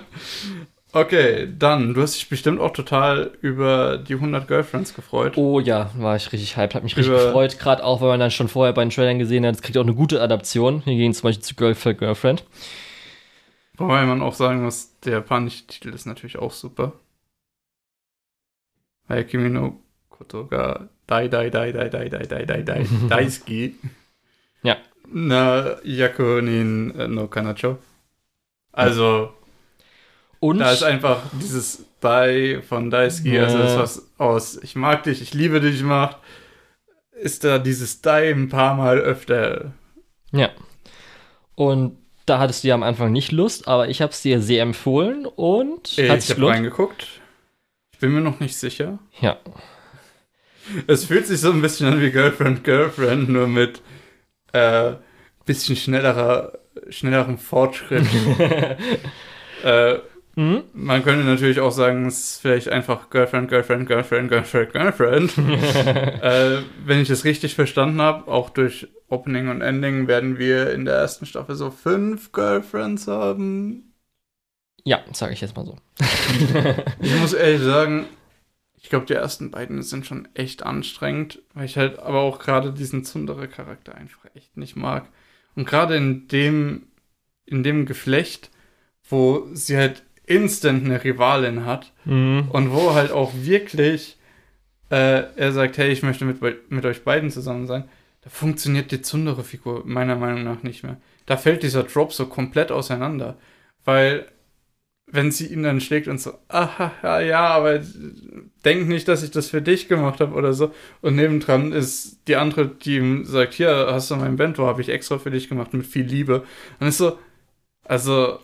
okay, dann, du hast dich bestimmt auch total über die 100 Girlfriends gefreut. Oh ja, war ich richtig hyped, hat mich richtig Über- gefreut, gerade auch, weil man dann schon vorher bei den Trailern gesehen hat, es kriegt auch eine gute Adaption. Hier gehen zum Beispiel zu Girlfriend, Girlfriend. Wobei man auch sagen muss, der japanische Titel ist natürlich auch super. Hayakimi no Koto ga Dai Dai Dai Dai Dai Dai Dai Dai Dai Daisuki. Ja. Na Yaku nin äh, no Kanacho. Also, Und da ist einfach dieses Dai von Daisuki, Ja. also das, was aus Ich mag dich, ich liebe dich macht, ist da dieses Dai ein paar Mal öfter. ja. Und da hattest du ja am Anfang nicht Lust, aber ich habe es dir sehr empfohlen und hat's ich habe reingeguckt. Ich bin mir noch nicht sicher. Ja. Es fühlt sich so ein bisschen an wie Girlfriend, Girlfriend, nur mit äh, bisschen schnellerer, schnellerem Fortschritt. äh, mhm. Man könnte natürlich auch sagen, es ist vielleicht einfach Girlfriend, Girlfriend, Girlfriend, Girlfriend, Girlfriend. äh, wenn ich das richtig verstanden habe, auch durch Opening und Ending werden wir in der ersten Staffel so fünf Girlfriends haben. Ja, sage ich jetzt mal so. ich muss ehrlich sagen, ich glaube, die ersten beiden sind schon echt anstrengend, weil ich halt aber auch gerade diesen Zundere-Charakter einfach echt nicht mag. Und gerade in dem, in dem Geflecht, wo sie halt instant eine Rivalin hat mhm. und wo halt auch wirklich äh, er sagt, hey, ich möchte mit, mit euch beiden zusammen sein, da funktioniert die Zundere-Figur meiner Meinung nach nicht mehr. Da fällt dieser Drop so komplett auseinander, weil wenn sie ihn dann schlägt und so, aha, ja, ja, aber denk nicht, dass ich das für dich gemacht habe oder so. Und nebendran ist die andere, die ihm sagt, hier, hast du mein Bento, habe ich extra für dich gemacht mit viel Liebe. Und ist so, also,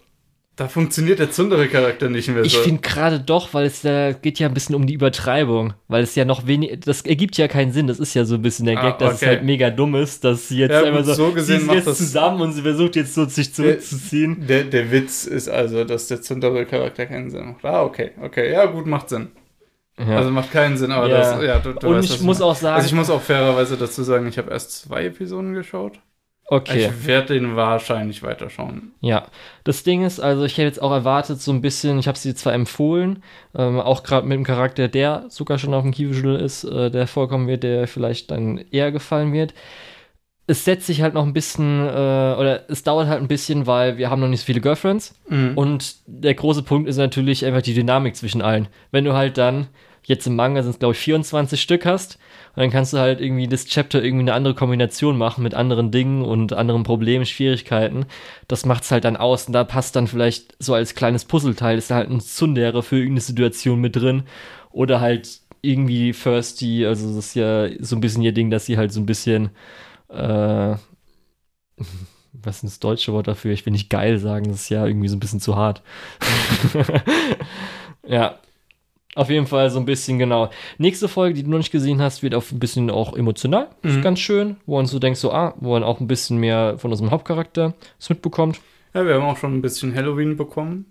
da funktioniert der Zundere-Charakter nicht mehr so. Ich finde gerade doch, weil es da geht ja ein bisschen um die Übertreibung, weil es ja noch wenig, das ergibt ja keinen Sinn. Das ist ja so ein bisschen der ah, Gag, ah, okay. dass es halt mega dumm ist, dass sie jetzt ja, einfach so, so gesehen sie ist jetzt zusammen und sie versucht jetzt so sich zurückzuziehen. Der, der, der Witz ist also, dass der Zundere-Charakter keinen Sinn macht. Ah, okay, okay, ja gut, macht Sinn. Ja. Also macht keinen Sinn, aber ja. das, ja, du, du Und weißt, ich muss auch sagen. Also ich muss auch fairerweise dazu sagen, ich habe erst zwei Episoden geschaut. Okay. Ich werde den wahrscheinlich weiterschauen. Ja, das Ding ist, also ich hätte jetzt auch erwartet, so ein bisschen, ich habe sie zwar empfohlen, ähm, auch gerade mit dem Charakter, der sogar schon auf dem Keyvisual ist, äh, der vorkommen wird, der vielleicht dann eher gefallen wird. Es setzt sich halt noch ein bisschen, äh, oder es dauert halt ein bisschen, weil wir haben noch nicht so viele Girlfriends. Mhm. Und der große Punkt ist natürlich einfach die Dynamik zwischen allen. Wenn du halt dann, jetzt im Manga sind es glaube ich 24 Stück hast, und dann kannst du halt irgendwie das Chapter irgendwie eine andere Kombination machen mit anderen Dingen und anderen Problemen, Schwierigkeiten. Das macht's halt dann aus. Und da passt dann vielleicht so als kleines Puzzleteil, ist da halt ein Zundere für irgendeine Situation mit drin. Oder halt irgendwie Firsty, also das ist ja so ein bisschen ihr Ding, dass sie halt so ein bisschen, äh, was ist das deutsche Wort dafür? Ich will nicht geil sagen, das ist ja irgendwie so ein bisschen zu hart. ja, auf jeden Fall so ein bisschen genau. Nächste Folge, die du noch nicht gesehen hast, wird auch ein bisschen auch emotional. Mhm. Ist ganz schön, wo man so denkt, so, ah, wo man auch ein bisschen mehr von unserem Hauptcharakter mitbekommt. Ja, wir haben auch schon ein bisschen Halloween bekommen.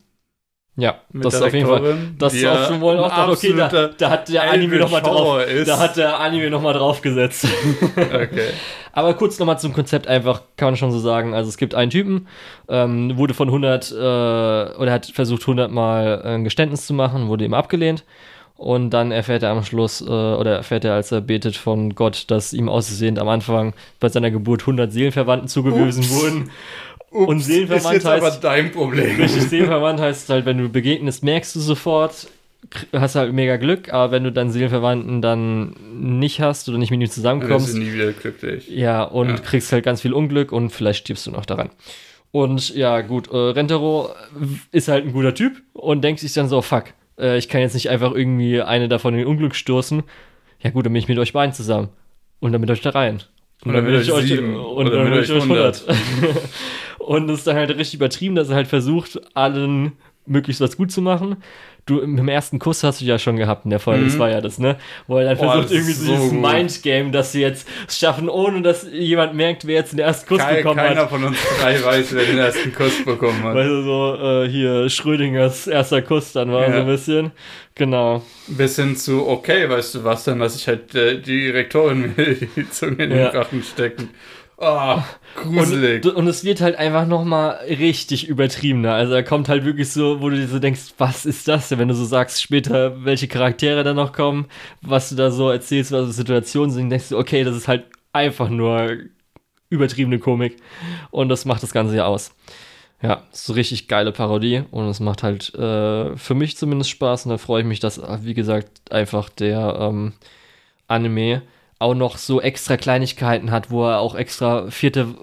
Ja, das ist auf jeden Fall. Das ist auch schon wohl auch dann, okay, da, da, hat der Anime nochmal drauf. Ist. Da hat der Anime noch mal draufgesetzt. okay. Aber kurz nochmal zum Konzept einfach, kann man schon so sagen. Also es gibt einen Typen, ähm, wurde von 100, äh, oder hat versucht 100 Mal ein Geständnis zu machen, wurde ihm abgelehnt. Und dann erfährt er am Schluss, äh, oder erfährt er, als er betet von Gott, dass ihm aussehend am Anfang bei seiner Geburt 100 Seelenverwandten zugewiesen Ups. wurden. Ups, und Seelenverwandt ist jetzt heißt, aber dein Problem. Richtig, Seelenverwandt heißt halt, wenn du begegnest, merkst du sofort, hast halt mega Glück, aber wenn du dann Seelenverwandten dann nicht hast oder nicht mit ihm zusammenkommst, dann bist du nie wieder glücklich. Ja, und ja. kriegst halt ganz viel Unglück und vielleicht stirbst du noch daran. Und ja, gut, äh, Rentero ist halt ein guter Typ und denkt sich dann so, fuck, äh, ich kann jetzt nicht einfach irgendwie eine davon in den Unglück stoßen. Ja gut, dann bin ich mit euch beiden zusammen. Und dann mit euch da rein. Und dann mit euch sieben. Und dann mit euch 100. und es ist dann halt richtig übertrieben, dass er halt versucht, allen möglichst was gut zu machen du im ersten Kuss hast du ja schon gehabt in der Folge, mhm. das war ja das, ne? Wo er dann oh, versucht, irgendwie so dieses Mindgame, dass sie jetzt schaffen, ohne dass jemand merkt, wer jetzt den ersten Kuss Kein, bekommen keiner hat. Keiner von uns drei weiß, wer den ersten Kuss bekommen hat. Weil so äh, hier Schrödingers erster Kuss dann war, ja. so ein bisschen. Genau. Bis hin zu, okay, weißt du was, dann lasse ich halt äh, die Rektorin mir die Zunge in den Rachen stecken. Oh, gruselig. Und, und, es wird halt einfach nochmal richtig übertriebener. Also er kommt halt wirklich so, wo du dir so denkst, was ist das denn, wenn du so sagst später, welche Charaktere da noch kommen, was du da so erzählst, was so Situationen sind, denkst du, okay, das ist halt einfach nur übertriebene Komik. Und das macht das Ganze ja aus. Ja, so richtig geile Parodie und es macht halt äh, für mich zumindest Spaß und da freue ich mich, dass, wie gesagt, einfach der ähm, Anime auch noch so extra Kleinigkeiten hat, wo er auch extra vierte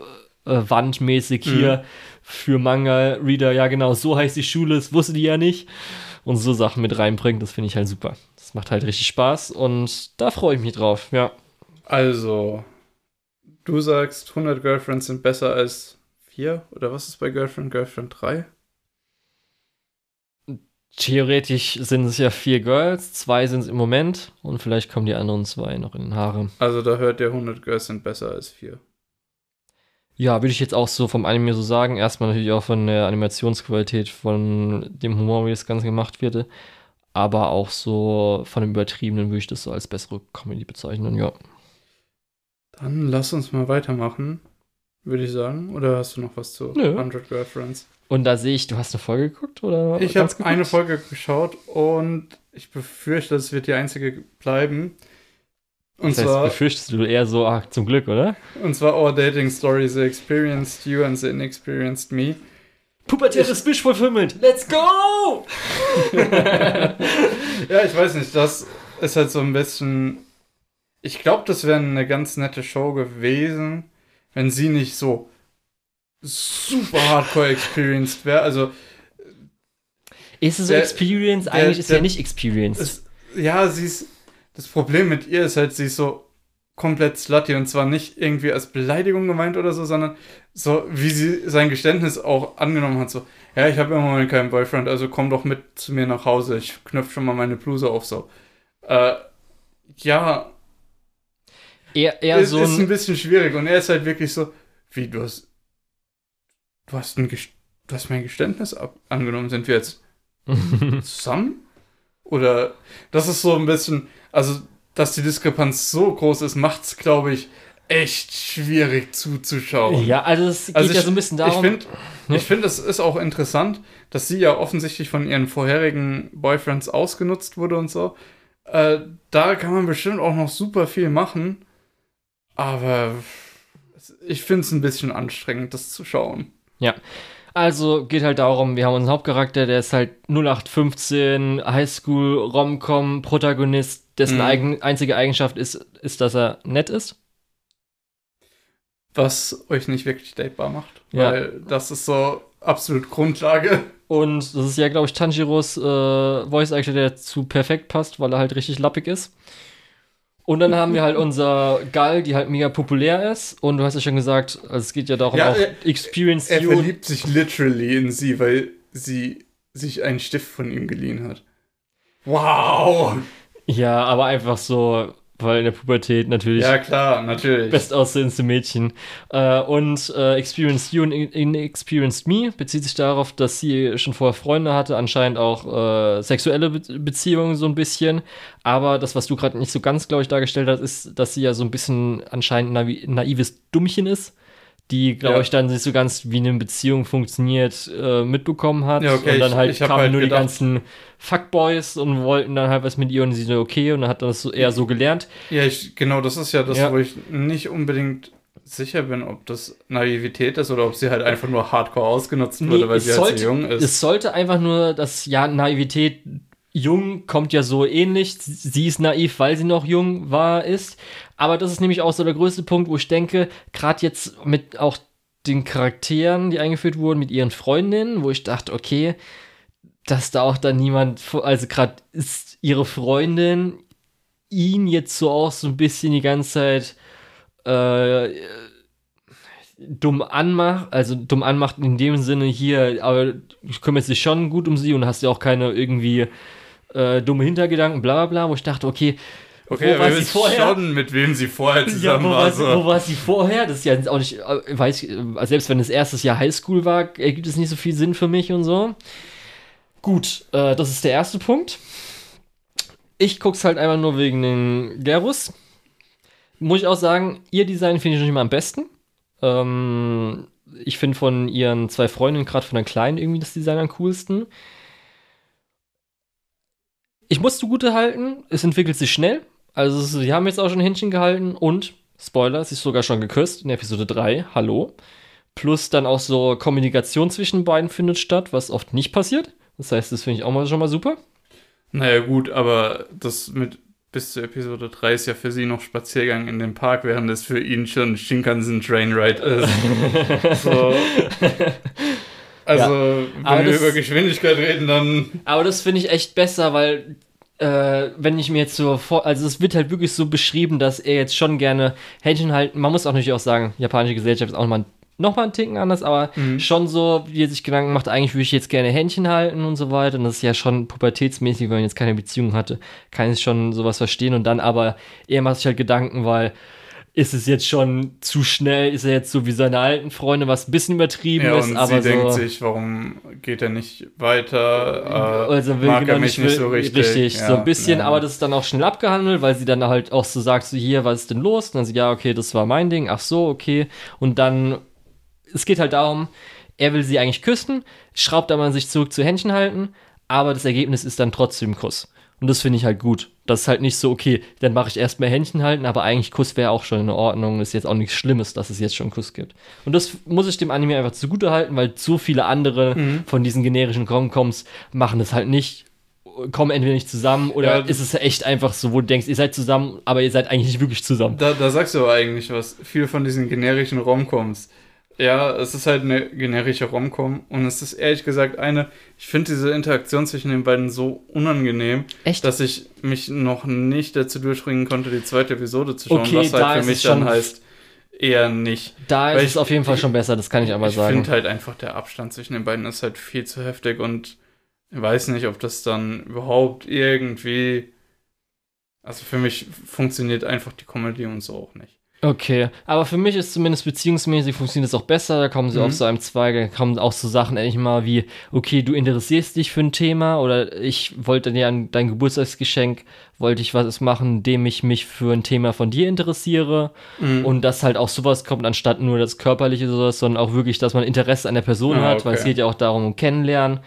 äh, Wand mäßig hier mhm. für Manga-Reader, ja genau, so heißt die Schule, das wusste die ja nicht. Und so Sachen mit reinbringt, das finde ich halt super. Das macht halt richtig Spaß und da freue ich mich drauf, ja. Also, du sagst, 100 Girlfriends sind besser als 4? Oder was ist bei Girlfriend, Girlfriend 3? Theoretisch sind es ja vier Girls, zwei sind es im Moment und vielleicht kommen die anderen zwei noch in den Haare. Also da hört der 100 Girls sind besser als vier. Ja, würde ich jetzt auch so vom Anime so sagen. Erstmal natürlich auch von der Animationsqualität, von dem Humor, wie das Ganze gemacht wird. Aber auch so von dem Übertriebenen würde ich das so als bessere Comedy bezeichnen, ja. Dann lass uns mal weitermachen, würde ich sagen. Oder hast du noch was zu Nö. 100 Girlfriends? Und da sehe ich, du hast eine Folge geguckt, oder? Ich habe eine Folge geschaut und ich befürchte, es wird die einzige bleiben. Und Das heißt, zwar, befürchtest du eher so, ach, zum Glück, oder? und zwar Our Dating Story, The Experienced You and The Inexperienced Me. Pubertäres Wish Fulfillment, let's go! Ja, ich weiß nicht, das ist halt so ein bisschen. Ich glaube, das wäre eine ganz nette Show gewesen, wenn sie nicht so super hardcore experienced wäre. Also, Ist es so Der- Experience? der- Eigentlich ist der- ja nicht Experience. es, ja, sie ist. Das Problem mit ihr ist halt, sie ist so komplett slutty und zwar nicht irgendwie als Beleidigung gemeint oder so, sondern so, wie sie sein Geständnis auch angenommen hat. So, ja, ich habe im Moment keinen Boyfriend, also komm doch mit zu mir nach Hause, ich knöpfe schon mal meine Bluse auf, so. Äh, ja, eher, eher ist, so ist ein ein, bisschen schwierig und er ist halt wirklich so, wie du hast, du hast ein Gest- du hast mein Geständnis ab angenommen, sind wir jetzt zusammen? Oder das ist so ein bisschen, also dass die Diskrepanz so groß ist, macht es, glaube ich, echt schwierig zuzuschauen. Ja, also es geht Also ja ich- so ein bisschen darum. Ich finde, Ja. ich finde, es ist auch interessant, dass sie ja offensichtlich von ihren vorherigen Boyfriends ausgenutzt wurde und so. Äh, da kann man bestimmt auch noch super viel machen, aber ich finde es ein bisschen anstrengend, das zu schauen. Also geht halt darum, wir haben unseren Hauptcharakter, der ist halt 0815 Highschool Romcom Protagonist, dessen Mhm. eigen, einzige Eigenschaft ist, ist, dass er nett ist. Was euch nicht wirklich datebar macht, Ja. weil das ist so absolut Grundlage. Und das ist ja, glaube ich, Tanjiros äh, Voice Actor, der zu perfekt passt, weil er halt richtig lappig ist. Und dann haben wir halt unser Gal, die halt mega populär ist. Und du hast ja schon gesagt, also es geht ja darum, Ja, auch er- Experience Er You. verliebt sich literally in sie, weil sie sich einen Stift von ihm geliehen hat. Wow! Ja, aber einfach so, weil in der Pubertät natürlich Ja, klar, natürlich. bestaussehendste Mädchen. Äh, und äh, Experienced You und In- Inexperienced Me bezieht sich darauf, dass sie schon vorher Freunde hatte, anscheinend auch äh, sexuelle Be Beziehungen so ein bisschen. Aber das, was du gerade nicht so ganz, glaube ich, dargestellt hast, ist, dass sie ja so ein bisschen anscheinend naiv naives Dummchen ist, die, glaube Ja. ich, dann nicht so ganz, wie eine Beziehung funktioniert, äh, mitbekommen hat. Ja, okay, und dann ich- halt ich hab kamen halt nur die gedacht- ganzen Fuckboys und wollten dann halt was mit ihr und sie so, okay, und dann hat das so eher so gelernt. Ja, ich, genau, das ist ja das, Ja. wo ich nicht unbedingt sicher bin, ob das Naivität ist oder ob sie halt einfach nur hardcore ausgenutzt wurde, weil sie halt so jung ist. Es sollte einfach nur, dass ja, Naivität jung kommt ja so ähnlich. Sie ist naiv, weil sie noch jung war, ist. Aber das ist nämlich auch so der größte Punkt, wo ich denke, gerade jetzt mit auch den Charakteren, die eingeführt wurden, mit ihren Freundinnen, wo ich dachte, okay, dass da auch dann niemand, also gerade ist ihre Freundin ihn jetzt so auch so ein bisschen die ganze Zeit äh, dumm anmacht, also dumm anmacht in dem Sinne hier, aber du kümmerst dich schon gut um sie und hast ja auch keine irgendwie äh, dumme Hintergedanken, bla bla bla, wo ich dachte, okay, okay, wo war sie vorher? schon, mit wem sie vorher Ja, zusammen wo, war. war sie, so. wo war sie vorher? Das ist ja auch nicht, äh, weiß, äh, selbst wenn es erstes Jahr Highschool war, ergibt es nicht so viel Sinn für mich und so. Gut, äh, das ist der erste Punkt. Ich guck's halt einfach nur wegen den Gerus. Muss ich auch sagen, ihr Design finde ich noch nicht mal am besten. Ähm, ich finde von ihren zwei Freundinnen, gerade von der Kleinen, irgendwie das Design am coolsten. Ich muss zugute halten, es entwickelt sich schnell. Also, sie haben jetzt auch schon Händchen gehalten und, Spoiler, sie ist sogar schon geküsst in Episode 3. Hallo. Plus dann auch so Kommunikation zwischen beiden findet statt, was oft nicht passiert. Das heißt, das finde ich auch mal schon mal super. Naja, gut, aber das mit bis zur Episode 3 ist ja für sie noch Spaziergang in den Park, während es für ihn schon Shinkansen Trainride ist. so. Also, aber wenn wir das- über Geschwindigkeit reden, dann. Aber das finde ich echt besser, weil äh, wenn ich mir jetzt so vor, also es wird halt wirklich so beschrieben, dass er jetzt schon gerne Händchen halten. Man muss auch natürlich auch sagen, japanische Gesellschaft ist auch nochmal noch mal einen Ticken anders, aber Mhm. schon so, wie er sich Gedanken macht, eigentlich würde ich jetzt gerne Händchen halten und so weiter. Und das ist ja schon pubertätsmäßig, wenn man jetzt keine Beziehung hatte, kann ich schon sowas verstehen. Und dann aber, er macht sich halt Gedanken, weil ist es jetzt schon zu schnell? Ist er jetzt so wie seine alten Freunde, was ein bisschen übertrieben Ja, ist, und aber sie so. denkt sich, warum geht er nicht weiter? Äh, also will mag genau er mich nicht so richtig. so ein bisschen, ja. aber das ist dann auch schnell abgehandelt, weil sie dann halt auch so sagt, so hier, was ist denn los? Und dann sie, ja, okay, das war mein Ding, ach so, okay. Und dann, es geht halt darum, er will sie eigentlich küssen, schraubt aber sich zurück zu Händchen halten, aber das Ergebnis ist dann trotzdem Kuss. Und das finde ich halt gut. Das ist halt nicht so, okay, dann mache ich erstmal Händchen halten, aber eigentlich Kuss wäre auch schon in Ordnung. Ist jetzt auch nichts Schlimmes, dass es jetzt schon Kuss gibt. Und das muss ich dem Anime einfach zugute halten, weil so viele andere Mhm. von diesen generischen Romcoms machen das halt nicht, kommen entweder nicht zusammen oder Ja. ist es echt einfach so, wo du denkst, ihr seid zusammen, aber ihr seid eigentlich nicht wirklich zusammen. Da, da sagst du eigentlich was. Viel von diesen generischen Romcoms. Ja, es ist halt eine generische Romcom und es ist ehrlich gesagt eine, ich finde diese Interaktion zwischen den beiden so unangenehm, Echt? dass ich mich noch nicht dazu durchringen konnte, die zweite Episode zu schauen, Okay, was halt für mich dann schon- heißt, eher nicht. Da ist ich- es auf jeden Fall ich- schon besser, das kann ich aber ich sagen. finde halt einfach, der Abstand zwischen den beiden ist halt viel zu heftig und ich weiß nicht, ob das dann überhaupt irgendwie. Also für mich funktioniert einfach die Comedy und so auch nicht. Okay, aber für mich ist zumindest beziehungsmäßig funktioniert es auch besser. Da kommen sie Mhm. auf so einem Zweig, da kommen auch so Sachen endlich mal wie, okay, du interessierst dich für ein Thema oder ich wollte dir an dein Geburtstagsgeschenk, wollte ich was machen, indem ich mich für ein Thema von dir interessiere Mhm. und dass halt auch sowas kommt, anstatt nur das Körperliche sowas, sondern auch wirklich, dass man Interesse an der Person Ah, hat, weil es okay. geht ja auch darum, um Kennenlernen.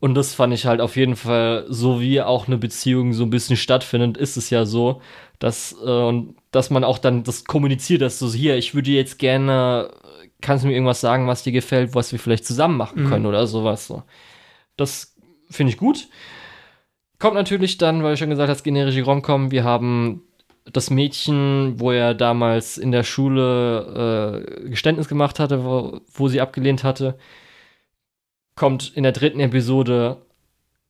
Und das fand ich halt auf jeden Fall, so wie auch eine Beziehung so ein bisschen stattfindet, ist es ja so, dass, äh, und dass man auch dann das kommuniziert, dass so hier, ich würde jetzt gerne, kannst du mir irgendwas sagen, was dir gefällt, was wir vielleicht zusammen machen Mhm. können oder sowas so. Das finde ich gut. Kommt natürlich dann, weil du schon gesagt hast, generische Romcom, wir haben das Mädchen, wo er damals in der Schule äh, Geständnis gemacht hatte, wo, wo sie abgelehnt hatte, kommt in der dritten Episode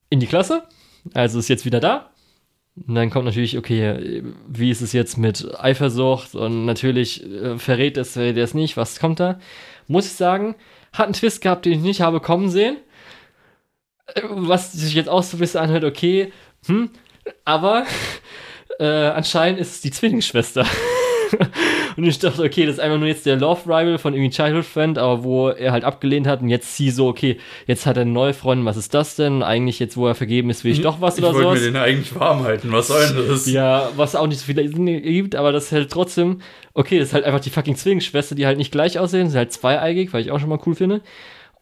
in die Klasse, also ist jetzt wieder da. Und dann kommt natürlich, okay, wie ist es jetzt mit Eifersucht? Und natürlich äh, verrät es, verrät er es nicht. Was kommt da? Muss ich sagen, hat einen Twist gehabt, den ich nicht habe kommen sehen. Äh, Was sich jetzt auch so ein bisschen anhört, okay, hm, aber äh, anscheinend ist es die Zwillingsschwester. und ich dachte, okay, das ist einfach nur jetzt der Love Rival von irgendwie Childhood Friend, aber wo er halt abgelehnt hat und jetzt sie so, okay, jetzt hat er eine neue Freundin, was ist das denn? Eigentlich jetzt, wo er vergeben ist, will ich doch was ich oder wollte sowas. mir den eigentlich warm halten. Was soll denn das? Ja, was auch nicht so viel Sinn gibt, aber das ist halt trotzdem, okay, das ist halt einfach die fucking Zwillingsschwester, die halt nicht gleich aussehen, sind halt zweieigig, weil ich auch schon mal cool finde.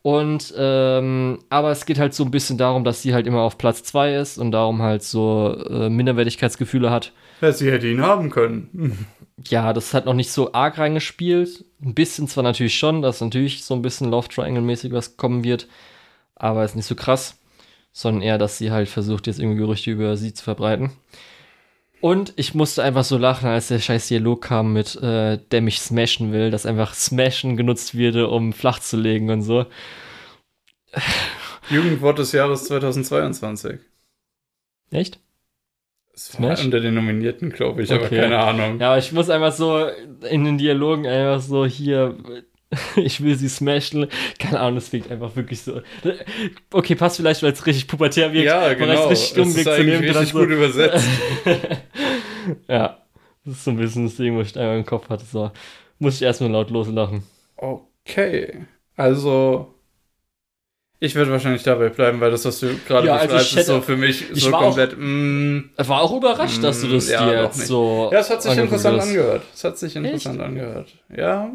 Und, ähm, aber es geht halt so ein bisschen darum, dass sie halt immer auf Platz zwei ist und darum halt so äh, Minderwertigkeitsgefühle hat. Ja, sie hätte ihn haben können. Ja, das hat noch nicht so arg reingespielt. Ein bisschen zwar natürlich schon, dass natürlich so ein bisschen Love Triangle-mäßig was kommen wird, aber ist nicht so krass, sondern eher, dass sie halt versucht, jetzt irgendwie Gerüchte über sie zu verbreiten. Und ich musste einfach so lachen, als der scheiß Dialog kam mit, äh, der mich smashen will, dass einfach smashen genutzt würde, um flach zu legen und so. Jugendwort des Jahres 2022. Echt? Es war Smash? unter den Nominierten, glaube ich, aber Okay. keine Ahnung. Ja, aber ich muss einfach so in den Dialogen einfach so hier, ich will sie smashen. Keine Ahnung, das klingt einfach wirklich so. Okay, passt vielleicht, weil es richtig pubertär wirkt. Ja, genau. es richtig dumm Es ist zu nehmen, richtig so, gut übersetzt. ja, das ist so ein bisschen das Ding, wo ich einmal im Kopf hatte. So, muss ich erstmal laut loslachen. Okay. Also, ich würde wahrscheinlich dabei bleiben, weil das, was du gerade Ja, also beschreibst, ich ist so für mich ich so war auch- komplett. mm, war auch überrascht, dass du das Mm, ja, dir jetzt so. ja, es hat sich interessant hast. angehört. Es hat sich interessant angehört. Ja,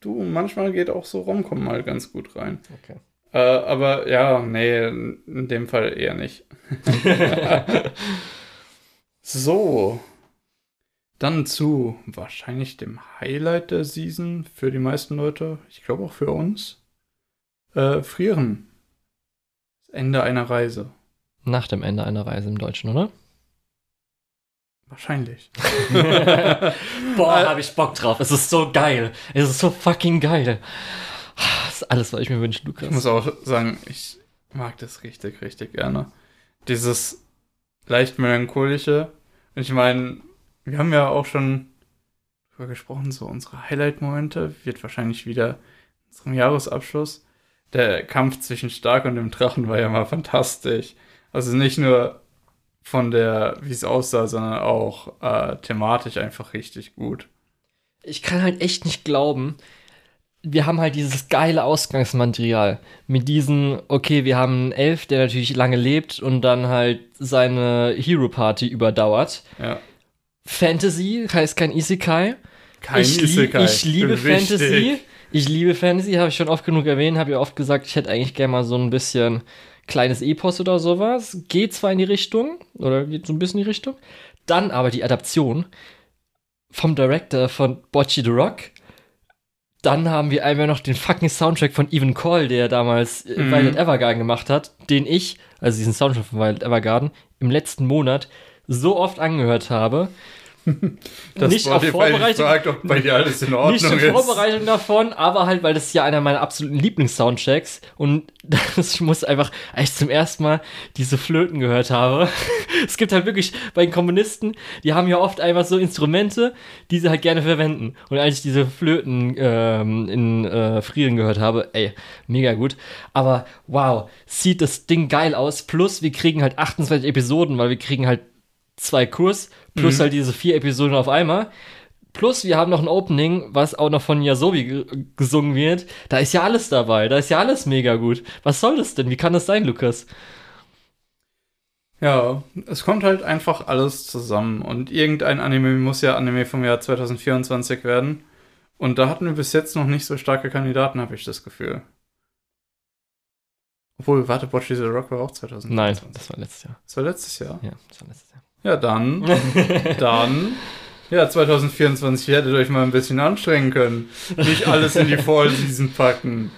du, manchmal geht auch so Romcom mal ganz gut rein. Okay. Äh, aber ja, nee, in dem Fall eher nicht. so. Dann zu wahrscheinlich dem Highlight der Season für die meisten Leute, ich glaube auch für uns. Äh, frieren. Ende einer Reise. Nach dem Ende einer Reise im Deutschen, oder? Wahrscheinlich. Boah, hab ich Bock drauf. Es ist so geil. Es ist so fucking geil. Das ist alles, was ich mir wünsche, Lukas. Ich muss auch sagen, ich mag das richtig, richtig gerne. Dieses leicht melancholische. Und ich meine, wir haben ja auch schon drüber gesprochen, so unsere Highlight-Momente wird wahrscheinlich wieder in unserem Jahresabschluss. Der Kampf zwischen Stark und dem Drachen war ja mal fantastisch. Also nicht nur von der, wie es aussah, sondern auch äh, thematisch einfach richtig gut. ich kann halt echt nicht glauben, wir haben halt dieses geile Ausgangsmaterial mit diesen, okay, wir haben einen Elf, der natürlich lange lebt und dann halt seine Hero Party überdauert. Ja. Fantasy heißt kein Isekai. Kein ich, Isekai. ich liebe Richtig. Fantasy. Ich liebe Fantasy, habe ich schon oft genug erwähnt, habe ja oft gesagt, ich hätte eigentlich gerne mal so ein bisschen kleines Epos oder sowas. Geht zwar in die Richtung, oder geht so ein bisschen in die Richtung. Dann aber die Adaption vom Director von Bocce the Rock. Dann haben wir einmal noch den fucking Soundtrack von Evan Cole, der damals äh, Mhm. Violet Evergarden gemacht hat, den ich, also diesen Soundtrack von Violet Evergarden, im letzten Monat so oft angehört habe. Das nicht auf Vorbereitung, fragt, ob bei dir alles in Ordnung nicht in ist. Vorbereitung davon, aber halt, weil das ja einer meiner absoluten Lieblings-Soundtracks und das, ich muss einfach, als ich zum ersten Mal diese Flöten gehört habe, es gibt halt wirklich bei den Komponisten, die haben ja oft einfach so Instrumente, die sie halt gerne verwenden. Und als ich diese Flöten ähm, in äh, Frieren gehört habe, ey, mega gut. Aber wow, sieht das Ding geil aus. Plus, wir kriegen halt 28 Episoden, weil wir kriegen halt zwei Kurs, plus Mhm. halt diese vier Episoden auf einmal. Plus, wir haben noch ein Opening, was auch noch von Yasobi ge gesungen wird. Da ist ja alles dabei. Da ist ja alles mega gut. Was soll das denn? Wie kann das sein, Lukas? Ja, es kommt halt einfach alles zusammen. Und irgendein Anime muss ja Anime vom Jahr 2024 werden. Und da hatten wir bis jetzt noch nicht so starke Kandidaten, habe ich das Gefühl. Obwohl, warte, Bocce the Rock war auch 2024. Nein, das war letztes Jahr. Das war letztes Jahr. Ja, das war letztes Jahr. Ja, dann, dann, ja, 2024 hättet ihr euch mal ein bisschen anstrengen können. Nicht alles in die Fall-Season packen.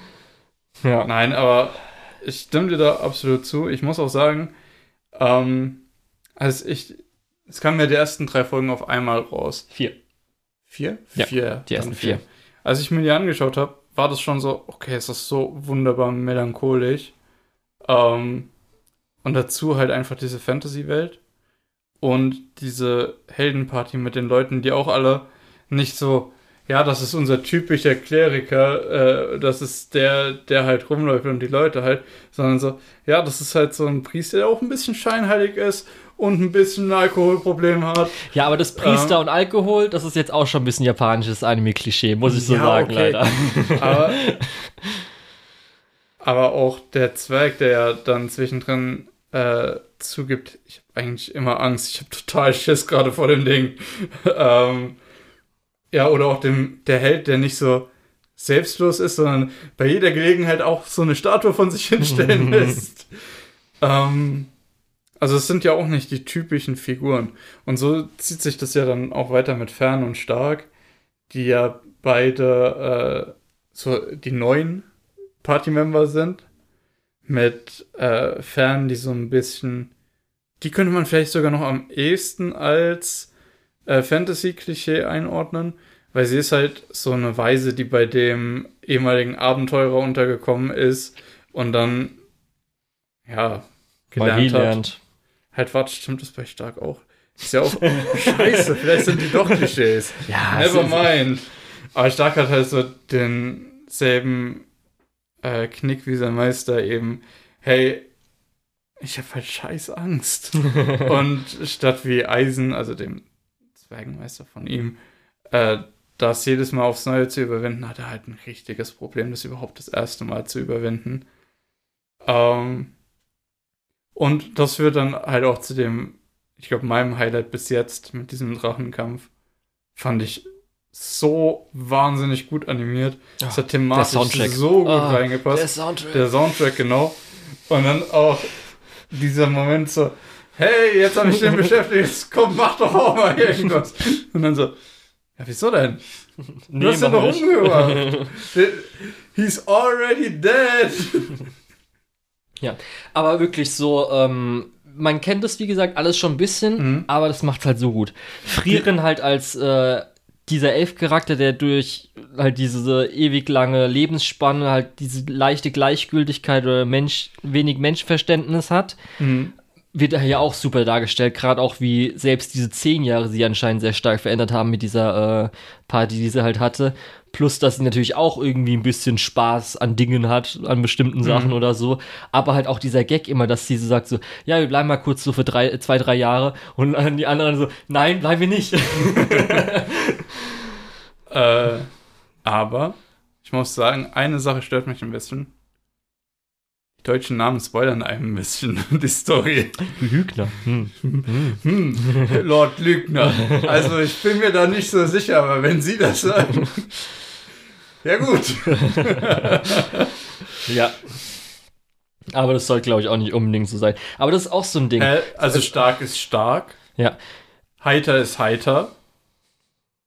Ja. Nein, aber ich stimme dir da absolut zu. Ich muss auch sagen, ähm, als ich, es kamen ja die ersten drei Folgen auf einmal raus. Vier. Vier? Ja, vier. die ersten vier. Als ich mir die angeschaut habe, war das schon so, okay, es ist so wunderbar melancholisch. Ähm, und dazu halt einfach diese Fantasy-Welt und diese Heldenparty mit den Leuten, die auch alle nicht so, ja, das ist unser typischer Kleriker, äh, das ist der, der halt rumläuft und die Leute halt, sondern so, ja, das ist halt so ein Priester, der auch ein bisschen scheinheilig ist und ein bisschen ein Alkoholproblem hat. Ja, aber das Priester Ähm. und Alkohol, das ist jetzt auch schon ein bisschen japanisches Anime-Klischee, muss ich so Ja, sagen, okay. leider. Aber, aber auch der Zwerg, der ja dann zwischendrin äh, zugibt, ich eigentlich immer Angst, ich habe total Schiss gerade vor dem Ding. ähm, ja, oder auch dem, der Held, der nicht so selbstlos ist, sondern bei jeder Gelegenheit auch so eine Statue von sich hinstellen lässt. ähm, also es sind ja auch nicht die typischen Figuren. Und so zieht sich das ja dann auch weiter mit Fern und Stark, die ja beide äh, so die neuen Party-Member sind. Mit äh, Fern, die so ein bisschen. Die könnte man vielleicht sogar noch am ehesten als äh, Fantasy-Klischee einordnen, weil sie ist halt so eine Weise, die bei dem ehemaligen Abenteurer untergekommen ist und dann, ja, Magie gelernt hat. lernt. Halt, warte, stimmt das bei Stark auch? Ist ja auch scheiße, vielleicht sind die doch Klischees. Ja, Never mind. Aber Stark hat halt so denselben äh, Knick wie sein Meister eben. Hey, ich habe halt scheiß Angst. Und statt wie Eisen, also dem Zwergenmeister von ihm, äh, das jedes Mal aufs Neue zu überwinden, hat er halt ein richtiges Problem, das überhaupt das erste Mal zu überwinden. Ähm, und das führt dann halt auch zu dem, ich glaube, meinem Highlight bis jetzt mit diesem Drachenkampf. Fand ich so wahnsinnig gut animiert. Das hat thematisch so gut Ah, reingepasst. Der Soundtrack. Der Soundtrack, genau. Und dann auch dieser Moment so, hey, jetzt habe ich den beschäftigt, jetzt komm, mach doch auch mal irgendwas. Und dann so, ja, wieso denn? Du hast doch nicht. umgebracht. He's already dead. Ja, aber wirklich so, ähm, man kennt das, wie gesagt, alles schon ein bisschen, Mhm. aber das macht halt so gut. Frieren halt als äh, dieser Elfcharakter, der durch halt diese ewig lange Lebensspanne halt diese leichte Gleichgültigkeit oder Mensch, wenig Menschenverständnis hat, wird er ja auch super dargestellt, gerade auch wie selbst diese zehn Jahre sie anscheinend sehr stark verändert haben mit dieser äh, Party, die sie halt hatte. Plus, dass sie natürlich auch irgendwie ein bisschen Spaß an Dingen hat, an bestimmten Sachen oder so. Aber halt auch dieser Gag immer, dass sie so sagt so, ja, wir bleiben mal kurz so für drei, zwei, drei Jahre. Und dann die anderen so, nein, bleiben wir nicht. Äh, aber ich muss sagen, eine Sache stört mich ein bisschen. Die deutschen Namen spoilern einem ein bisschen die Story. Lügner. Hm. Hm, Lord Lügner. Also ich bin mir da nicht so sicher, aber wenn Sie das sagen. Ja, gut. Ja. Aber das soll, glaube ich, auch nicht unbedingt so sein. Aber das ist auch so ein Ding. Hä? Also stark ist stark. Ja. Heiter ist heiter.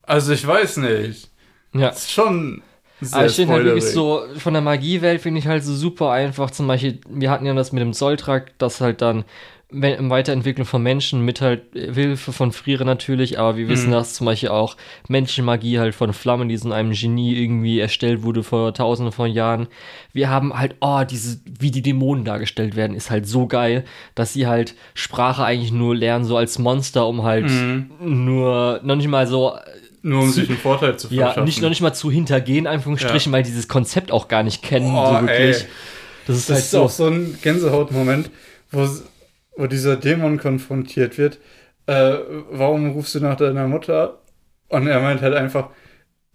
Also ich weiß nicht. Ja. Das ist schon sehr Aber ich finde halt wirklich so, von der Magiewelt finde ich halt so super einfach. Zum Beispiel, wir hatten ja das mit dem Zolltrakt, das halt dann Weiterentwicklung von Menschen mit halt Hilfe von Friere natürlich, aber wir wissen, Mhm. dass zum Beispiel auch Menschenmagie halt von Flammen, die so in einem Genie irgendwie erstellt wurde vor tausenden von Jahren. Wir haben halt, oh, diese, wie die Dämonen dargestellt werden, ist halt so geil, dass sie halt Sprache eigentlich nur lernen, so als Monster, um halt Mhm. nur, noch nicht mal so Nur um sich einen Vorteil zu ja, verschaffen. nicht, noch nicht mal zu hintergehen, Anführungsstrichen, weil die dieses Konzept auch gar nicht kennen, Oh, so wirklich. ey. Das ist Das halt ist so. auch so ein Gänsehautmoment, wo, wo dieser Dämon konfrontiert wird. Äh, warum rufst du nach deiner Mutter? Und er meint halt einfach,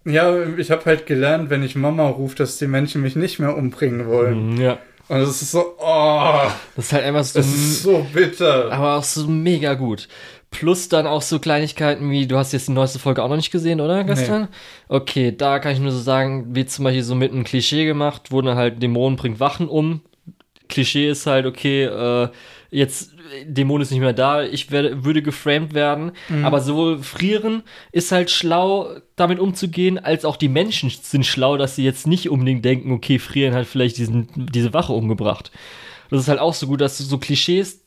ja, ich habe halt gelernt, wenn ich Mama rufe, dass die Menschen mich nicht mehr umbringen wollen. Mhm, ja. Und das ist so, oh, Das ist halt einfach so, das ist so bitter. aber auch so mega gut. Plus dann auch so Kleinigkeiten wie, du hast jetzt die neueste Folge auch noch nicht gesehen, oder, gestern? Okay, da kann ich nur so sagen, wie zum Beispiel so mit einem Klischee gemacht, wo dann halt Dämonen bringt Wachen um. Klischee ist halt, okay, äh, jetzt Dämon ist nicht mehr da, ich werde, würde geframed werden. Aber sowohl Frieren ist halt schlau, damit umzugehen, als auch die Menschen sind schlau, dass sie jetzt nicht unbedingt denken, okay, Frieren hat vielleicht diesen, diese Wache umgebracht. Das ist halt auch so gut, dass so Klischees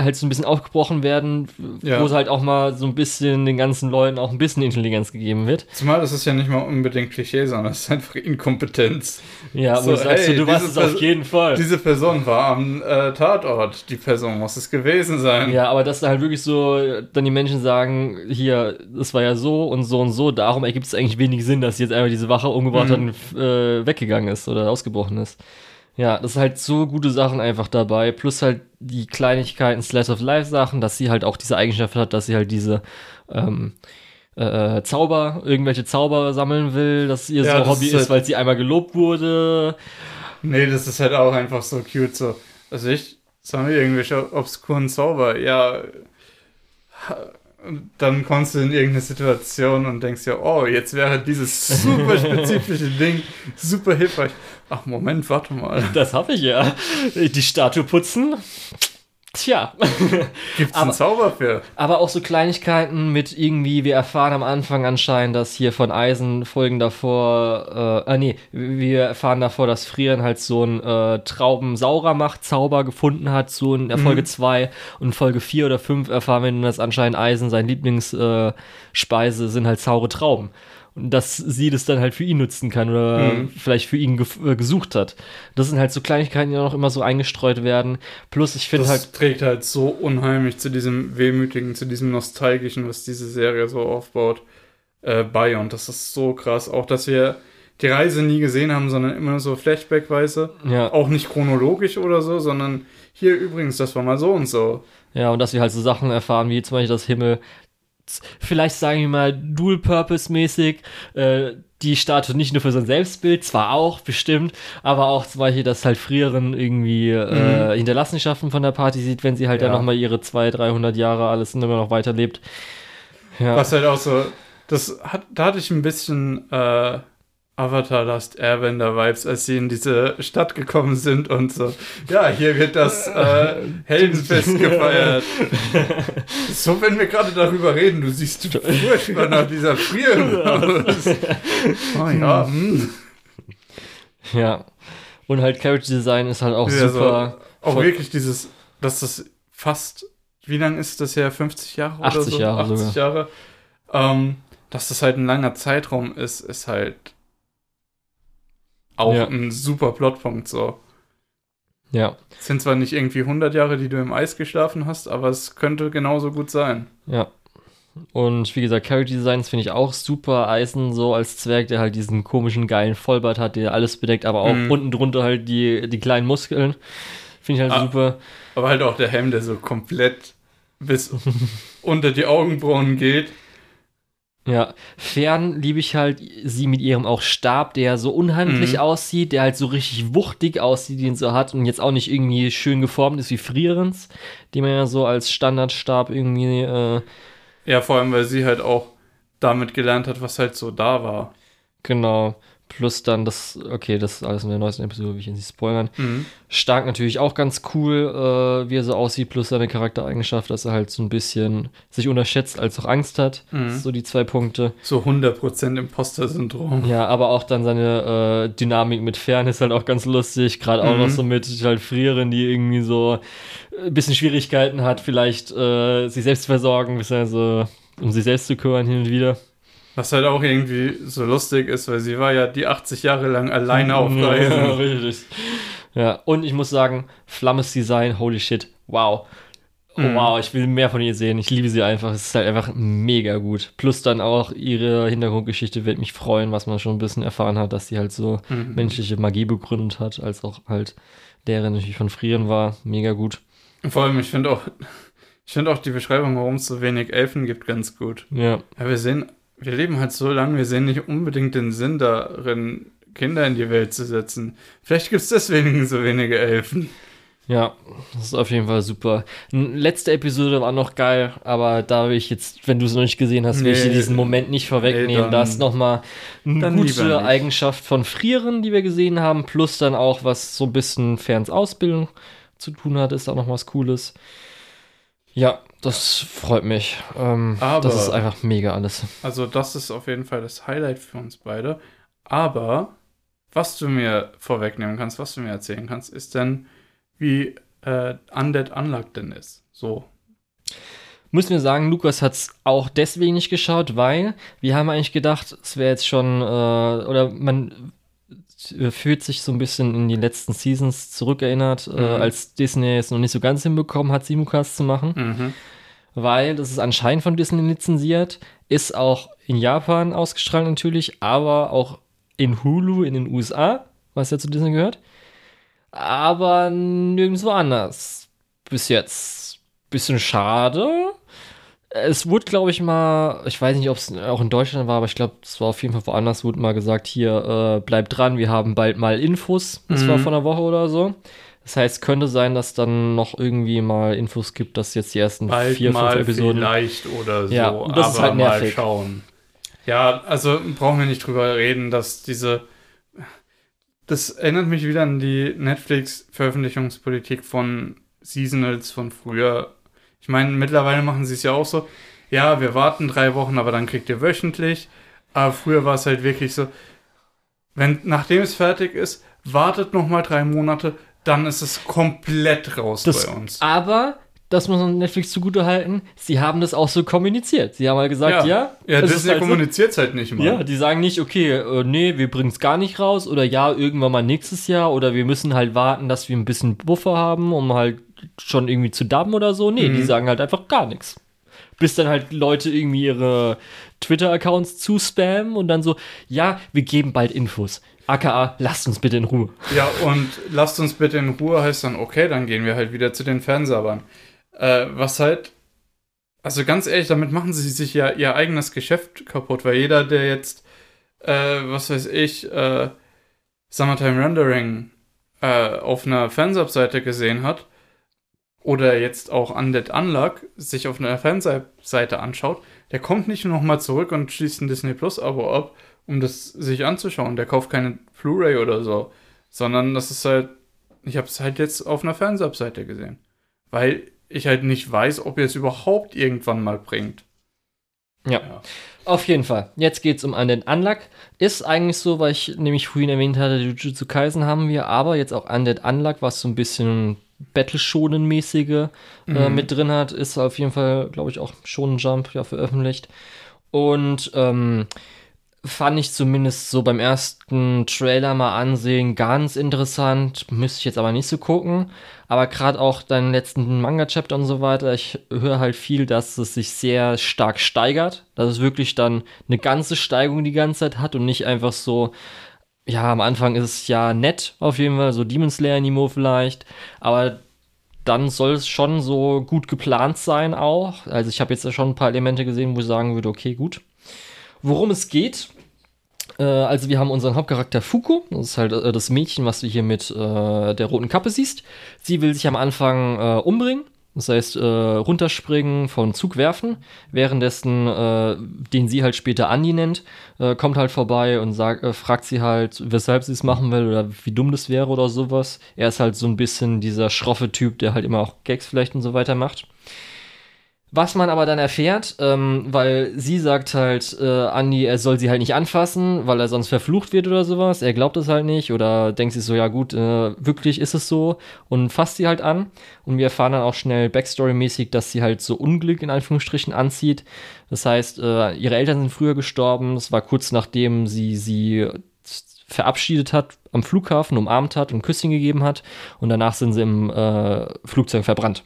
halt so ein bisschen aufgebrochen werden, Ja. wo es halt auch mal so ein bisschen den ganzen Leuten auch ein bisschen Intelligenz gegeben wird. Zumal das ist ja nicht mal unbedingt Klischee, sondern es ist einfach Inkompetenz. Ja, wo So, du sagst, ey, du, du warst es auf jeden Fall. Diese Person war am äh, Tatort. Die Person muss es gewesen sein. Ja, aber dass da halt wirklich so dann die Menschen sagen, hier, das war ja so und so und so, darum ergibt es eigentlich wenig Sinn, dass jetzt einfach diese Wache umgebracht Mhm. hat und äh, weggegangen ist oder ausgebrochen ist. Ja, das ist halt so gute Sachen einfach dabei, plus halt die Kleinigkeiten Slice of Life Sachen, dass sie halt auch diese Eigenschaft hat, dass sie halt diese ähm, äh, Zauber, irgendwelche Zauber sammeln will, dass ihr Ja, so das Hobby ist ist, halt- weil sie einmal gelobt wurde. Nee, das ist halt auch einfach so cute. So. Also ich, wir irgendwelche obskuren Zauber. Ja, und dann kommst du in irgendeine Situation und denkst ja, oh, jetzt wäre dieses super spezifische Ding super hilfreich. Ach, Moment, warte mal. Das habe ich ja. Die Statue putzen. Tja. Gibt's Aber- einen Zauber für? Aber auch so Kleinigkeiten mit irgendwie, wir erfahren am Anfang anscheinend, dass hier von Eisen Folgen davor, äh, äh nee, wir erfahren davor, dass Frieren halt so ein äh, Trauben-Saurer-Macht-Zauber gefunden hat, so in der Folge 2 und in Folge 4 oder 5 erfahren wir, dann, dass anscheinend Eisen sein Lieblingsspeise äh, sind halt saure Trauben. Und dass sie das dann halt für ihn nutzen kann oder Mhm. vielleicht für ihn äh, gesucht hat. Das sind halt so Kleinigkeiten, die auch noch immer so eingestreut werden. Plus, ich finde Das halt, trägt halt so unheimlich zu diesem wehmütigen, zu diesem nostalgischen, was diese Serie so aufbaut, äh, bei. Und das ist so krass. Auch, dass wir die Reise nie gesehen haben, sondern immer nur so Flashback-weise. ja. Auch nicht chronologisch oder so, sondern hier übrigens, das war mal so und so. Ja, und dass wir halt so Sachen erfahren, wie zum Beispiel das Himmel, vielleicht sagen wir mal Dual-Purpose-mäßig, äh, die Statue nicht nur für sein Selbstbild, zwar auch, bestimmt, aber auch zum Beispiel, dass halt Frieren irgendwie äh, Hinterlassenschaften von der Party sieht, wenn sie halt Ja. dann nochmal ihre 200, 300 Jahre alles immer noch weiterlebt. Ja, Was halt auch so, das hat, da hatte ich ein bisschen äh, Avatar Last Airbender Vibes, als sie in diese Stadt gekommen sind und so, ja, hier wird das äh, Heldenfest gefeiert. so, wenn wir gerade darüber reden, du siehst furchtbar nach dieser Frieren aus. Oh ja, hm. ja. Und halt Character Design ist halt auch Ja, super. so, auch wirklich dieses, dass das fast, wie lang ist das her? 50 Jahre oder 80 so? Jahre 80 Jahre. Ähm, dass das halt ein langer Zeitraum ist, ist halt auch Ja. ein super Plotpunkt so. Ja, Es sind zwar nicht irgendwie 100 Jahre, die du im Eis geschlafen hast, aber es könnte genauso gut sein. ja. Und wie gesagt, Character Designs finde ich auch super. Eisen so als Zwerg, der halt diesen komischen, geilen Vollbart hat, der alles bedeckt, aber auch Mhm. unten drunter halt die, die kleinen Muskeln. Finde ich halt Ah. super. Aber halt auch der Helm, der so komplett bis unter die Augenbrauen geht. Ja, fern liebe ich halt sie mit ihrem auch Stab, der so unhandlich Mhm. aussieht, der halt so richtig wuchtig aussieht, den sie hat und jetzt auch nicht irgendwie schön geformt ist wie Frierens, die man ja so als Standardstab irgendwie, äh, Ja, vor allem, weil sie halt auch damit gelernt hat, was halt so da war. genau. Plus dann das, okay, das ist alles in der neuesten Episode, will ich jetzt nicht spoilern. Mhm. Stark natürlich auch ganz cool, äh, wie er so aussieht, plus seine Charaktereigenschaft, dass er halt so ein bisschen sich unterschätzt, als auch Angst hat. Mhm. So die zwei Punkte. So 100% Imposter-Syndrom. Ja, aber auch dann seine äh, Dynamik mit Fern ist halt auch ganz lustig. Gerade auch Mhm. noch so mit halt Frieren, die irgendwie so ein bisschen Schwierigkeiten hat, vielleicht äh, sich selbst zu versorgen, beziehungsweise um sich selbst zu kümmern hin und wieder. Was halt auch irgendwie so lustig ist, weil sie war ja die 80 Jahre lang alleine auf Ja, Reisen. richtig. Ja, und ich muss sagen, Flammes Design, holy shit, wow. Oh, Mhm. Wow, ich will mehr von ihr sehen. Ich liebe sie einfach. Es ist halt einfach mega gut. Plus dann auch ihre Hintergrundgeschichte wird mich freuen, was man schon ein bisschen erfahren hat, dass sie halt so Mhm. menschliche Magie begründet hat, als auch halt deren natürlich von Frieren war. Mega gut. Vor allem, ich finde auch, ich finde auch die Beschreibung, warum es so wenig Elfen gibt, ganz gut. Ja, Ja, wir sehen, wir leben halt so lange, wir sehen nicht unbedingt den Sinn darin, Kinder in die Welt zu setzen. Vielleicht gibt es deswegen so wenige Elfen. ja, das ist auf jeden Fall super. Letzte Episode war noch geil, aber da will ich jetzt, wenn du es noch nicht gesehen hast, will ich Nee. dir diesen Moment nicht vorwegnehmen. dann- da ist nochmal eine gute. Eigenschaft von Frieren, die wir gesehen haben, plus dann auch, was so ein bisschen Ferns Ausbildung zu tun hat, ist auch noch was Cooles. Ja, das freut mich. Ähm, Aber- das ist einfach mega alles. Also das ist auf jeden Fall das Highlight für uns beide. Aber was du mir vorwegnehmen kannst, was du mir erzählen kannst, ist dann, wie äh, Undead Unluck denn ist. So. Müssen wir sagen, Lukas hat es auch deswegen nicht geschaut, weil wir haben eigentlich gedacht, es wäre jetzt schon, äh, oder man fühlt sich so ein bisschen in die letzten Seasons zurückerinnert, äh, Mhm. als Disney es noch nicht so ganz hinbekommen hat, Simulcast zu machen, Mhm. weil das ist anscheinend von Disney lizenziert, ist auch in Japan ausgestrahlt natürlich, aber auch in Hulu in den USA, was ja zu Disney gehört, aber nirgendwo anders. Bis jetzt. Bisschen schade. Es wurde, glaube ich, mal, ich weiß nicht, ob es auch in Deutschland war, aber ich glaube, es war auf jeden Fall woanders, wurde mal gesagt, hier, äh, bleibt dran, wir haben bald mal Infos. Das Mhm. war vor einer Woche oder so. Das heißt, könnte sein, dass dann noch irgendwie mal Infos gibt, dass jetzt die ersten Bald vier, mal fünf Episoden. vielleicht oder so, Ja, das ist aber halt mal schauen. Ja, also brauchen wir nicht drüber reden, dass diese das erinnert mich wieder an die Netflix-Veröffentlichungspolitik von Seasonals von früher. Ich meine, mittlerweile machen sie es ja auch so. Ja, wir warten drei Wochen, aber dann kriegt ihr wöchentlich. Aber früher war es halt wirklich so, wenn nachdem es fertig ist, wartet noch mal drei Monate, dann ist es komplett raus Das- bei uns. Aber, das muss man Netflix zugutehalten, sie haben das auch so kommuniziert. Sie haben halt gesagt, ja, ja ist Disney halt kommuniziert es halt nicht mal. Ja, die sagen nicht, okay, äh, nee, wir bringen es gar nicht raus oder ja, irgendwann mal nächstes Jahr oder wir müssen halt warten, dass wir ein bisschen Buffer haben, um halt schon irgendwie zu dubben oder so. Nee, Mhm. die sagen halt einfach gar nichts. Bis dann halt Leute irgendwie ihre Twitter-Accounts zuspammen und dann so, ja, wir geben bald Infos. AKA, lasst uns bitte in Ruhe. Ja, und lasst uns bitte in Ruhe heißt dann, okay, dann gehen wir halt wieder zu den Fernsehern. Äh, was halt, also ganz ehrlich, damit machen sie sich ja ihr eigenes Geschäft kaputt, weil jeder, der jetzt, äh, was weiß ich, äh, Summertime Rendering äh, auf einer Fansub-Seite gesehen hat oder jetzt auch Undead Unluck sich auf einer Fansub-Seite anschaut, der kommt nicht nochmal zurück und schließt ein Disney Plus-Abo ab, um das sich anzuschauen. Der kauft keine Blu-ray oder so, sondern das ist halt, ich habe es halt jetzt auf einer Fansub-Seite gesehen, weil ich halt nicht weiß, ob ihr es überhaupt irgendwann mal bringt. Ja. Auf jeden Fall. Jetzt geht's um Undead Unluck. Ist eigentlich so, weil ich nämlich vorhin erwähnt hatte, Jujutsu Kaisen haben wir, aber jetzt auch Undead Unluck, was so ein bisschen Battle-Shonen-mäßige äh, Mhm. mit drin hat, ist auf jeden Fall, glaube ich, auch Shonen Jump ja veröffentlicht. Und ähm, fand ich zumindest so beim ersten Trailer mal ansehen ganz interessant. Müsste ich jetzt aber nicht so gucken. Aber gerade auch deinen letzten Manga-Chapter und so weiter, ich höre halt viel, dass es sich sehr stark steigert. Dass es wirklich dann eine ganze Steigung die ganze Zeit hat und nicht einfach so, ja, am Anfang ist es ja nett, auf jeden Fall, so Demon Slayer-Niveau vielleicht. Aber dann soll es schon so gut geplant sein auch. Also ich habe jetzt schon ein paar Elemente gesehen, wo ich sagen würde, okay, gut. worum es geht. Äh, also wir haben unseren Hauptcharakter Fuko, das ist halt äh, das Mädchen, was du hier mit äh, der roten Kappe siehst. Sie will sich am Anfang äh, umbringen, das heißt äh, runterspringen, von Zug werfen. Währenddessen, äh, den sie halt später Andi nennt, kommt halt vorbei und sagt, fragt sie halt, weshalb sie es machen will oder wie dumm das wäre oder sowas. Er ist halt so ein bisschen dieser schroffe Typ, der halt immer auch Gags vielleicht und so weiter macht. Was man aber dann erfährt, ähm, weil sie sagt halt, äh, Andi, er soll sie halt nicht anfassen, weil er sonst verflucht wird oder sowas. Er glaubt es halt nicht oder denkt sich so, ja gut, äh, wirklich ist es so und fasst sie halt an. Und wir erfahren dann auch schnell Backstory-mäßig, dass sie halt so Unglück in Anführungsstrichen anzieht. Das heißt, äh, ihre Eltern sind früher gestorben. Das war kurz nachdem sie sie verabschiedet hat am Flughafen, umarmt hat und Küsschen gegeben hat. Und danach sind sie im äh, Flugzeug verbrannt.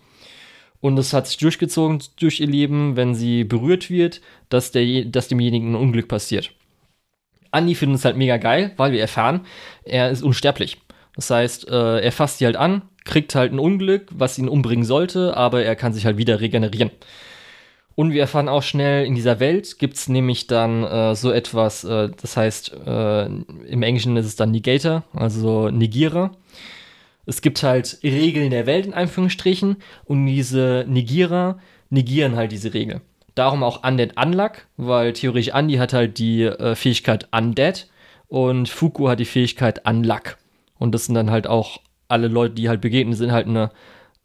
Und es hat sich durchgezogen durch ihr Leben, wenn sie berührt wird, dass, der, dass demjenigen ein Unglück passiert. Andi findet es halt mega geil, weil wir erfahren, er ist unsterblich. Das heißt, äh, er fasst sie halt an, kriegt halt ein Unglück, was ihn umbringen sollte, aber er kann sich halt wieder regenerieren. Und wir erfahren auch schnell, in dieser Welt gibt es nämlich dann äh, so etwas, äh, das heißt, äh, im Englischen ist es dann Negator, also Negierer es gibt halt Regeln der Welt in Anführungsstrichen und diese Negierer negieren halt diese Regel. Darum auch Undead Unluck, weil theoretisch Andy hat halt die äh, Fähigkeit Undead und Fuku hat die Fähigkeit Unluck. Und das sind dann halt auch alle Leute, die halt begegnen, sind halt eine,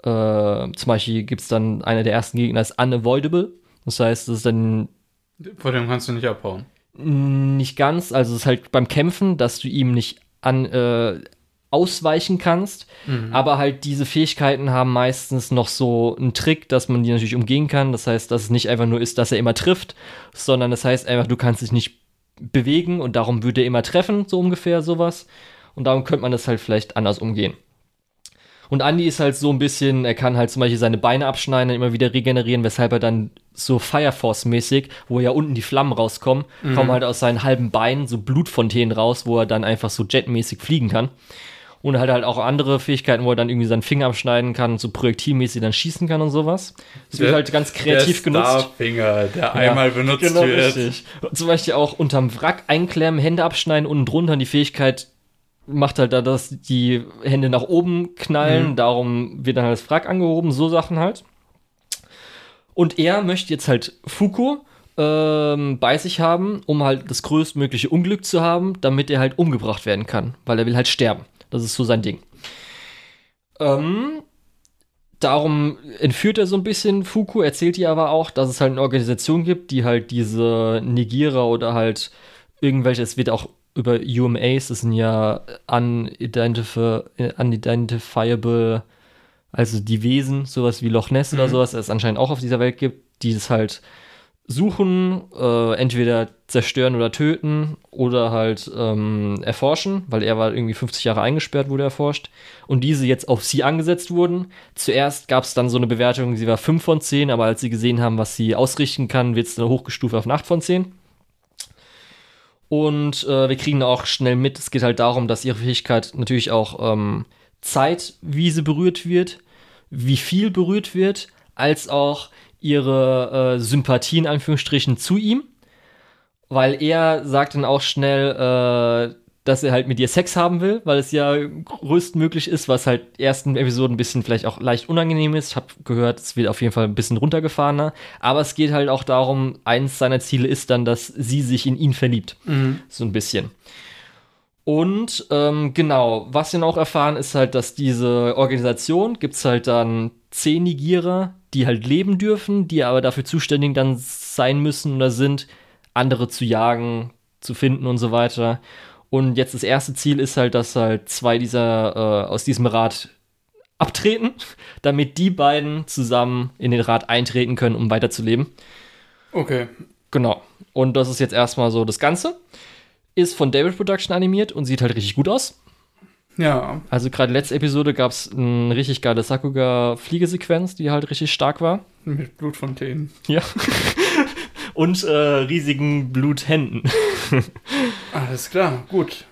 äh, zum Beispiel gibt es dann einer der ersten Gegner ist Unavoidable. Das heißt, das ist dann. Vor dem kannst du nicht abhauen. Nicht ganz, also es ist halt beim Kämpfen, dass du ihm nicht an, äh, ausweichen kannst. Mhm. Aber halt diese Fähigkeiten haben meistens noch so einen Trick, dass man die natürlich umgehen kann. Das heißt, dass es nicht einfach nur ist, dass er immer trifft, sondern das heißt einfach, du kannst dich nicht bewegen und darum würde er immer treffen, so ungefähr sowas. Und darum könnte man das halt vielleicht anders umgehen. Und Andy ist halt so ein bisschen, er kann halt zum Beispiel seine Beine abschneiden und immer wieder regenerieren, weshalb er dann so Fire Force-mäßig, wo ja unten die Flammen rauskommen, mhm. kommen halt aus seinen halben Beinen so Blutfontänen raus, wo er dann einfach so jetmäßig fliegen kann. Und halt halt auch andere Fähigkeiten, wo er dann irgendwie seinen Finger abschneiden kann und so projektilmäßig dann schießen kann und sowas. Das der, wird halt ganz kreativ der genutzt. Finger, der ja, einmal benutzt genau wird. Richtig. Zum Beispiel auch unterm Wrack einklemmen, Hände abschneiden, unten drunter. Die Fähigkeit macht halt da, dass die Hände nach oben knallen. Mhm. Darum wird dann halt das Wrack angehoben. So Sachen halt. Und er möchte jetzt halt Fuko ähm, bei sich haben, um halt das größtmögliche Unglück zu haben, damit er halt umgebracht werden kann, weil er will halt sterben. Das ist so sein Ding. Ähm, darum entführt er so ein bisschen Fuku, erzählt ihr aber auch, dass es halt eine Organisation gibt, die halt diese Negierer oder halt irgendwelche, es wird auch über UMAs, das sind ja unidentifi unidentifiable, also die Wesen, sowas wie Loch Ness mhm. oder sowas, es anscheinend auch auf dieser Welt gibt, die es halt suchen, äh, entweder zerstören oder töten oder halt ähm, erforschen, weil er war irgendwie 50 Jahre eingesperrt, wurde erforscht. Und diese jetzt auf sie angesetzt wurden. Zuerst gab es dann so eine Bewertung, sie war 5 von 10, aber als sie gesehen haben, was sie ausrichten kann, wird es dann hochgestuft auf 8 von 10. Und äh, wir kriegen auch schnell mit, es geht halt darum, dass ihre Fähigkeit natürlich auch ähm, Zeit, wie sie berührt wird, wie viel berührt wird, als auch ihre äh, Sympathie in Anführungsstrichen zu ihm, weil er sagt dann auch schnell, äh, dass er halt mit ihr Sex haben will, weil es ja größtmöglich ist, was halt ersten Episoden ein bisschen vielleicht auch leicht unangenehm ist. Ich habe gehört, es wird auf jeden Fall ein bisschen runtergefahrener. Aber es geht halt auch darum, eins seiner Ziele ist dann, dass sie sich in ihn verliebt. Mhm. So ein bisschen. Und ähm, genau, was wir noch erfahren, ist halt, dass diese Organisation gibt es halt dann zehn Nigierer, die halt leben dürfen, die aber dafür zuständig dann sein müssen oder sind, andere zu jagen, zu finden und so weiter. Und jetzt das erste Ziel ist halt, dass halt zwei dieser äh, aus diesem Rat abtreten, damit die beiden zusammen in den Rat eintreten können, um weiterzuleben. Okay. Genau. Und das ist jetzt erstmal so das Ganze. Ist von David Production animiert und sieht halt richtig gut aus. Ja. Also gerade letzte Episode gab es eine richtig geile Sakuga-Fliegesequenz, die halt richtig stark war. Mit Blutfontänen. Ja. Und äh, riesigen Bluthänden. Alles klar, gut.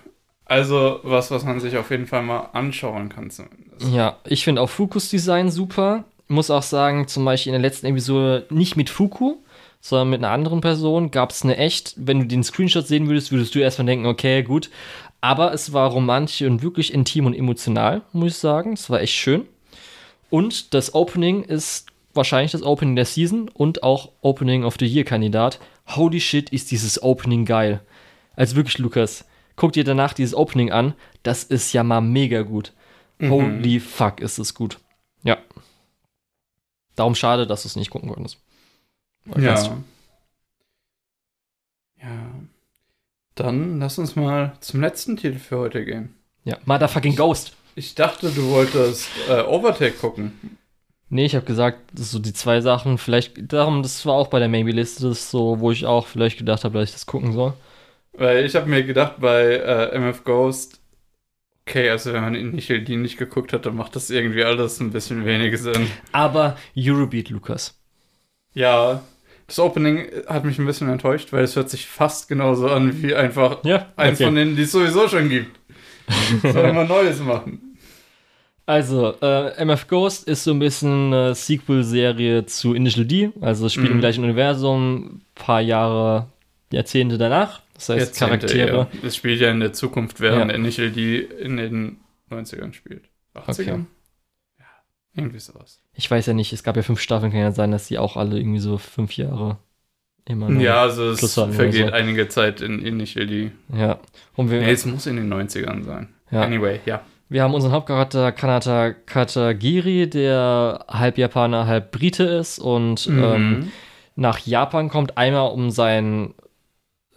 Also was, was man sich auf jeden Fall mal anschauen kann zumindest. Ja, ich finde auch Fukus Design super. Muss auch sagen, zum Beispiel in der letzten Episode nicht mit Fuku, sondern mit einer anderen Person. Gab es eine echt, wenn du den Screenshot sehen würdest, würdest du erstmal denken, okay, gut. Aber es war romantisch und wirklich intim und emotional, muss ich sagen. Es war echt schön. Und das Opening ist wahrscheinlich das Opening der Season und auch Opening of the Year Kandidat. Holy shit, ist dieses Opening geil. Also wirklich, Lukas, guck dir danach dieses Opening an. Das ist ja mal mega gut. Mhm. Holy fuck, ist es gut. Ja. Darum schade, dass du es nicht gucken konntest. Ja. Ja. Dann lass uns mal zum letzten Titel für heute gehen. Ja. Motherfucking Ghost. Ich dachte, du wolltest äh, Overtake gucken. Nee, ich habe gesagt, das so die zwei Sachen. Vielleicht, darum, das war auch bei der Maybe-Liste, das ist so, wo ich auch vielleicht gedacht habe, dass ich das gucken soll. Weil ich habe mir gedacht, bei äh, MF Ghost, okay, also wenn man Initial D nicht geguckt hat, dann macht das irgendwie alles ein bisschen wenig Sinn. Aber Eurobeat, Lukas. Ja, das Opening hat mich ein bisschen enttäuscht, weil es hört sich fast genauso an wie einfach Ja, eins von denen, die es sowieso schon gibt. Soll mal Neues machen. Also, äh, MF Ghost ist so ein bisschen eine Sequel-Serie zu Initial D. Also, es spielt im Mhm. gleichen Universum, paar Jahre, Jahrzehnte danach. Das heißt, Jahrzehnte, Charaktere. Ja. Es spielt ja in der Zukunft, während Ja. Initial D in den 90ern spielt. 80ern? Okay. Ja, irgendwie sowas. Ich weiß ja nicht, es gab ja fünf Staffeln, kann ja sein, dass die auch alle irgendwie so fünf Jahre immer noch. Ja, also es vergeht so. einige Zeit in Initial D. ja. Und wir, Nee, es muss in den 90ern sein. Ja. Anyway, ja. wir haben unseren Hauptcharakter Kanata Katagiri, der halb Japaner, halb Brite ist und Mhm. ähm, nach Japan kommt, einmal um seinen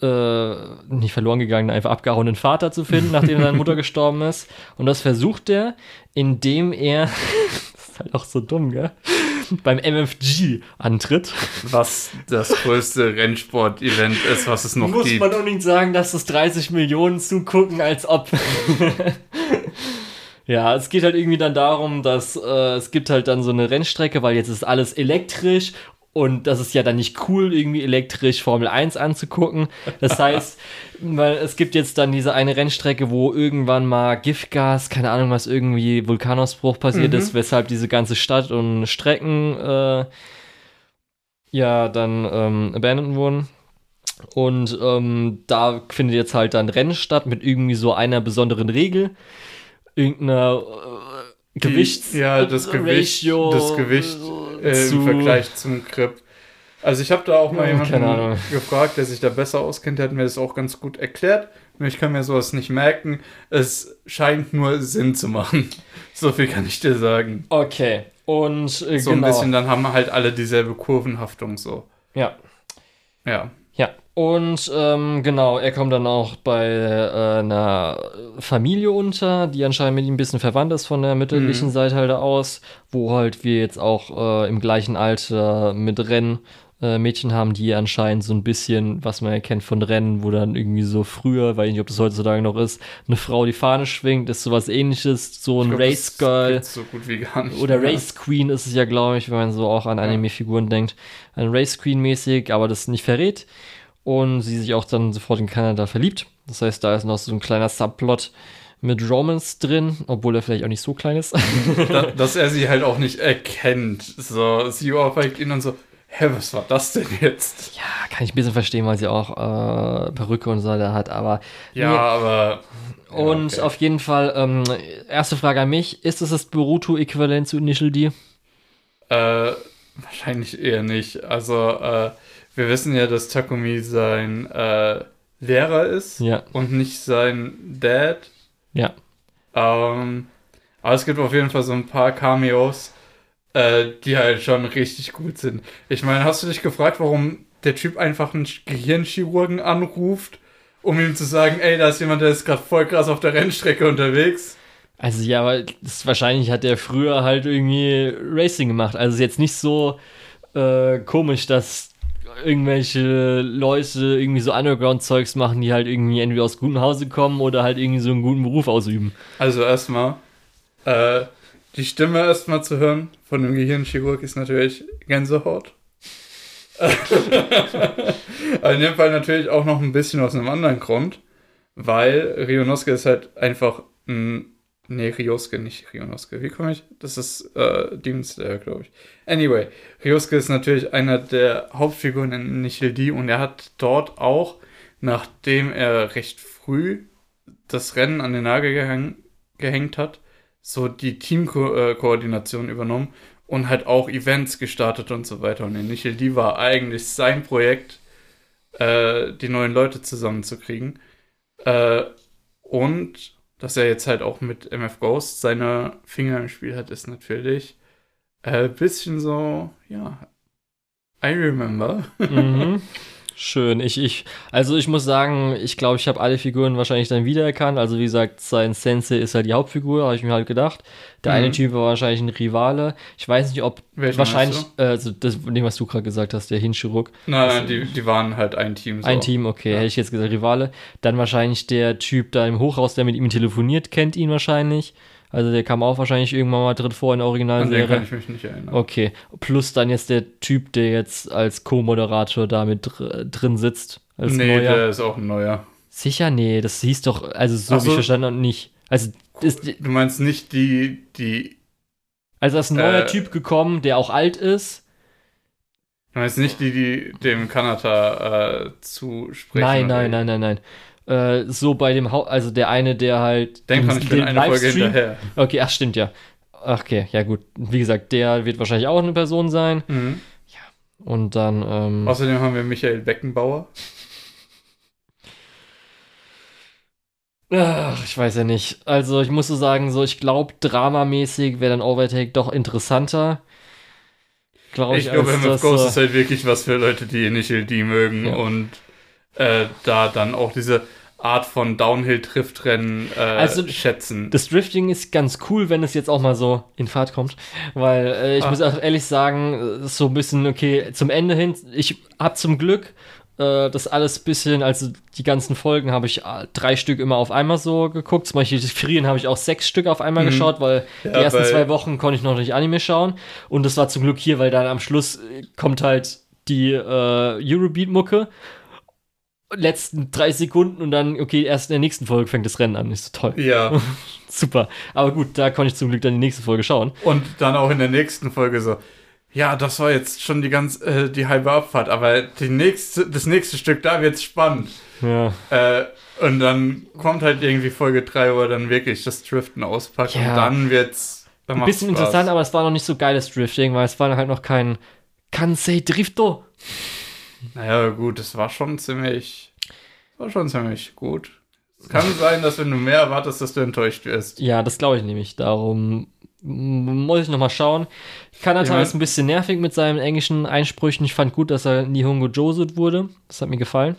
äh, nicht verloren gegangenen, einfach abgehauenen Vater zu finden, nachdem seine Mutter gestorben ist. Und das versucht er, indem er, ist halt auch so dumm, gell? Beim MFG antritt. Was das größte Rennsport-Event ist, was es noch Muss gibt. man unbedingt sagen, dass es 30 Millionen zugucken, als ob. ja, es geht halt irgendwie dann darum, dass äh, es gibt halt dann so eine Rennstrecke, weil jetzt ist alles elektrisch und das ist ja dann nicht cool, irgendwie elektrisch Formel 1 anzugucken. Das heißt, weil es gibt jetzt dann diese eine Rennstrecke, wo irgendwann mal Giftgas, keine Ahnung was, irgendwie Vulkanausbruch passiert Mhm. ist, weshalb diese ganze Stadt und Strecken äh, ja dann ähm, abandoned wurden. Und ähm, da findet jetzt halt dann Rennen statt mit irgendwie so einer besonderen Regel. Irgendeiner äh, Gewichts ja, das Gewicht, Ratio das Gewicht äh, im Vergleich zum Grip. Also ich habe da auch mal Ja, jemanden keine Ahnung. gefragt, der sich da besser auskennt, der hat mir das auch ganz gut erklärt. Nur ich kann mir sowas nicht merken. Es scheint nur Sinn zu machen. So viel kann ich dir sagen. Okay. Und äh, So genau. ein bisschen, dann haben halt alle dieselbe Kurvenhaftung so. Ja. Ja. Ja, und ähm, genau, er kommt dann auch bei äh, einer Familie unter, die anscheinend mit ihm ein bisschen verwandt ist von der mütterlichen Mhm. Seite halt aus, wo halt wir jetzt auch äh, im gleichen Alter mit Rennen äh, Mädchen haben, die anscheinend so ein bisschen, was man erkennt von Rennen, wo dann irgendwie so früher, weiß ich nicht, ob das heutzutage noch ist, eine Frau die Fahne schwingt, ist sowas ähnliches, so ein glaub, Race Girl. so gut wie gar nicht. Oder mehr. Race Queen ist es ja, glaube ich, wenn man so auch an Ja. Anime-Figuren denkt. Ein Race Queen mäßig, aber das nicht verrät. Und sie sich auch dann sofort in Kanada verliebt. Das heißt, da ist noch so ein kleiner Subplot mit Romance drin, obwohl er vielleicht auch nicht so klein ist. da, dass er sie halt auch nicht erkennt. So, sie ohrfeigt ihn und so, hä, was war das denn jetzt? ja, kann ich ein bisschen verstehen, weil sie auch äh, Perücke und so da hat, aber. Ja, Nee. aber. Ja, Und okay. auf jeden Fall, ähm, erste Frage an mich: Ist es das Boruto-Äquivalent zu Initial D? Äh, wahrscheinlich eher nicht. Also, äh, wir wissen ja, dass Takumi sein äh, Lehrer ist Ja. und nicht sein Dad. Ja. Ähm, aber es gibt auf jeden Fall so ein paar Cameos, äh, die halt schon richtig gut sind. Ich meine, hast du dich gefragt, warum der Typ einfach einen Gehirnchirurgen anruft, um ihm zu sagen, ey, da ist jemand, der ist gerade voll krass auf der Rennstrecke unterwegs? Also ja, aber das wahrscheinlich hat er früher halt irgendwie Racing gemacht. Also ist jetzt nicht so äh, komisch, dass irgendwelche Leute irgendwie so Underground-Zeugs machen, die halt irgendwie entweder aus gutem Hause kommen oder halt irgendwie so einen guten Beruf ausüben. Also erstmal, äh, die Stimme erstmal zu hören von dem Gehirnchirurg ist natürlich Gänsehaut. In dem Fall natürlich auch noch ein bisschen aus einem anderen Grund, weil Rionosuke ist halt einfach ein Nee, Ryosuke, nicht Ryonosuke. Wie komme ich? Das ist äh, Demon Slayer, glaube ich. Anyway, Ryosuke ist natürlich einer der Hauptfiguren in Nichil D und er hat dort auch, nachdem er recht früh das Rennen an den Nagel gehäng, gehängt hat, so die Teamkoordination übernommen und halt auch Events gestartet und so weiter. Und in Nichil D war eigentlich sein Projekt, äh, die neuen Leute zusammenzukriegen. Äh, und dass er jetzt halt auch mit MF Ghost seine Finger im Spiel hat, ist natürlich ein äh, bisschen so, ja, I remember. Mhm. Schön. Ich, ich, also ich muss sagen, ich glaube, ich habe alle Figuren wahrscheinlich dann wiedererkannt. Also wie gesagt, sein Sensei ist halt die Hauptfigur, habe ich mir halt gedacht. Der mhm. eine Typ war wahrscheinlich ein Rivale. Ich weiß nicht, ob Welchen wahrscheinlich, äh, also das, dem, was du gerade gesagt hast, der Hinschuruk. Nein, nein, die, die waren halt ein Team. So. Ein Team, okay, ja. hätte ich jetzt gesagt, Rivale. Dann wahrscheinlich der Typ da im Hochhaus, der mit ihm telefoniert, kennt ihn wahrscheinlich. Also der kam auch wahrscheinlich irgendwann mal drin vor in der Originalserie. An den kann ich mich nicht erinnern. Okay. Plus dann jetzt der Typ, der jetzt als Co-Moderator da mit drin sitzt. Als nee, neuer. der ist auch ein neuer. Sicher? Nee, das hieß doch, also so, so. wie ich verstanden habe, nicht. Also, ist, du meinst nicht die, die. Also, ist ein neuer äh, Typ gekommen, der auch alt ist. Du meinst nicht die, die dem Kanata äh, zusprechen? Nein, nein, nein, nein, nein äh, so bei dem Haupt, also der eine, der halt. Denk dran, ich bin eine Folge hinterher. Okay, ach, stimmt ja. Okay, ja gut. Wie gesagt, der wird wahrscheinlich auch eine Person sein. Mhm. Ja. Und dann. Ähm, Außerdem haben wir Michael Beckenbauer. Ach, ich weiß ja nicht. Also ich muss so sagen, so ich glaube, dramamäßig wäre dann Overtake doch interessanter. Glaub ich, ich glaube, MF Ghost ist halt wirklich was für Leute, die Initial D mögen ja. und äh, da dann auch diese Art von Downhill-Driftrennen äh, also, schätzen. Das Drifting ist ganz cool, wenn es jetzt auch mal so in Fahrt kommt, weil äh, ich ah. muss auch ehrlich sagen, so ein bisschen, okay, zum Ende hin, ich habe zum Glück äh, das alles bisschen, also die ganzen Folgen habe ich äh, drei Stück immer auf einmal so geguckt. Zum Beispiel die Ferien habe ich auch sechs Stück auf einmal mhm. geschaut, weil ja, die ersten zwei Wochen konnte ich noch nicht Anime schauen. Und das war zum Glück hier, weil dann am Schluss kommt halt die äh, Eurobeat-Mucke letzten drei Sekunden und dann, okay, erst in der nächsten Folge fängt das Rennen an. Ist so toll. Ja. Super. Aber gut, da konnte ich zum Glück dann die nächste Folge schauen. Und dann auch in der nächsten Folge so. Ja, das war jetzt schon die ganz äh, die halbe Abfahrt, aber die nächste, das nächste Stück, da wird's spannend. Ja. Äh, und dann kommt halt irgendwie Folge 3, wo er dann wirklich das Driften auspackt ja. und dann wird's. Dann Ein bisschen Spaß. interessant, aber es war noch nicht so geiles Drifting, weil es war halt noch kein Kansei Drifto. Naja, gut, es war schon ziemlich, war schon ziemlich gut. Es kann sein, dass wenn du mehr erwartest, dass du enttäuscht wirst. Ja, das glaube ich nämlich. Darum muss ich nochmal schauen. Kanata mein, ist ein bisschen nervig mit seinen englischen Einsprüchen. Ich fand gut, dass er Nihongo Josut wurde. Das hat mir gefallen.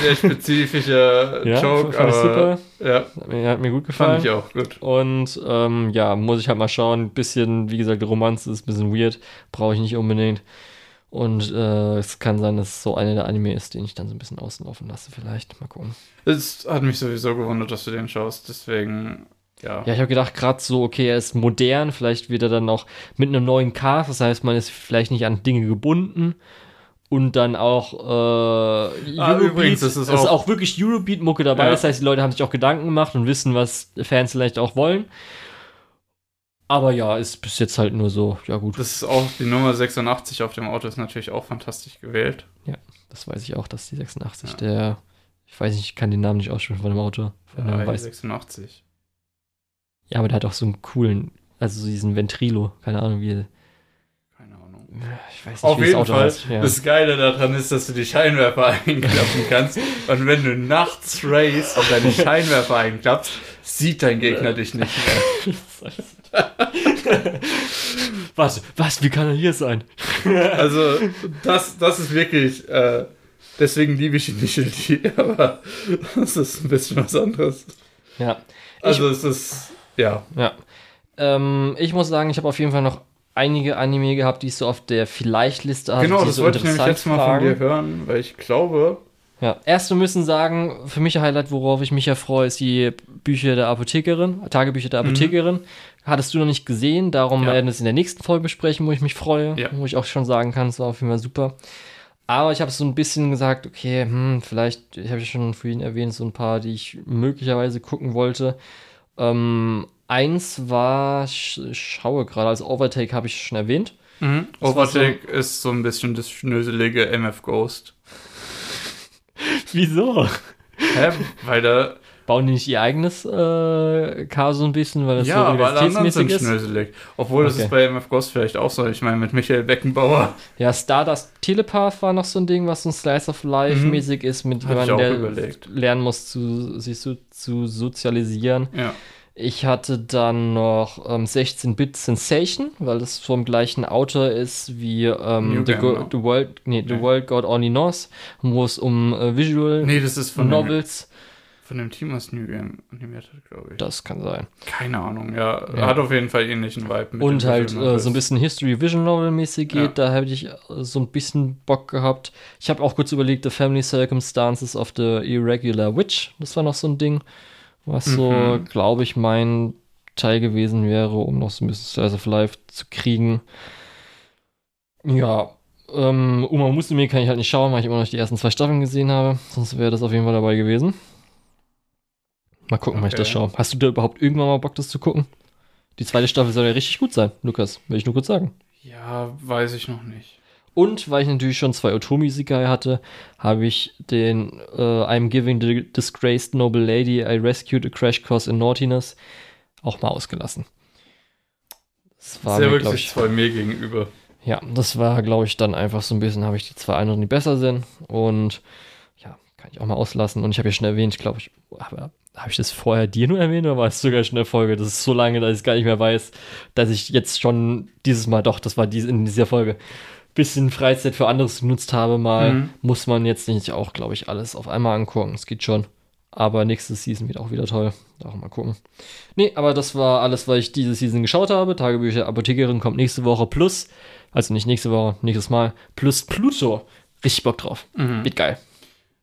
Sehr spezifischer ja, Joke, aber super. Ja. Hat, mir, hat mir gut gefallen. Fand ich auch gut. Und ähm, ja, muss ich halt mal schauen. Ein bisschen, wie gesagt, Romanze ist ein bisschen weird. Brauche ich nicht unbedingt. Und äh, es kann sein, dass es so einer der Anime ist, den ich dann so ein bisschen außen laufen lasse, vielleicht. Mal gucken. Es hat mich sowieso gewundert, dass du den schaust, deswegen. Ja. ja, ich habe gedacht, gerade so, okay, er ist modern, vielleicht wird er dann auch mit einem neuen Cast, das heißt, man ist vielleicht nicht an Dinge gebunden und dann auch äh, ah, übrigens, das ist, auch, ist auch wirklich Eurobeat-Mucke dabei. Ja. Das heißt, die Leute haben sich auch Gedanken gemacht und wissen, was Fans vielleicht auch wollen. Aber ja, ist bis jetzt halt nur so, ja gut. Das ist auch die Nummer 86 auf dem Auto ist natürlich auch fantastisch gewählt. Ja, das weiß ich auch, dass die 86 ja. der, ich weiß nicht, ich kann den Namen nicht aussprechen von dem Auto. Von ja, weiß. 86. Ja, aber der hat auch so einen coolen, also so diesen Ventrilo, keine Ahnung wie. Ich weiß nicht, Auf jeden Fall. Heißt, ja. Das Geile daran ist, dass du die Scheinwerfer einklappen kannst. und wenn du nachts race und deine Scheinwerfer einklappst, sieht dein Gegner dich nicht mehr. was? Was? Wie kann er hier sein? also, das, das ist wirklich. Äh, deswegen liebe ich ihn nicht, aber das ist ein bisschen was anderes. Ja. Also, ich, es ist. Ja. Ja. Ähm, ich muss sagen, ich habe auf jeden Fall noch einige Anime gehabt, die ich so auf der Vielleicht-Liste hatte. Genau, das so wollte ich nämlich jetzt mal von dir hören, weil ich glaube. Ja, erst wir müssen sagen, für mich ein Highlight, worauf ich mich ja freue, ist die Bücher der Apothekerin, Tagebücher der mhm. Apothekerin. Mhm. Hattest du noch nicht gesehen, darum ja. werden wir es in der nächsten Folge besprechen, wo ich mich freue, ja. wo ich auch schon sagen kann, es war auf jeden Fall super. Aber ich habe so ein bisschen gesagt, okay, hm, vielleicht, ich habe ja schon vorhin erwähnt, so ein paar, die ich möglicherweise gucken wollte. Ähm, eins war, ich schaue gerade, als Overtake habe ich schon erwähnt. Mhm. Das Overtake ist so ein bisschen das schnöselige MF Ghost. Wieso? Hä? Weil da. Bauen die nicht ihr eigenes äh, Chaos so ein bisschen, weil das ja, so universitätsmäßig ist? schnöselig. Obwohl, das Okay. ist bei MF Ghost vielleicht auch so. Ich meine, mit Michael Beckenbauer. Ja, Stardust Telepath war noch so ein Ding, was so ein Slice of Life Mhm. mäßig ist, mit jemandem, der überlegt. lernen muss, zu, sich zu, zu sozialisieren. Ja. Ich hatte dann noch ähm, 16-Bit Sensation, weil das vom gleichen Autor ist wie ähm, The, Go? The World, nee, The Nee. World God Only Knows, wo es um äh, Visual Nee, das ist von dem, Novels, von dem Team, was New Game animiert hat, glaube ich. das kann sein. Keine Ahnung, ja. Ja. Hat auf jeden Fall ähnlichen Vibe. mit Und halt äh, so ein bisschen History Vision Novel mäßig geht, Ja. da hätte ich äh, so ein bisschen Bock gehabt. Ich habe auch kurz überlegt, The Family Circumstances of the Irregular Witch, das war noch so ein Ding, was so, Mhm. glaube ich, mein Teil gewesen wäre, um noch so ein bisschen Slice of Life zu kriegen. Ja, ähm, Uma Musume kann ich halt nicht schauen, weil ich immer noch die ersten zwei Staffeln gesehen habe, sonst wäre das auf jeden Fall dabei gewesen. Mal gucken, wann ich das Okay. schaue. Hast du da überhaupt irgendwann mal Bock, das zu gucken? Die zweite Staffel soll ja richtig gut sein, Lukas. Will ich nur kurz sagen. Ja, weiß ich noch nicht. Und weil ich natürlich schon zwei Otomi-Sigai hatte, habe ich den äh, I'm giving the disgraced noble lady I rescued a crash course in naughtiness auch mal ausgelassen. Das war Sehr mir, rücksichtsvoll mir gegenüber. ja, das war, glaube ich, dann einfach so ein bisschen, habe ich die zwei anderen, die besser sind. Und ja, kann ich auch mal auslassen. Und ich habe ja schon erwähnt, glaube ich, aber habe ich das vorher dir nur erwähnt oder war es sogar schon in der Folge? Das ist so lange, dass ich es gar nicht mehr weiß, dass ich jetzt schon dieses Mal, doch, das war dies, in dieser Folge, bisschen Freizeit für anderes genutzt habe. Mal Mhm. muss man jetzt nicht auch, glaube ich, alles auf einmal angucken. Es geht schon. Aber nächste Season wird auch wieder toll. Auch mal gucken. Nee, aber das war alles, was ich diese Season geschaut habe. Tagebücher Apothekerin kommt nächste Woche plus, also nicht nächste Woche, nächstes Mal, plus Pluto. Richtig Bock drauf. Mhm. Wird geil.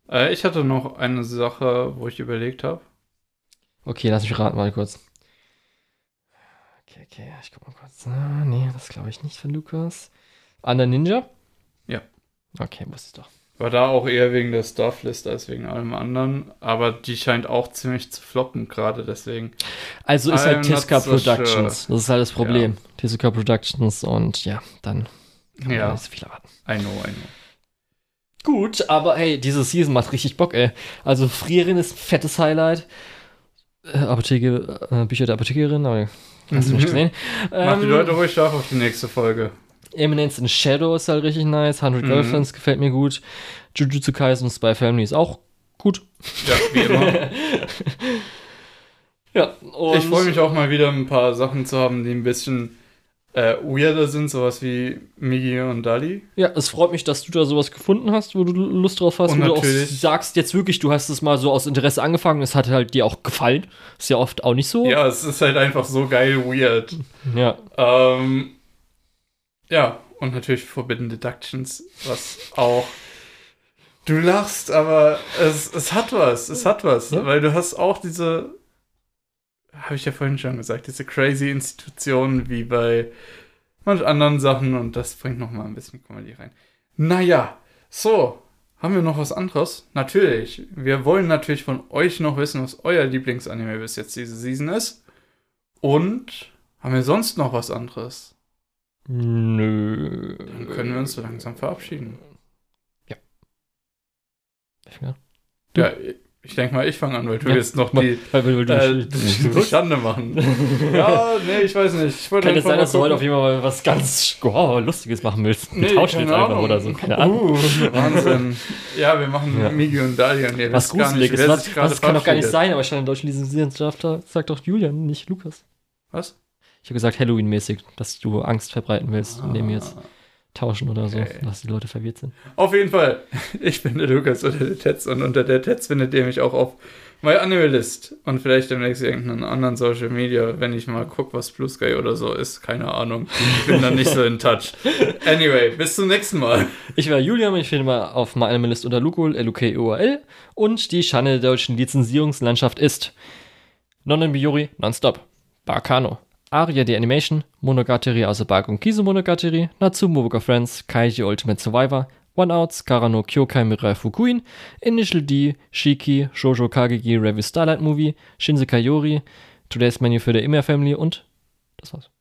Äh, ich hatte noch eine Sache, wo ich überlegt habe. Okay, lass mich raten mal kurz. Okay, okay, ich guck mal kurz. Ah, nee, das glaube ich nicht von Lukas. Under Ninja? Ja. Okay, wusste ich doch. War da auch eher wegen der Starflist als wegen allem anderen. Aber die scheint auch ziemlich zu floppen, gerade deswegen. Also ist halt Tiska Productions. Das ist halt das Problem. Tiska Productions und ja, dann kann man Ja. nicht so viel erwarten. I know, I know. Gut, aber hey, diese Season macht richtig Bock, ey. Also Frierin ist ein fettes Highlight. Äh, Apotheke, äh, Bücher der Apothekerin, aber hast du nicht gesehen. Mach die Ähm, Leute ruhig scharf auf die nächste Folge. Eminence in Shadow ist halt richtig nice. 100 Mhm. Girlfriends gefällt mir gut. Jujutsu Kaisen und Spy Family ist auch gut. Ja, wie immer. Ja, und ich freue mich auch mal wieder ein paar Sachen zu haben, die ein bisschen äh, weirder sind, sowas wie Migi und Dali. Ja, es freut mich, dass du da sowas gefunden hast, wo du Lust drauf hast, Und wo du auch sagst jetzt wirklich, du hast es mal so aus Interesse angefangen, es hat halt dir auch gefallen. Ist ja oft auch nicht so. Ja, es ist halt einfach so geil weird. Ja. Ähm, ja, und natürlich Forbidden Deductions, was auch. Du lachst, aber es, es hat was, es hat was, Ja. weil du hast auch diese, habe ich ja vorhin schon gesagt, diese crazy Institutionen wie bei manch anderen Sachen und das bringt noch mal ein bisschen Comedy rein. Naja, so, haben wir noch was anderes? Natürlich, wir wollen natürlich von euch noch wissen, was euer Lieblingsanime bis jetzt diese Season ist und haben wir sonst noch was anderes? Nö. Dann können wir uns so langsam verabschieden. Ja. Ja, ich denke mal, ich fange an, weil du Ja, jetzt noch die, weil, weil du äh, die Schande machen. ja, nee, ich weiß nicht. Ich wollte Kann einfach sein, dass du heute auf jeden Fall mal was ganz oh, Lustiges machen willst. Nee, tauschen jetzt einfach oder so. Keine Ahnung. Uh, Wahnsinn. Ja, wir machen Ja. Migi und Dali und ihr was nicht, gruselig ist. Was, kann doch gar nicht sein, aber stand in deutschen Lizenzierungschaft sagt doch Julian, nicht Lukas. Was? Ich habe gesagt Halloween-mäßig, dass du Angst verbreiten willst, indem wir jetzt Ah. tauschen oder so, Okay. dass die Leute verwirrt sind. Auf jeden Fall. Ich bin der Lukas oder der Tetz und unter der Tetz findet ihr mich auch auf My Anime List und vielleicht demnächst irgendeinen anderen Social Media, wenn ich mal gucke, was Blue Sky oder so ist. Keine Ahnung. Ich bin dann nicht so in touch. Anyway, bis zum nächsten Mal. Ich war Julian ich finde mal auf meinem List unter Lukol, L-U-K-O-L und die Schande der deutschen Lizenzierungslandschaft ist Nonnen Biori Nonstop, Barkano, Aria the Animation, Monogatari Bark und Kisu Monogatari, Natsumu Book of Friends, Kaiji Ultimate Survivor, One Outs, Karano Kyokai Mirai Fukuin, Initial D, Shiki, Shoujo Kagegi Revue Starlight Movie, Shinsekai Yori, Today's Menu für der Immer Family und das war's.